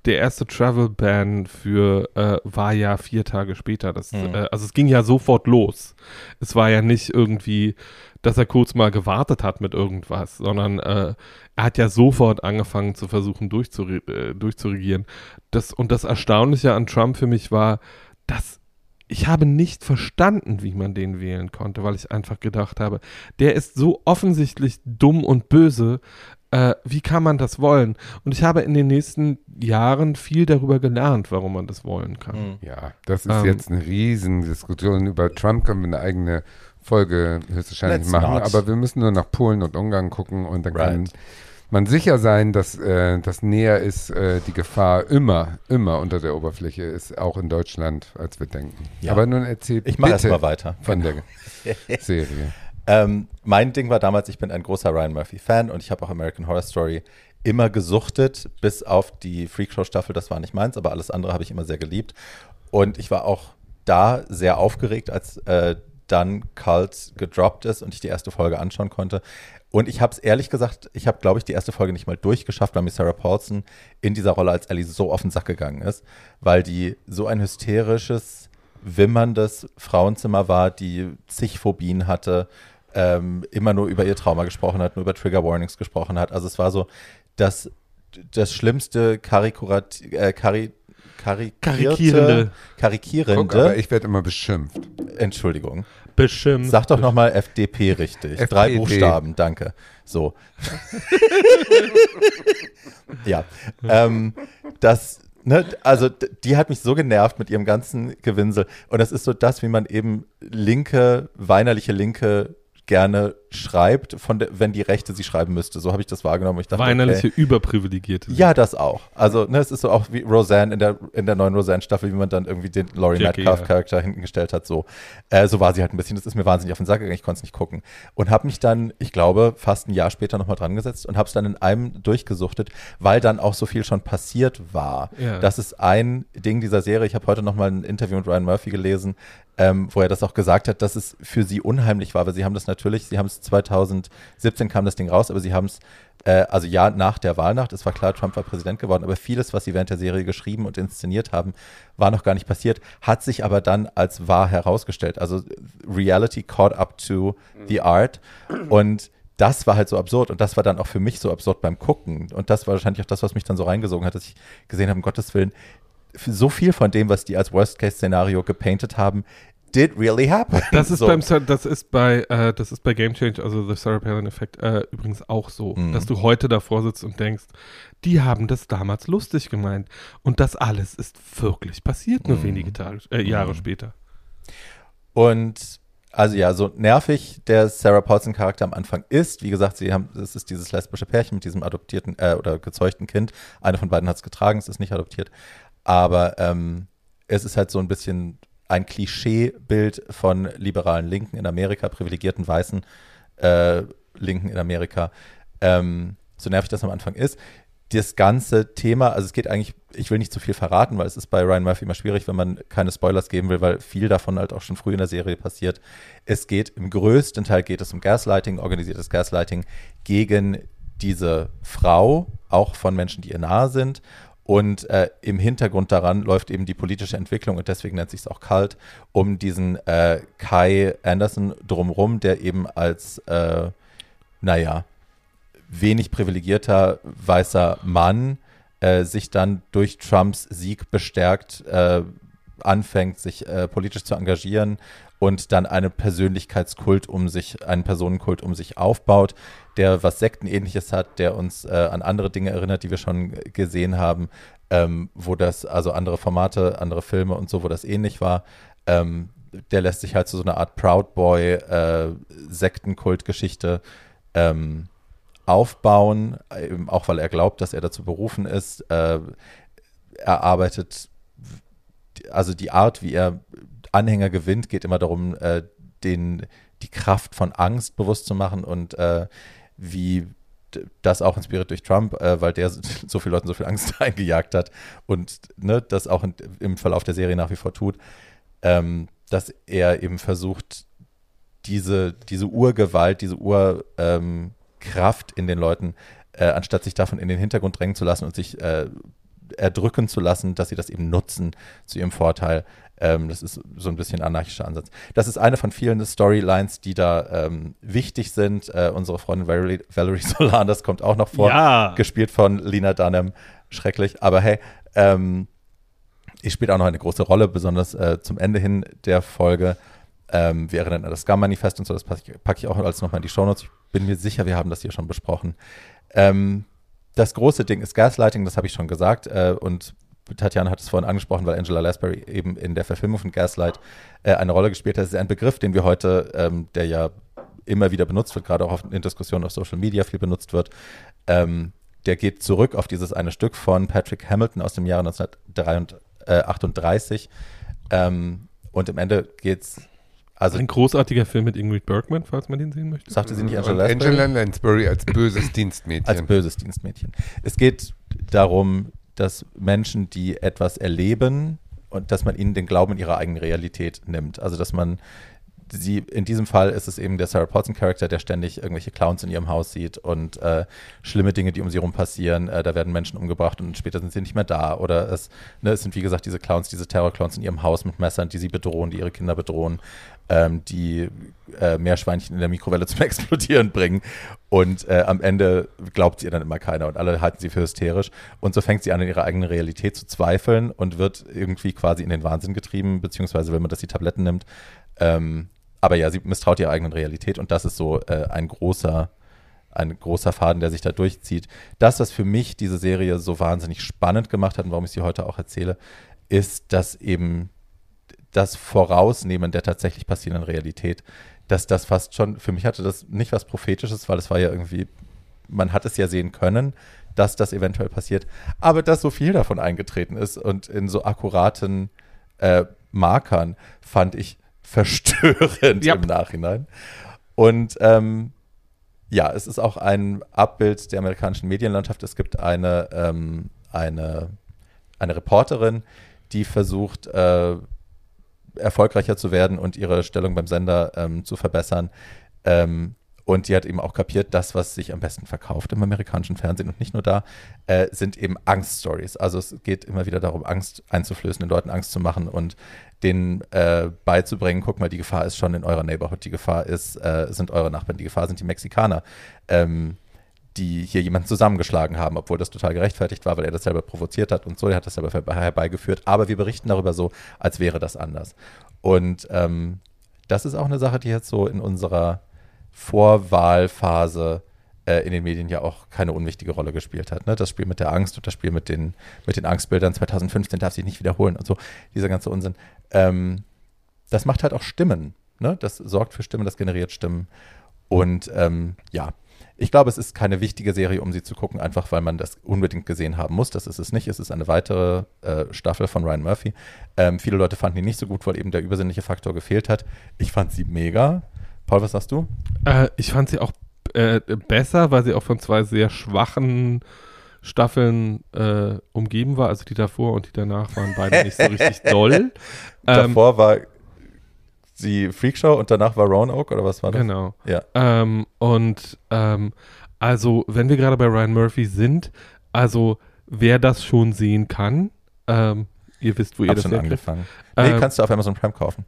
der erste Travel Ban für äh, war ja vier Tage später. Das, Mhm. äh, also es ging ja sofort los. Es war ja nicht irgendwie, dass er kurz mal gewartet hat mit irgendwas, sondern äh, er hat ja sofort angefangen zu versuchen durchzure äh, durchzuregieren. Das, und das Erstaunliche an Trump für mich war, dass ich habe nicht verstanden, wie man den wählen konnte, weil ich einfach gedacht habe, der ist so offensichtlich dumm und böse. Äh, wie kann man das wollen? Und ich habe in den nächsten Jahren viel darüber gelernt, warum man das wollen kann. Mhm. Ja, das ist Ähm. jetzt eine riesen Diskussion. Über Trump können wir eine eigene Folge höchstwahrscheinlich Let's machen, not. aber wir müssen nur nach Polen und Ungarn gucken und dann kann Right. man sicher sein, dass äh, das näher ist, äh, die Gefahr immer, immer unter der Oberfläche ist, auch in Deutschland, als wir denken. Ja. Aber nun erzählt Ich mache bitte erstmal weiter. von der Serie. Ähm, mein Ding war damals, ich bin ein großer Ryan Murphy-Fan und ich habe auch American Horror Story immer gesuchtet, bis auf die Freakshow-Staffel, das war nicht meins, aber alles andere habe ich immer sehr geliebt. Und ich war auch da sehr aufgeregt, als äh, dann Cult gedroppt ist und ich die erste Folge anschauen konnte. Und ich habe es ehrlich gesagt, ich habe, glaube ich, die erste Folge nicht mal durchgeschafft, weil mir Sarah Paulson in dieser Rolle als Ellie so auf den Sack gegangen ist, weil die so ein hysterisches, wimmerndes Frauenzimmer war, die zig Phobien hatte, ähm, immer nur über ihr Trauma gesprochen hat, nur über Trigger Warnings gesprochen hat. Also es war so das, das schlimmste Karikurat, äh, Kari, karikierte, Karikierende. karikierende, Guck, aber ich werde immer beschimpft. Entschuldigung. Bestimmt. Sag doch nochmal FDP richtig. Drei FDP. Buchstaben, danke. So. ja. Ähm, das, ne, also die hat mich so genervt mit ihrem ganzen Gewinsel. Und das ist so das, wie man eben linke, weinerliche Linke gerne schreibt, von der, wenn die Rechte sie schreiben müsste. So habe ich das wahrgenommen. Ich dachte, Weinerliche okay. Überprivilegierte. Ja, das auch. Also, ne, es ist so auch wie Roseanne in der, in der neuen Roseanne-Staffel, wie man dann irgendwie den Laurie Metcalf-Charakter hinten gestellt hat. So. Äh, so war sie halt ein bisschen. Das ist mir wahnsinnig auf den Sack gegangen. Ich konnte es nicht gucken. Und habe mich dann, ich glaube, fast ein Jahr später nochmal dran gesetzt und habe es dann in einem durchgesuchtet, weil dann auch so viel schon passiert war. Ja. Das ist ein Ding dieser Serie. Ich habe heute nochmal ein Interview mit Ryan Murphy gelesen, ähm, wo er das auch gesagt hat, dass es für sie unheimlich war, weil sie haben das natürlich, sie haben es März 2017 kam das Ding raus, aber sie haben es äh, also ja, nach der Wahlnacht, es war klar, Trump war Präsident geworden, aber vieles, was sie während der Serie geschrieben und inszeniert haben, war noch gar nicht passiert, hat sich aber dann als wahr herausgestellt. Also Reality caught up to the art und das war halt so absurd und das war dann auch für mich so absurd beim Gucken und das war wahrscheinlich auch das, was mich dann so reingesogen hat, dass ich gesehen habe, um Gottes Willen, so viel von dem, was die als Worst-Case-Szenario gepainted haben, did really happen. Das ist, so. beim, das ist bei, äh, das ist bei Game Change, also The Sarah Palin-Effekt, äh, übrigens auch so, Mhm. dass du heute davor sitzt und denkst, die haben das damals lustig gemeint. Und das alles ist wirklich passiert, nur Mhm. wenige Tage, äh, Jahre Mhm. später. Und also ja, so nervig der Sarah Paulson Charakter am Anfang ist, wie gesagt, sie haben, es ist dieses lesbische Pärchen mit diesem adoptierten äh, oder gezeugten Kind. Eine von beiden hat es getragen, es ist nicht adoptiert. Aber ähm, es ist halt so ein bisschen ein Klischeebild von liberalen Linken in Amerika, privilegierten weißen äh, Linken in Amerika. Ähm, so nervig das am Anfang ist. Das ganze Thema, also es geht eigentlich, ich will nicht zu viel verraten, weil es ist bei Ryan Murphy immer schwierig, wenn man keine Spoilers geben will, weil viel davon halt auch schon früh in der Serie passiert. Es geht im größten Teil geht es um Gaslighting, organisiertes Gaslighting gegen diese Frau, auch von Menschen, die ihr nahe sind. Und äh, im Hintergrund daran läuft eben die politische Entwicklung und deswegen nennt sich es auch Kalt, um diesen äh, Kai Anderson drumrum, der eben als, äh, naja, wenig privilegierter weißer Mann äh, sich dann durch Trumps Sieg bestärkt äh, anfängt, sich äh, politisch zu engagieren und dann einen Persönlichkeitskult um sich, einen Personenkult um sich aufbaut, der was Sektenähnliches hat, der uns äh, an andere Dinge erinnert, die wir schon gesehen haben, ähm, wo das, also andere Formate, andere Filme und so, wo das ähnlich war. Ähm, der lässt sich halt zu so einer Art Proud Boy äh, Sektenkult-Geschichte ähm, aufbauen, eben auch weil er glaubt, dass er dazu berufen ist. Äh, er arbeitet, also die Art, wie er Anhänger gewinnt, geht immer darum, äh, den, die Kraft von Angst bewusst zu machen und äh, wie das auch inspiriert durch Trump, äh, weil der so vielen Leuten so viel Angst eingejagt hat und ne, das auch in, im Verlauf der Serie nach wie vor tut, ähm, dass er eben versucht, diese, diese Urgewalt, diese Urkraft ähm, in den Leuten, äh, anstatt sich davon in den Hintergrund drängen zu lassen und sich äh, erdrücken zu lassen, dass sie das eben nutzen zu ihrem Vorteil. Ähm, das ist so ein bisschen ein anarchischer Ansatz. Das ist eine von vielen Storylines, die da ähm, wichtig sind. Äh, unsere Freundin Valerie, Valerie Solan, das kommt auch noch vor, Ja. gespielt von Lena Dunham. Schrecklich, aber hey, ähm, die spielt auch noch eine große Rolle, besonders äh, zum Ende hin der Folge. Ähm, wir erinnern an das Scum-Manifest und so, das packe ich, pack ich auch alles nochmal in die Shownotes. Ich bin mir sicher, wir haben das hier schon besprochen. Ähm, das große Ding ist Gaslighting, das habe ich schon gesagt. Äh, und Tatjana hat es vorhin angesprochen, weil Angela Lansbury eben in der Verfilmung von Gaslight äh, eine Rolle gespielt hat. Das ist ein Begriff, den wir heute, ähm, der ja immer wieder benutzt wird, gerade auch in Diskussionen auf Social Media viel benutzt wird. Ähm, der geht zurück auf dieses eine Stück von Patrick Hamilton aus dem Jahre 1938. Ähm, und im Ende geht es, also Ein großartiger Film mit Ingrid Bergman, falls man den sehen möchte. sagte sie nicht Und Angela Lansbury? Angela Lansbury als böses Dienstmädchen. als böses Dienstmädchen. Es geht darum, dass Menschen, die etwas erleben und dass man ihnen den Glauben in ihre eigene Realität nimmt. Also dass man sie, in diesem Fall ist es eben der Sarah Paulson Charakter, der ständig irgendwelche Clowns in ihrem Haus sieht und äh, schlimme Dinge, die um sie rum passieren. Äh, da werden Menschen umgebracht und später sind sie nicht mehr da. Oder es, ne, es sind wie gesagt diese Clowns, diese Terrorclowns in ihrem Haus mit Messern, die sie bedrohen, die ihre Kinder bedrohen, ähm, die äh, Meerschweinchen in der Mikrowelle zum Explodieren bringen. Und äh, am Ende glaubt sie ihr dann immer keiner und alle halten sie für hysterisch. Und so fängt sie an, in ihrer eigenen Realität zu zweifeln und wird irgendwie quasi in den Wahnsinn getrieben, beziehungsweise wenn man das die Tabletten nimmt. Ähm, aber ja, sie misstraut ihrer eigenen Realität und das ist so äh, ein großer, ein großer Faden, der sich da durchzieht. Das, was für mich diese Serie so wahnsinnig spannend gemacht hat und warum ich sie heute auch erzähle, ist, dass eben das Vorausnehmen der tatsächlich passierenden Realität, dass das fast schon, für mich hatte das nicht was Prophetisches, weil es war ja irgendwie, man hat es ja sehen können, dass das eventuell passiert, aber dass so viel davon eingetreten ist und in so akkuraten äh, Markern fand ich verstörend Ja. im Nachhinein. Und ähm, ja, es ist auch ein Abbild der amerikanischen Medienlandschaft. Es gibt eine, ähm, eine, eine Reporterin, die versucht, äh, erfolgreicher zu werden und ihre Stellung beim Sender ähm, zu verbessern. Ähm, Und die hat eben auch kapiert, das, was sich am besten verkauft im amerikanischen Fernsehen und nicht nur da, äh, sind eben Angststories. Also es geht immer wieder darum, Angst einzuflößen, den Leuten Angst zu machen und denen äh, beizubringen, guck mal, die Gefahr ist schon in eurer Neighborhood, die Gefahr ist, äh, sind eure Nachbarn, die Gefahr sind die Mexikaner. Ähm, die hier jemanden zusammengeschlagen haben, obwohl das total gerechtfertigt war, weil er das selber provoziert hat und so, er hat das selber herbeigeführt. Aber wir berichten darüber so, als wäre das anders. Und ähm, das ist auch eine Sache, die jetzt so in unserer Vorwahlphase äh, in den Medien ja auch keine unwichtige Rolle gespielt hat. Ne? Das Spiel mit der Angst und das Spiel mit den, mit den Angstbildern 2015 darf sich nicht wiederholen und so, dieser ganze Unsinn. Ähm, das macht halt auch Stimmen. Ne? Das sorgt für Stimmen, das generiert Stimmen. Und ähm, ja, ich glaube, es ist keine wichtige Serie, um sie zu gucken, einfach weil man das unbedingt gesehen haben muss. Das ist es nicht. Es ist eine weitere äh, Staffel von Ryan Murphy. Ähm, viele Leute fanden die nicht so gut, weil eben der übersinnliche Faktor gefehlt hat. Ich fand sie mega. Paul, was sagst du? Äh, ich fand sie auch äh, besser, weil sie auch von zwei sehr schwachen Staffeln äh, umgeben war. Also die davor und die danach waren beide nicht so richtig doll. Ähm, Davor war die Freakshow und danach war Roanoke oder was war das? Genau. Ja. Ähm, und ähm, also, wenn wir gerade bei Ryan Murphy sind, also wer das schon sehen kann, ähm, ihr wisst, wo ihr Hab das schon angefangen. Nee, Ähm, kannst du auf Amazon Prime kaufen.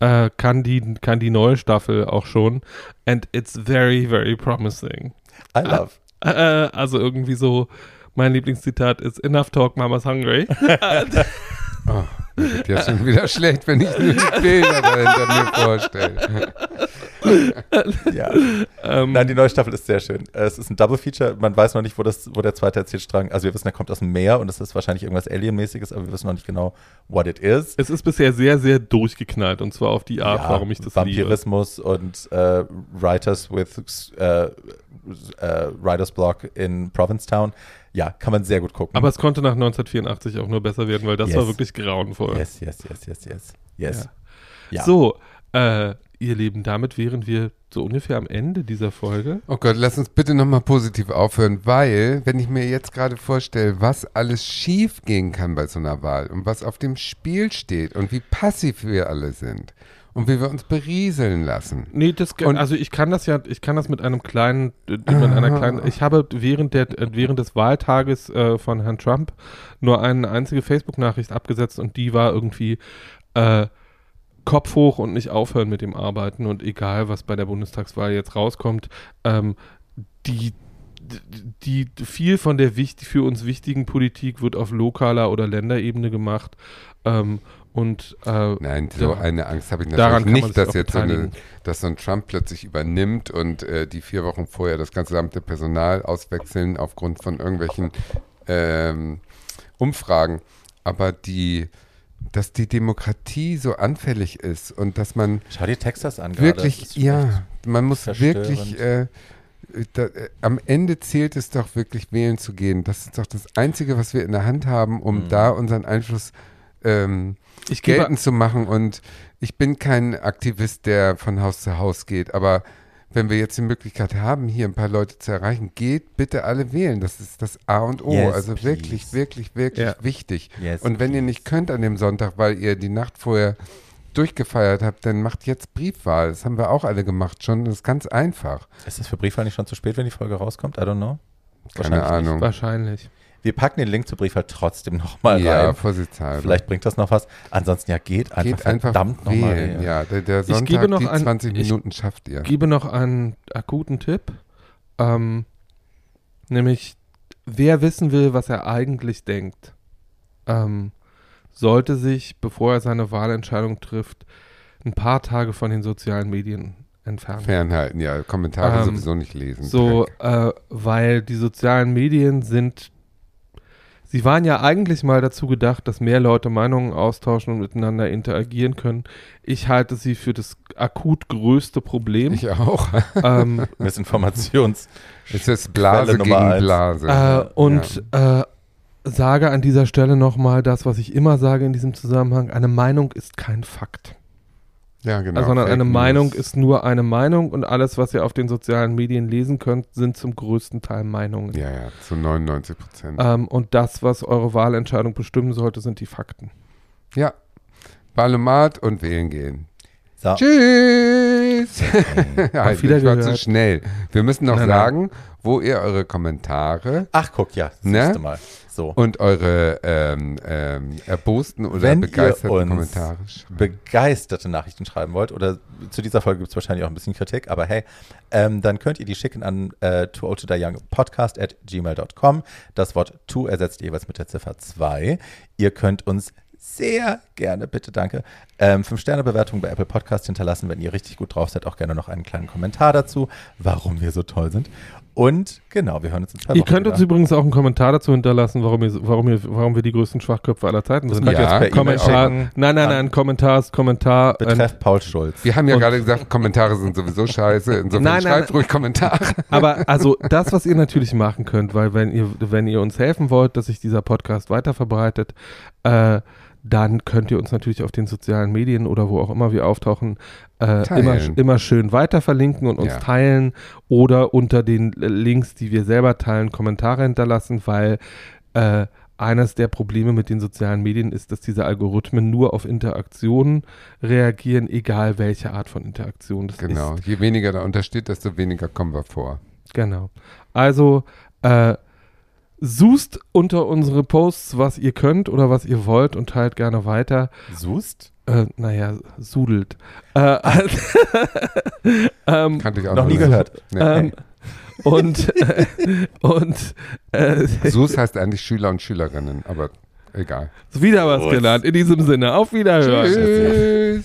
äh, kann, die, kann die neue Staffel auch schon. And it's very, very promising. I love. Äh, also irgendwie so, mein Lieblingszitat ist Enough talk, Mama's hungry. Oh, wird ja schon wieder schlecht, wenn ich nur die Bilder dahinter mir vorstelle. Ja. ähm, Nein, die neue Staffel ist sehr schön. Es ist ein Double Feature. Man weiß noch nicht, wo, das, wo der zweite Erzählstrang. Also wir wissen, er kommt aus dem Meer und es ist wahrscheinlich irgendwas Alienmäßiges, aber wir wissen noch nicht genau, what it is. es ist bisher sehr, sehr durchgeknallt und zwar auf die Art, Ja, warum ich das liebe. Vampirismus und äh, Writers with äh, äh, Writers Block in Provincetown. Ja, kann man sehr gut gucken. Aber es konnte nach 1984 auch nur besser werden, weil das Yes. war wirklich grauenvoll. yes, yes, yes, yes, yes. Yes. Ja. So, äh, ihr Lieben, damit wären wir so ungefähr am Ende dieser Folge. Oh Gott, lass uns bitte nochmal positiv aufhören, weil, wenn ich mir jetzt gerade vorstelle, was alles schief gehen kann bei so einer Wahl und was auf dem Spiel steht und wie passiv wir alle sind und wie wir uns berieseln lassen. Nee, das, Und- also ich kann das ja, ich kann das mit einem kleinen, äh, mit einer kleinen, ich habe während der, äh, während des Wahltages äh, von Herrn Trump nur eine einzige Facebook-Nachricht abgesetzt und die war irgendwie äh, Kopf hoch und nicht aufhören mit dem Arbeiten und egal, was bei der Bundestagswahl jetzt rauskommt, ähm, die die die- viel von der wichtig, für uns wichtigen Politik wird auf lokaler oder Länderebene gemacht ähm, und äh, Nein, so Ja. eine Angst habe ich natürlich nicht, dass jetzt so eine, dass so ein Trump plötzlich übernimmt und äh, die vier Wochen vorher das gesamte Personal auswechseln aufgrund von irgendwelchen ähm, Umfragen. Aber die, dass die Demokratie so anfällig ist und dass man Schau dir Texas an. wirklich, ja, man muss wirklich, äh, da, äh, am Ende zählt es doch wirklich wählen zu gehen. Das ist doch das Einzige, was wir in der Hand haben, um Mhm. da unseren Einfluss ähm, ich geltend zu machen. Und ich bin kein Aktivist, der von Haus zu Haus geht, aber wenn wir jetzt die Möglichkeit haben, hier ein paar Leute zu erreichen, geht bitte alle wählen. Das ist das A und O. Yes, also please. wirklich, wirklich, wirklich Ja. wichtig. Yes, und wenn ihr nicht könnt an dem Sonntag, weil ihr die Nacht vorher durchgefeiert habt, dann macht jetzt Briefwahl. Das haben wir auch alle gemacht schon. Das ist ganz einfach. Ist das für Briefwahl nicht schon zu spät, wenn die Folge rauskommt? I don't know. Keine Wahrscheinlich nicht. Ahnung. wahrscheinlich. Wir packen den Link zur Briefwahl trotzdem nochmal ja, rein. vorsichtshalber. Vielleicht bringt das noch was. Ansonsten ja, geht einfach Geht einfach verdammt nochmal. Ja, der, der gebe Sonntag, noch die ein- 20 ich- Minuten schafft ihr. gebe noch einen akuten Tipp. Ähm, nämlich, wer wissen will, was er eigentlich denkt, ähm, sollte sich, bevor er seine Wahlentscheidung trifft, ein paar Tage von den sozialen Medien entfernen. Fernhalten, ja. Kommentare Ähm, sowieso nicht lesen. So, äh, weil die sozialen Medien sind, sie waren ja eigentlich mal dazu gedacht, dass mehr Leute Meinungen austauschen und miteinander interagieren können. Ich halte sie für das akut größte Problem. Ich auch. ähm, Missinformations. Es ist Blase Quelle gegen. Blase. Äh, und äh, sage an dieser Stelle nochmal das, was ich immer sage in diesem Zusammenhang: Eine Meinung ist kein Fakt, ja, genau. sondern Fake eine News. Meinung ist nur eine Meinung und alles, was ihr auf den sozialen Medien lesen könnt, sind zum größten Teil Meinungen. Ja, ja, zu 99 Prozent. Ähm, und das, was eure Wahlentscheidung bestimmen sollte, sind die Fakten. Ja. Ballomat und wählen gehen. So. Tschüss. Ja, Auf ich war zu schnell. Wir müssen noch Nein, nein. sagen, wo ihr eure Kommentare Ach, guck, ja, das Ne? nächste Mal. So. und eure ähm, ähm, erbosten oder Wenn begeisterten Kommentare begeisterte Nachrichten schreiben wollt, oder zu dieser Folge gibt es wahrscheinlich auch ein bisschen Kritik, aber hey, ähm, dann könnt ihr die schicken an äh, too old to die young podcast at gmail.com. Das Wort to ersetzt jeweils mit der Ziffer 2. Ihr könnt uns sehr gerne, bitte danke, ähm, 5-Sterne-Bewertung bei Apple Podcast hinterlassen. Wenn ihr richtig gut drauf seid, auch gerne noch einen kleinen Kommentar dazu, warum wir so toll sind. Und genau, wir hören uns in zwei Ihr Wochen könnt uns wieder. übrigens auch einen Kommentar dazu hinterlassen, warum, ihr, warum, ihr, warum wir die größten Schwachköpfe aller Zeiten sind. könnt ihr Ja, jetzt Kommentar. schicken. Nein, nein, nein, Kommentar ist Kommentar. ähm, Betreff Paul Schulz. Wir haben ja Und- gerade gesagt, Kommentare sind sowieso scheiße. Insofern Nein, nein, schreibt nein. ruhig Kommentare. Aber also das, was ihr natürlich machen könnt, weil wenn ihr, wenn ihr uns helfen wollt, dass sich dieser Podcast weiter verbreitet, äh, dann könnt ihr uns natürlich auf den sozialen Medien oder wo auch immer wir auftauchen, äh, immer, immer schön weiter verlinken und uns Ja. teilen oder unter den Links, die wir selber teilen, Kommentare hinterlassen, weil äh, eines der Probleme mit den sozialen Medien ist, dass diese Algorithmen nur auf Interaktionen reagieren, egal welche Art von Interaktion das Genau. ist. Je weniger da untersteht, desto weniger kommen wir vor. Genau. Also, äh, sucht unter unsere Posts, was ihr könnt oder was ihr wollt und teilt gerne weiter. Sust? Äh, naja, sudelt. Äh, ähm, Kannte ich auch Noch nie gehört. Nee. ähm, und äh, und äh, SUS heißt eigentlich Schüler und Schülerinnen, aber egal. wieder was Gut. gelernt. In diesem Sinne, auf Wiederhören. Tschüss.